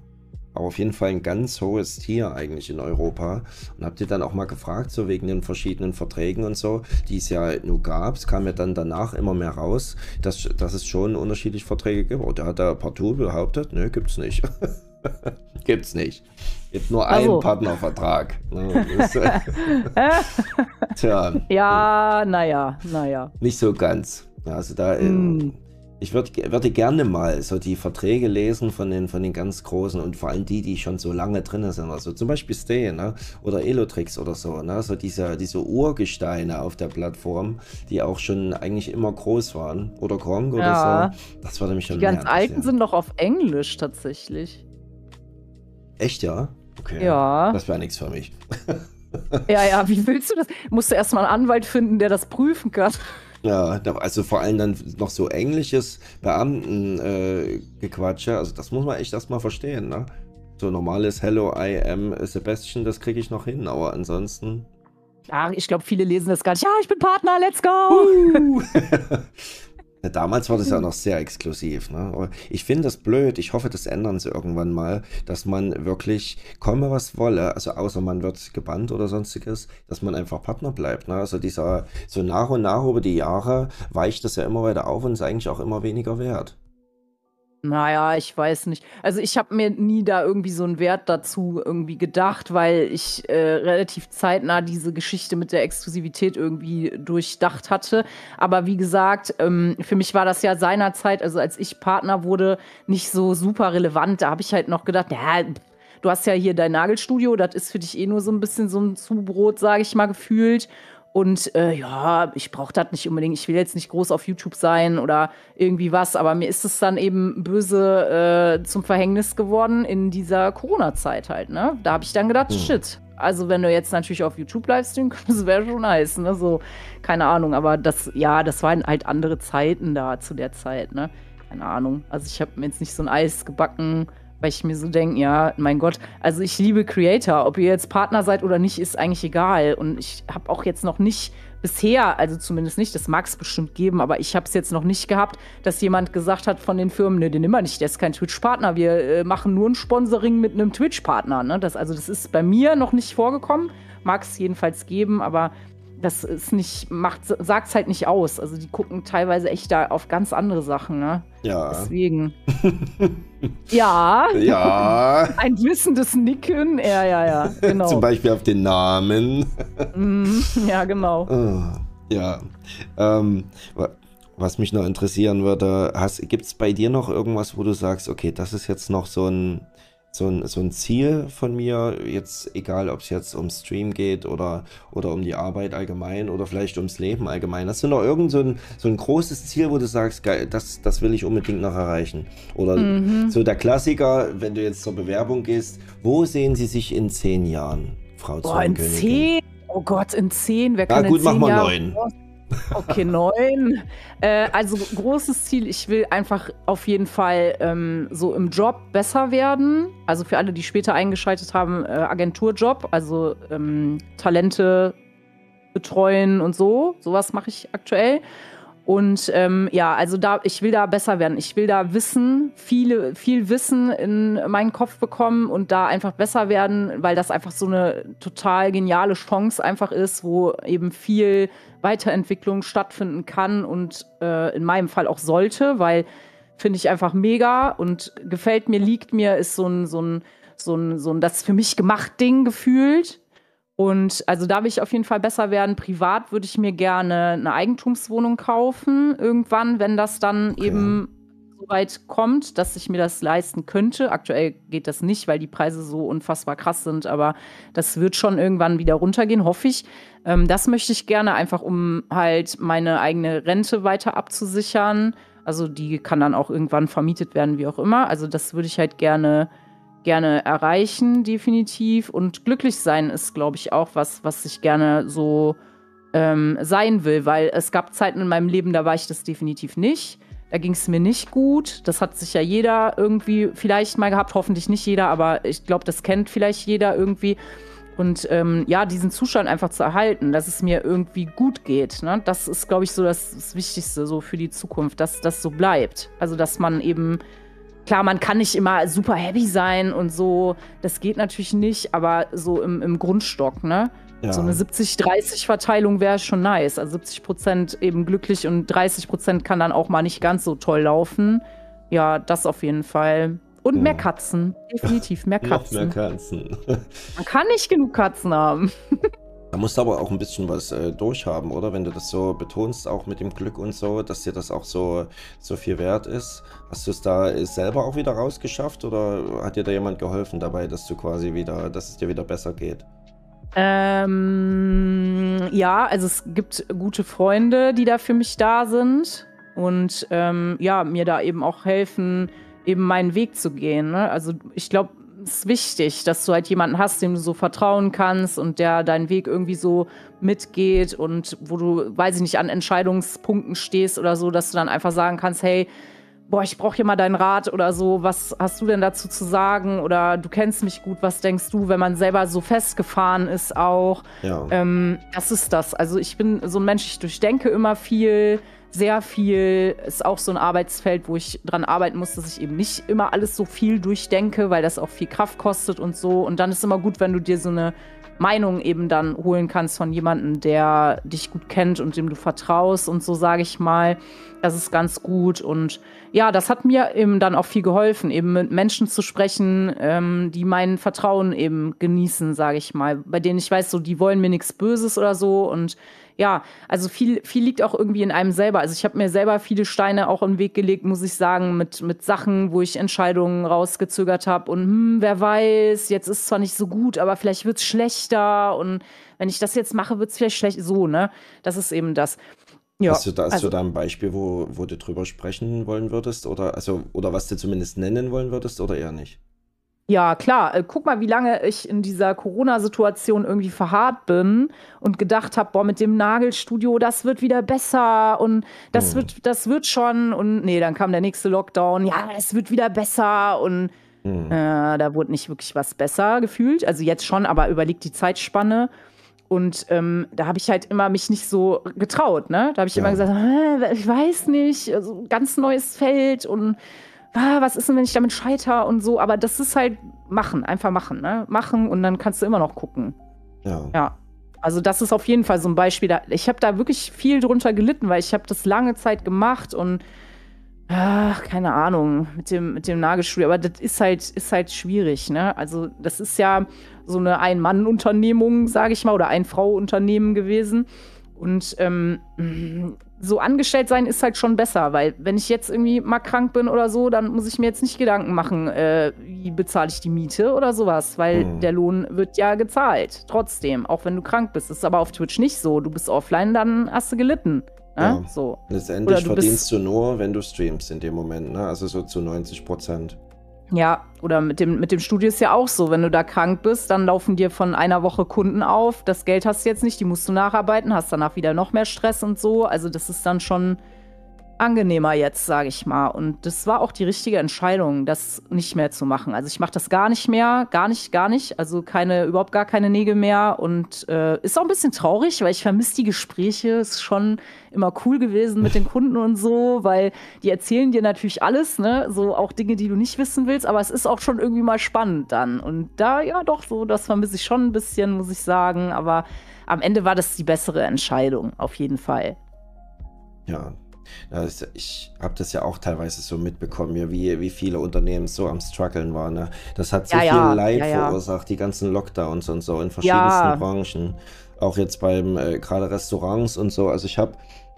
Aber auf jeden Fall ein ganz hohes Tier eigentlich in Europa. Und habt ihr dann auch mal gefragt, so wegen den verschiedenen Verträgen und so, die es ja nur gab. Es kam ja dann danach immer mehr raus, dass, dass es schon unterschiedliche Verträge gibt. Und da hat der partout behauptet, nö, gibt's nicht. gibt's nicht. Gibt nur einen Also. Partnervertrag. Ne, äh, Tja, Ja, naja, naja. nicht so ganz. Ja, Also da, Mm. Ich würd, würde gerne mal so die Verträge lesen von den, von den ganz Großen und vor allem die, die schon so lange drin sind. Also zum Beispiel Stay ne? oder Elotrix oder so. Ne? So diese, diese Urgesteine auf der Plattform, die auch schon eigentlich immer groß waren. Oder Gronk oder ja. so. Das würde mich schon Die ganz alten sind noch auf Englisch tatsächlich. Echt, ja? Okay. Ja. Das wäre nichts für mich. ja, ja, wie willst du das? Musst du erstmal einen Anwalt finden, der das prüfen kann. Ja, also vor allem dann noch so englisches Beamtengequatsche, äh, also das muss man echt erstmal verstehen, ne? So normales Hello, I am Sebastian, das kriege ich noch hin, aber ansonsten. Ja, ich glaube, viele lesen das gar nicht. Ja, ich bin Partner, let's go! Uh. Damals war das ja noch sehr exklusiv. Ne? Ich finde das blöd. Ich hoffe, das ändern sie irgendwann mal, dass man wirklich, komme was wolle, also außer man wird gebannt oder sonstiges, dass man einfach Partner bleibt. Ne? Also dieser, so nach und nach über die Jahre weicht das ja immer weiter auf und ist eigentlich auch immer weniger wert. Naja, ich weiß nicht. Also ich habe mir nie da irgendwie so einen Wert dazu irgendwie gedacht, weil ich äh, relativ zeitnah diese Geschichte mit der Exklusivität irgendwie durchdacht hatte. Aber wie gesagt, ähm, für mich war das ja seinerzeit, also als ich Partner wurde, nicht so super relevant. Da habe ich halt noch gedacht, ja, du hast ja hier dein Nagelstudio, das ist für dich eh nur so ein bisschen so ein Zubrot, sage ich mal, gefühlt. Und äh, ja, ich brauche das nicht unbedingt. Ich will jetzt nicht groß auf YouTube sein oder irgendwie was, aber mir ist es dann eben böse äh, zum Verhängnis geworden in dieser Corona-Zeit halt. Ne? Da habe ich dann gedacht, hm. shit. Also wenn du jetzt natürlich auf YouTube Livestream könntest, wäre schon nice. Ne? So, keine Ahnung. Aber das, ja, das waren halt andere Zeiten da zu der Zeit. Ne? Keine Ahnung. Also ich habe mir jetzt nicht so ein Eis gebacken weil ich mir so denke, ja, mein Gott, also ich liebe Creator, ob ihr jetzt Partner seid oder nicht, ist eigentlich egal. Und ich habe auch jetzt noch nicht bisher, also zumindest nicht, das mag es bestimmt geben, aber ich habe es jetzt noch nicht gehabt, dass jemand gesagt hat von den Firmen, ne, den immer nicht, der ist kein Twitch-Partner, wir äh, machen nur ein Sponsoring mit einem Twitch-Partner. Ne? Das, also das ist bei mir noch nicht vorgekommen, mag es jedenfalls geben, aber das ist nicht, macht, sagt's halt nicht aus. Also die gucken teilweise echt da auf ganz andere Sachen, ne? Ja. Deswegen. ja. Ja. Ein wissendes Nicken. Ja, ja, ja. Genau. Zum Beispiel auf den Namen. Mhm. ja, genau. Oh, ja. Ähm, was mich noch interessieren würde, gibt es bei dir noch irgendwas, wo du sagst, okay, das ist jetzt noch so ein so ein, so ein Ziel von mir, jetzt egal ob es jetzt um Stream geht oder, oder um die Arbeit allgemein oder vielleicht ums Leben allgemein. Hast du noch irgend so ein, so ein großes Ziel, wo du sagst, geil, das, das will ich unbedingt noch erreichen? Oder mhm. so der Klassiker, wenn du jetzt zur Bewerbung gehst, wo sehen Sie sich in zehn Jahren, Frau Boah, in zehn? Oh Gott, in zehn? Wer kann Na gut, in zehn mach mal neun. Okay, neun. äh, also großes Ziel, ich will einfach auf jeden Fall ähm, so im Job besser werden. Also für alle, die später eingeschaltet haben, äh, Agenturjob, also ähm, Talente betreuen und so. Sowas mache ich aktuell. Und ähm, ja, also da, ich will da besser werden. Ich will da Wissen, viele, viel Wissen in meinen Kopf bekommen und da einfach besser werden, weil das einfach so eine total geniale Chance einfach ist, wo eben viel Weiterentwicklung stattfinden kann und äh, in meinem Fall auch sollte, weil finde ich einfach mega und gefällt mir, liegt mir, ist so ein, so ein, so ein, so ein das für mich gemacht Ding gefühlt. Und also da will ich auf jeden Fall besser werden. Privat würde ich mir gerne eine Eigentumswohnung kaufen, irgendwann, wenn das dann okay. eben so weit kommt, dass ich mir das leisten könnte. Aktuell geht das nicht, weil die Preise so unfassbar krass sind, aber das wird schon irgendwann wieder runtergehen, hoffe ich. Ähm, das möchte ich gerne, einfach um halt meine eigene Rente weiter abzusichern. Also die kann dann auch irgendwann vermietet werden, wie auch immer. Also das würde ich halt gerne gerne erreichen, definitiv. Und glücklich sein ist, glaube ich, auch was, was ich gerne so ähm, sein will, weil es gab Zeiten in meinem Leben, da war ich das definitiv nicht. Da ging es mir nicht gut. Das hat sich ja jeder irgendwie vielleicht mal gehabt, hoffentlich nicht jeder, aber ich glaube, das kennt vielleicht jeder irgendwie. Und ähm, ja, diesen Zustand einfach zu erhalten, dass es mir irgendwie gut geht. Ne? Das ist, glaube ich, so das, das Wichtigste so für die Zukunft, dass das so bleibt. Also, dass man eben Klar, man kann nicht immer super happy sein und so. Das geht natürlich nicht, aber so im, im Grundstock, ne? Ja. So eine 70-30-Verteilung wäre schon nice. Also 70 Prozent eben glücklich und 30 Prozent kann dann auch mal nicht ganz so toll laufen. Ja, das auf jeden Fall. Und ja. mehr Katzen. Definitiv mehr Katzen. Noch mehr Katzen. Man kann nicht genug Katzen haben. Da musst du aber auch ein bisschen was äh, durchhaben, oder? Wenn du das so betonst, auch mit dem Glück und so, dass dir das auch so, so viel wert ist. Hast du es da äh, selber auch wieder rausgeschafft oder hat dir da jemand geholfen dabei, dass du quasi wieder, dass es dir wieder besser geht? Ähm, ja, also es gibt gute Freunde, die da für mich da sind und ähm, ja, mir da eben auch helfen, eben meinen Weg zu gehen. Ne? Also ich glaube, ist wichtig, dass du halt jemanden hast, dem du so vertrauen kannst und der deinen Weg irgendwie so mitgeht und wo du, weiß ich nicht, an Entscheidungspunkten stehst oder so, dass du dann einfach sagen kannst, hey, boah, ich brauche hier mal deinen Rat oder so, was hast du denn dazu zu sagen? Oder du kennst mich gut, was denkst du, wenn man selber so festgefahren ist auch? Ja. Ähm, das ist das. Also ich bin so ein Mensch, ich durchdenke immer viel sehr viel, ist auch so ein Arbeitsfeld, wo ich dran arbeiten muss, dass ich eben nicht immer alles so viel durchdenke, weil das auch viel Kraft kostet und so. Und dann ist immer gut, wenn du dir so eine Meinung eben dann holen kannst von jemandem, der dich gut kennt und dem du vertraust und so sage ich mal. Das ist ganz gut und ja, das hat mir eben dann auch viel geholfen, eben mit Menschen zu sprechen, ähm, die mein Vertrauen eben genießen, sage ich mal, bei denen ich weiß, so die wollen mir nichts Böses oder so und ja, also viel, viel liegt auch irgendwie in einem selber. Also ich habe mir selber viele Steine auch den Weg gelegt, muss ich sagen, mit, mit Sachen, wo ich Entscheidungen rausgezögert habe. Und hm, wer weiß, jetzt ist zwar nicht so gut, aber vielleicht wird es schlechter. Und wenn ich das jetzt mache, wird es vielleicht schlecht. So, ne? Das ist eben das. Ja, hast du da, hast also, du da ein Beispiel, wo, wo du drüber sprechen wollen würdest? Oder, also, oder was du zumindest nennen wollen würdest oder eher nicht? Ja, klar. Äh, guck mal, wie lange ich in dieser Corona-Situation irgendwie verharrt bin und gedacht habe, boah, mit dem Nagelstudio, das wird wieder besser und das, mhm. wird, das wird schon. Und nee, dann kam der nächste Lockdown, ja, es wird wieder besser und mhm. äh, da wurde nicht wirklich was besser gefühlt. Also jetzt schon, aber überlegt die Zeitspanne. Und ähm, da habe ich halt immer mich nicht so getraut, ne? Da habe ich ja. immer gesagt, ich weiß nicht, also ganz neues Feld und ah, was ist denn, wenn ich damit scheiter und so. Aber das ist halt machen, einfach machen, ne? Machen und dann kannst du immer noch gucken. Ja. Ja. Also das ist auf jeden Fall so ein Beispiel. Ich habe da wirklich viel drunter gelitten, weil ich habe das lange Zeit gemacht und ach, keine Ahnung, mit dem, mit dem Nagelstudio. Aber das ist halt, ist halt schwierig, ne? Also das ist ja so eine Ein-Mann-Unternehmung, sage ich mal, oder Ein-Frau-Unternehmen gewesen. Und ähm, so angestellt sein ist halt schon besser, weil wenn ich jetzt irgendwie mal krank bin oder so, dann muss ich mir jetzt nicht Gedanken machen, äh, wie bezahle ich die Miete oder sowas, weil mhm. der Lohn wird ja gezahlt, trotzdem, auch wenn du krank bist. Das ist aber auf Twitch nicht so. Du bist offline, dann hast du gelitten. Ja. So. Letztendlich du verdienst du nur, wenn du streamst in dem Moment, ne? also so zu 90 Prozent. Ja, oder mit dem, mit dem Studio ist ja auch so. Wenn du da krank bist, dann laufen dir von einer Woche Kunden auf. Das Geld hast du jetzt nicht, die musst du nacharbeiten, hast danach wieder noch mehr Stress und so. Also, das ist dann schon angenehmer jetzt, sage ich mal. Und das war auch die richtige Entscheidung, das nicht mehr zu machen. Also ich mache das gar nicht mehr, gar nicht, gar nicht. Also keine, überhaupt gar keine Nägel mehr. Und äh, ist auch ein bisschen traurig, weil ich vermisse die Gespräche. Ist schon immer cool gewesen mit den Kunden und so, weil die erzählen dir natürlich alles, ne? So auch Dinge, die du nicht wissen willst, aber es ist auch schon irgendwie mal spannend dann. Und da, ja doch, so, das vermisse ich schon ein bisschen, muss ich sagen. Aber am Ende war das die bessere Entscheidung, auf jeden Fall. Ja, das, ich habe das ja auch teilweise so mitbekommen, ja, wie, wie viele Unternehmen so am struggeln waren. Ne? Das hat so ja, viel ja, Leid verursacht, die ganzen Lockdowns und so in verschiedensten Branchen. Auch jetzt beim äh, gerade Restaurants und so. Also ich habe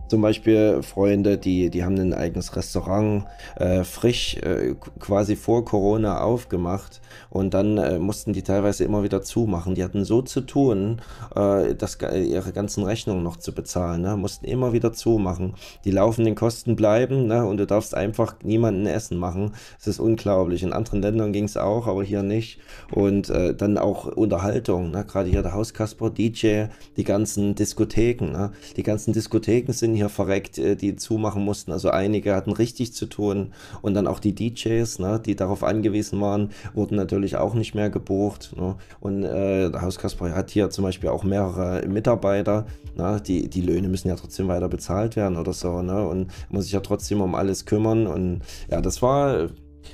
zum Beispiel Freunde, die, die haben ein eigenes Restaurant äh, frisch äh, quasi vor Corona aufgemacht und dann äh, mussten die teilweise immer wieder zumachen. Die hatten so zu tun, äh, das, ihre ganzen Rechnungen noch zu bezahlen, ne? mussten immer wieder zumachen. Die laufenden Kosten bleiben ne? und du darfst einfach niemanden Essen machen. Es ist unglaublich. In anderen Ländern ging es auch, aber hier nicht. Und äh, dann auch Unterhaltung, ne? gerade hier der Hauskasper, DJ, die ganzen Diskotheken. Ne? Die ganzen Diskotheken sind hier verreckt, äh, die zumachen mussten. Also einige hatten richtig zu tun und dann auch die DJs, ne, die darauf angewiesen waren, wurden natürlich auch nicht mehr gebucht. Ne? Und äh, der Hauskasper hat hier zum Beispiel auch mehrere Mitarbeiter. Ne? Die, die Löhne müssen ja trotzdem weiter bezahlt werden oder so. Ne? Und muss sich ja trotzdem um alles kümmern. Und ja, das war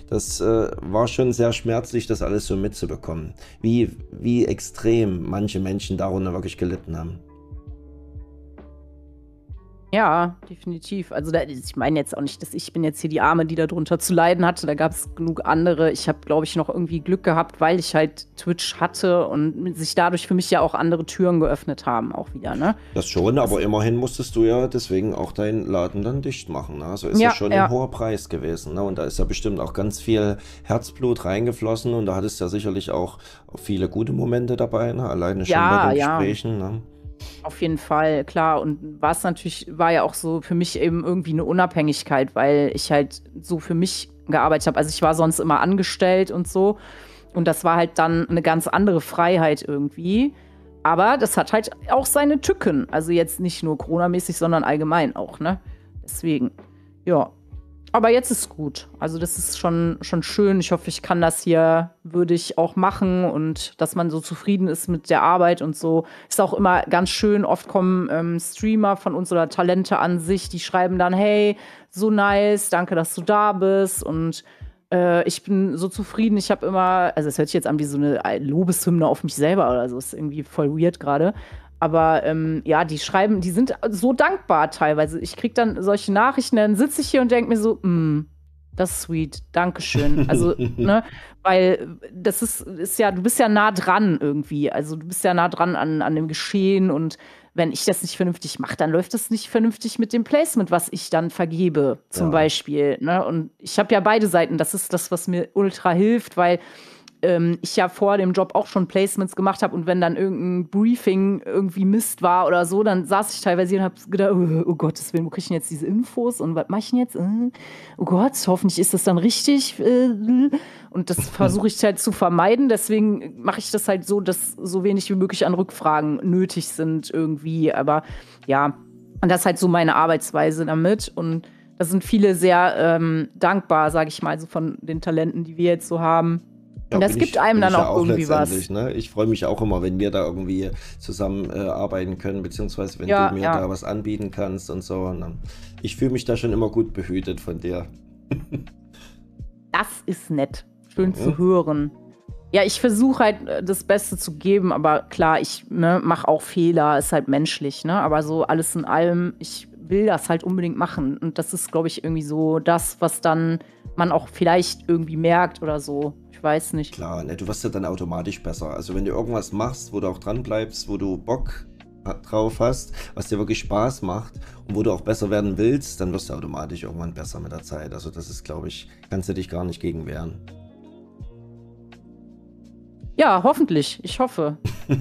das äh, war schon sehr schmerzlich, das alles so mitzubekommen. Wie, wie extrem manche Menschen darunter wirklich gelitten haben. Ja, definitiv. Also da, ich meine jetzt auch nicht, dass ich bin jetzt hier die Arme, die darunter zu leiden hatte. Da gab es genug andere. Ich habe, glaube ich, noch irgendwie Glück gehabt, weil ich halt Twitch hatte und sich dadurch für mich ja auch andere Türen geöffnet haben, auch wieder, ne? Das schon, aber das immerhin musstest du ja deswegen auch deinen Laden dann dicht machen. Ne? Also ist ja, ja schon ja. ein hoher Preis gewesen. Ne? Und da ist ja bestimmt auch ganz viel Herzblut reingeflossen und da hattest du ja sicherlich auch viele gute Momente dabei, ne? alleine schon ja, bei den Gesprächen. Ne? Auf jeden Fall, klar. Und war es natürlich, war ja auch so für mich eben irgendwie eine Unabhängigkeit, weil ich halt so für mich gearbeitet habe. Also ich war sonst immer angestellt und so. Und das war halt dann eine ganz andere Freiheit irgendwie. Aber das hat halt auch seine Tücken. Also jetzt nicht nur Corona-mäßig, sondern allgemein auch, ne? Deswegen, ja. Aber jetzt ist gut. Also das ist schon, schon schön. Ich hoffe, ich kann das hier würdig auch machen und dass man so zufrieden ist mit der Arbeit und so. Ist auch immer ganz schön. Oft kommen ähm, Streamer von uns oder Talente an sich, die schreiben dann, hey, so nice, danke, dass du da bist. Und äh, ich bin so zufrieden. Ich habe immer, also es hört sich jetzt an wie so eine Lobeshymne auf mich selber oder so. Ist irgendwie voll weird gerade. Aber ähm, ja, die schreiben, die sind so dankbar teilweise. Ich kriege dann solche Nachrichten, dann sitze ich hier und denke mir so, mm, das ist sweet, Dankeschön. Also, ne, weil das ist, ist ja, du bist ja nah dran irgendwie. Also du bist ja nah dran an, an dem Geschehen und wenn ich das nicht vernünftig mache, dann läuft das nicht vernünftig mit dem Placement, was ich dann vergebe, zum ja. Beispiel. Ne? Und ich habe ja beide Seiten. Das ist das, was mir ultra hilft, weil ähm, ich ja vor dem Job auch schon Placements gemacht habe und wenn dann irgendein Briefing irgendwie Mist war oder so, dann saß ich teilweise hier und habe gedacht, oh, oh Gottes Willen, wo kriege ich denn jetzt diese Infos und was mache ich denn jetzt? Äh, oh Gott, hoffentlich ist das dann richtig. Äh, und das versuche ich halt zu vermeiden. Deswegen mache ich das halt so, dass so wenig wie möglich an Rückfragen nötig sind irgendwie. Aber ja, und das ist halt so meine Arbeitsweise damit und da sind viele sehr ähm, dankbar, sage ich mal, so von den Talenten, die wir jetzt so haben. Ja, das gibt ich, einem dann auch, auch irgendwie was. Ne? Ich freue mich auch immer, wenn wir da irgendwie zusammen äh, arbeiten können, beziehungsweise wenn ja, du mir ja. da was anbieten kannst und so. Und ich fühle mich da schon immer gut behütet von dir. das ist nett. Schön mhm. zu hören. Ja, ich versuche halt äh, das Beste zu geben, aber klar, ich ne, mache auch Fehler, ist halt menschlich, ne? Aber so alles in allem, ich will das halt unbedingt machen. Und das ist, glaube ich, irgendwie so das, was dann man auch vielleicht irgendwie merkt oder so. Ich weiß nicht. Klar, ne, du wirst ja dann automatisch besser. Also wenn du irgendwas machst, wo du auch dran bleibst, wo du Bock drauf hast, was dir wirklich Spaß macht und wo du auch besser werden willst, dann wirst du automatisch irgendwann besser mit der Zeit. Also das ist, glaube ich, kannst du dich gar nicht gegen wehren. Ja, hoffentlich. Ich hoffe.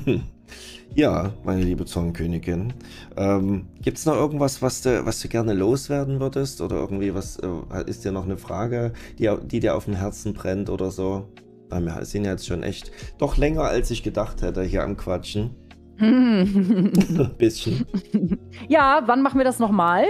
ja, meine liebe Zornkönigin. Ähm, Gibt es noch irgendwas, was du, was du gerne loswerden würdest? Oder irgendwie was, äh, ist dir noch eine Frage, die, die dir auf dem Herzen brennt oder so? Wir sind jetzt schon echt doch länger, als ich gedacht hätte, hier am Quatschen. Ein bisschen. Ja, wann machen wir das nochmal?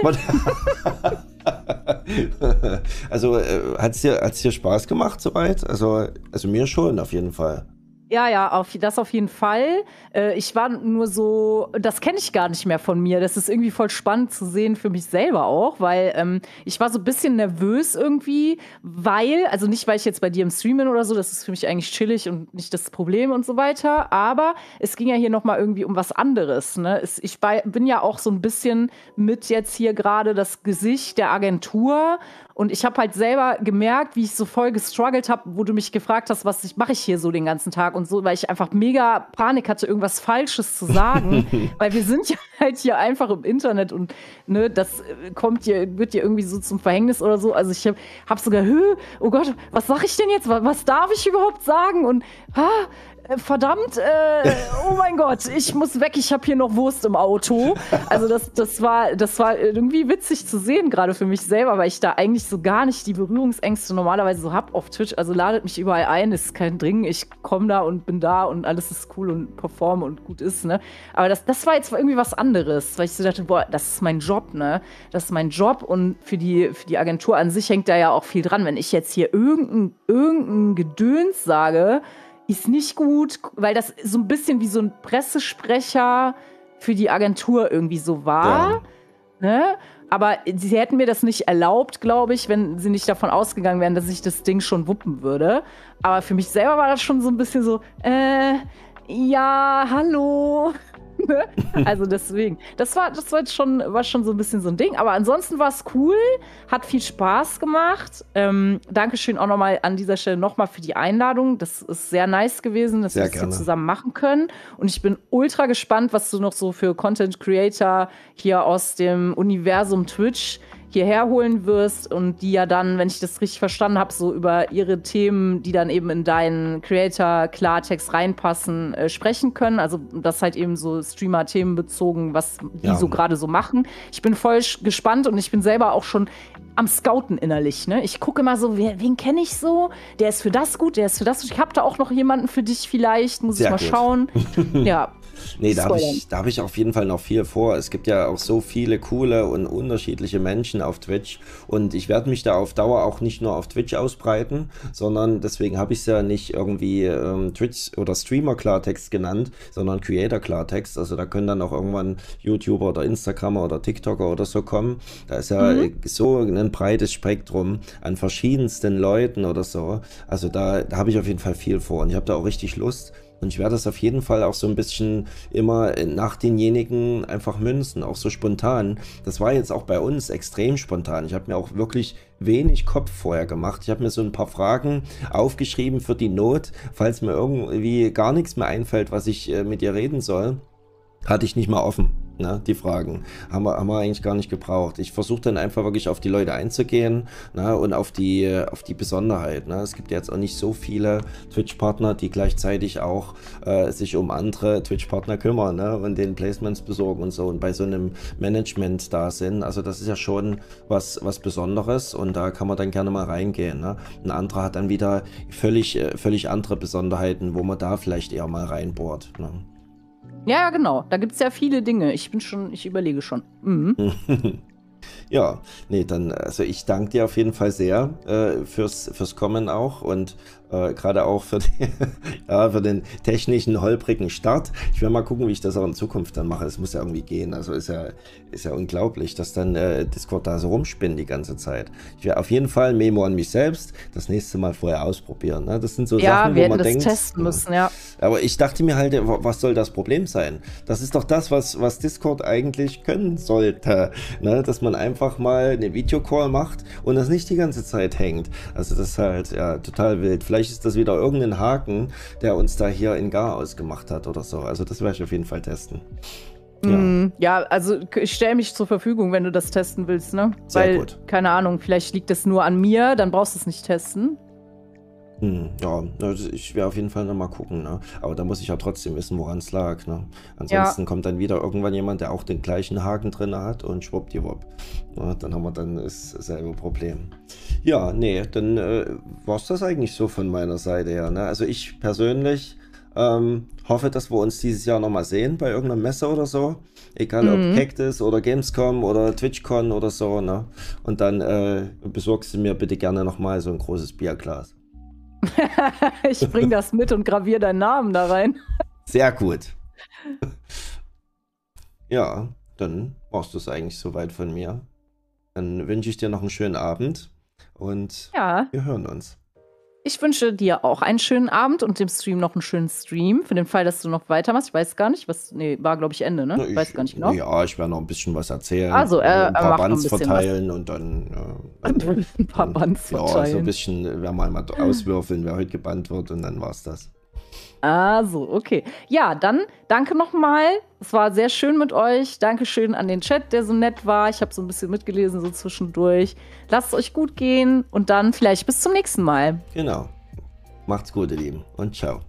also, äh, hat es dir, dir Spaß gemacht soweit? Also, also mir schon auf jeden Fall. Ja, ja, auf, das auf jeden Fall. Äh, ich war nur so, das kenne ich gar nicht mehr von mir. Das ist irgendwie voll spannend zu sehen für mich selber auch, weil ähm, ich war so ein bisschen nervös irgendwie, weil, also nicht, weil ich jetzt bei dir im Stream bin oder so, das ist für mich eigentlich chillig und nicht das Problem und so weiter, aber es ging ja hier nochmal irgendwie um was anderes. Ne? Es, ich bei, bin ja auch so ein bisschen mit jetzt hier gerade das Gesicht der Agentur und ich habe halt selber gemerkt, wie ich so voll gestruggelt habe, wo du mich gefragt hast, was mache ich hier so den ganzen Tag und so, weil ich einfach mega Panik hatte, irgendwas Falsches zu sagen. weil wir sind ja halt hier einfach im Internet und ne, das äh, kommt dir, wird dir irgendwie so zum Verhängnis oder so. Also ich habe hab sogar, oh Gott, was sag ich denn jetzt? Was, was darf ich überhaupt sagen? Und ah, verdammt, äh, oh mein Gott, ich muss weg, ich habe hier noch Wurst im Auto. Also das, das, war, das war irgendwie witzig zu sehen, gerade für mich selber, weil ich da eigentlich so gar nicht die Berührungsängste normalerweise so habe auf Twitch. Also ladet mich überall ein, ist kein Dring, ich komme da und bin da und alles ist cool und performe und gut ist, ne? Aber das, das war jetzt irgendwie was anderes, weil ich so dachte, boah, das ist mein Job, ne? Das ist mein Job und für die, für die Agentur an sich hängt da ja auch viel dran. Wenn ich jetzt hier irgendein, irgendein Gedöns sage, ist nicht gut, weil das so ein bisschen wie so ein Pressesprecher für die Agentur irgendwie so war. Ja. Ne? Aber sie hätten mir das nicht erlaubt, glaube ich, wenn sie nicht davon ausgegangen wären, dass ich das Ding schon wuppen würde. Aber für mich selber war das schon so ein bisschen so, äh, ja, hallo. Ne? Also deswegen. Das war, das war schon, war schon so ein bisschen so ein Ding. Aber ansonsten war es cool, hat viel Spaß gemacht. Ähm, Dankeschön auch nochmal an dieser Stelle nochmal für die Einladung. Das ist sehr nice gewesen, dass sehr wir das hier zusammen machen können. Und ich bin ultra gespannt, was du noch so für Content Creator hier aus dem Universum Twitch hierher holen wirst und die ja dann, wenn ich das richtig verstanden habe, so über ihre Themen, die dann eben in deinen Creator-Klartext reinpassen, äh, sprechen können. Also das halt eben so Streamer-Themen bezogen, was die ja. so gerade so machen. Ich bin voll gespannt und ich bin selber auch schon am Scouten innerlich. Ne? Ich gucke immer so, wer, wen kenne ich so? Der ist für das gut, der ist für das gut. Ich habe da auch noch jemanden für dich vielleicht, muss Sehr ich mal gut. schauen. ja, Nee, da habe ich, hab ich auf jeden Fall noch viel vor. Es gibt ja auch so viele coole und unterschiedliche Menschen auf Twitch und ich werde mich da auf Dauer auch nicht nur auf Twitch ausbreiten, sondern deswegen habe ich es ja nicht irgendwie ähm, Twitch oder Streamer Klartext genannt, sondern Creator Klartext. Also da können dann auch irgendwann YouTuber oder Instagramer oder TikToker oder so kommen. Da ist ja mhm. so ein breites Spektrum an verschiedensten Leuten oder so. Also da, da habe ich auf jeden Fall viel vor und ich habe da auch richtig Lust. Und ich werde das auf jeden Fall auch so ein bisschen immer nach denjenigen einfach münzen, auch so spontan. Das war jetzt auch bei uns extrem spontan. Ich habe mir auch wirklich wenig Kopf vorher gemacht. Ich habe mir so ein paar Fragen aufgeschrieben für die Not, falls mir irgendwie gar nichts mehr einfällt, was ich äh, mit ihr reden soll. Hatte ich nicht mal offen ne, die Fragen. Haben wir, haben wir eigentlich gar nicht gebraucht. Ich versuche dann einfach wirklich auf die Leute einzugehen ne, und auf die, auf die Besonderheit. Ne. Es gibt jetzt auch nicht so viele Twitch-Partner, die gleichzeitig auch äh, sich um andere Twitch-Partner kümmern ne, und den Placements besorgen und so und bei so einem Management da sind. Also das ist ja schon was, was Besonderes und da kann man dann gerne mal reingehen. Ne. Ein anderer hat dann wieder völlig, äh, völlig andere Besonderheiten, wo man da vielleicht eher mal reinbohrt. Ne. Ja, genau. Da gibt es ja viele Dinge. Ich bin schon, ich überlege schon. Mhm. ja, nee, dann, also ich danke dir auf jeden Fall sehr äh, fürs, fürs Kommen auch und äh, Gerade auch für, die, ja, für den technischen holprigen Start. Ich werde mal gucken, wie ich das auch in Zukunft dann mache. Es muss ja irgendwie gehen. Also ist ja, ist ja unglaublich, dass dann äh, Discord da so rumspinnt die ganze Zeit. Ich werde auf jeden Fall Memo an mich selbst das nächste Mal vorher ausprobieren. Ne? Das sind so ja, Sachen, wo man das denkt. testen müssen, ja. Aber ich dachte mir halt, was soll das Problem sein? Das ist doch das, was, was Discord eigentlich können sollte. Ne? Dass man einfach mal eine Videocall macht und das nicht die ganze Zeit hängt. Also das ist halt ja total wild. Vielleicht Vielleicht ist das wieder irgendein Haken, der uns da hier in Gar ausgemacht hat oder so. Also das werde ich auf jeden Fall testen. Ja, mm, ja also ich stelle mich zur Verfügung, wenn du das testen willst, ne? Sehr Weil, gut. keine Ahnung, vielleicht liegt das nur an mir, dann brauchst du es nicht testen. Hm, ja, also ich werde auf jeden Fall nochmal gucken, ne? Aber da muss ich ja trotzdem wissen, woran es lag, ne? Ansonsten ja. kommt dann wieder irgendwann jemand, der auch den gleichen Haken drin hat und schwuppdiwupp. Ja, dann haben wir dann dasselbe Problem. Ja, nee, dann äh, war es das eigentlich so von meiner Seite her, ne? Also ich persönlich ähm, hoffe, dass wir uns dieses Jahr nochmal sehen bei irgendeiner Messe oder so. Egal mhm. ob Cactus oder Gamescom oder TwitchCon oder so, ne? Und dann äh, besorgst du mir bitte gerne nochmal so ein großes Bierglas. ich bring das mit und graviere deinen Namen da rein. Sehr gut. Ja, dann brauchst du es eigentlich soweit von mir. Dann wünsche ich dir noch einen schönen Abend und ja. wir hören uns. Ich wünsche dir auch einen schönen Abend und dem Stream noch einen schönen Stream. Für den Fall, dass du noch weitermachst. Ich weiß gar nicht, was. Nee, war, glaube ich, Ende, ne? Ich, weiß gar nicht genau. Ja, ich werde noch ein bisschen was erzählen. Also, er, ein paar Bands verteilen was. und dann. Äh, ein paar Bands verteilen. Ja, so ein bisschen werden wir einmal auswürfeln, wer heute gebannt wird und dann war es das. Ah, so, okay. Ja, dann danke nochmal. Es war sehr schön mit euch. Dankeschön an den Chat, der so nett war. Ich habe so ein bisschen mitgelesen, so zwischendurch. Lasst es euch gut gehen und dann vielleicht bis zum nächsten Mal. Genau. Macht's gut, ihr Lieben, und ciao.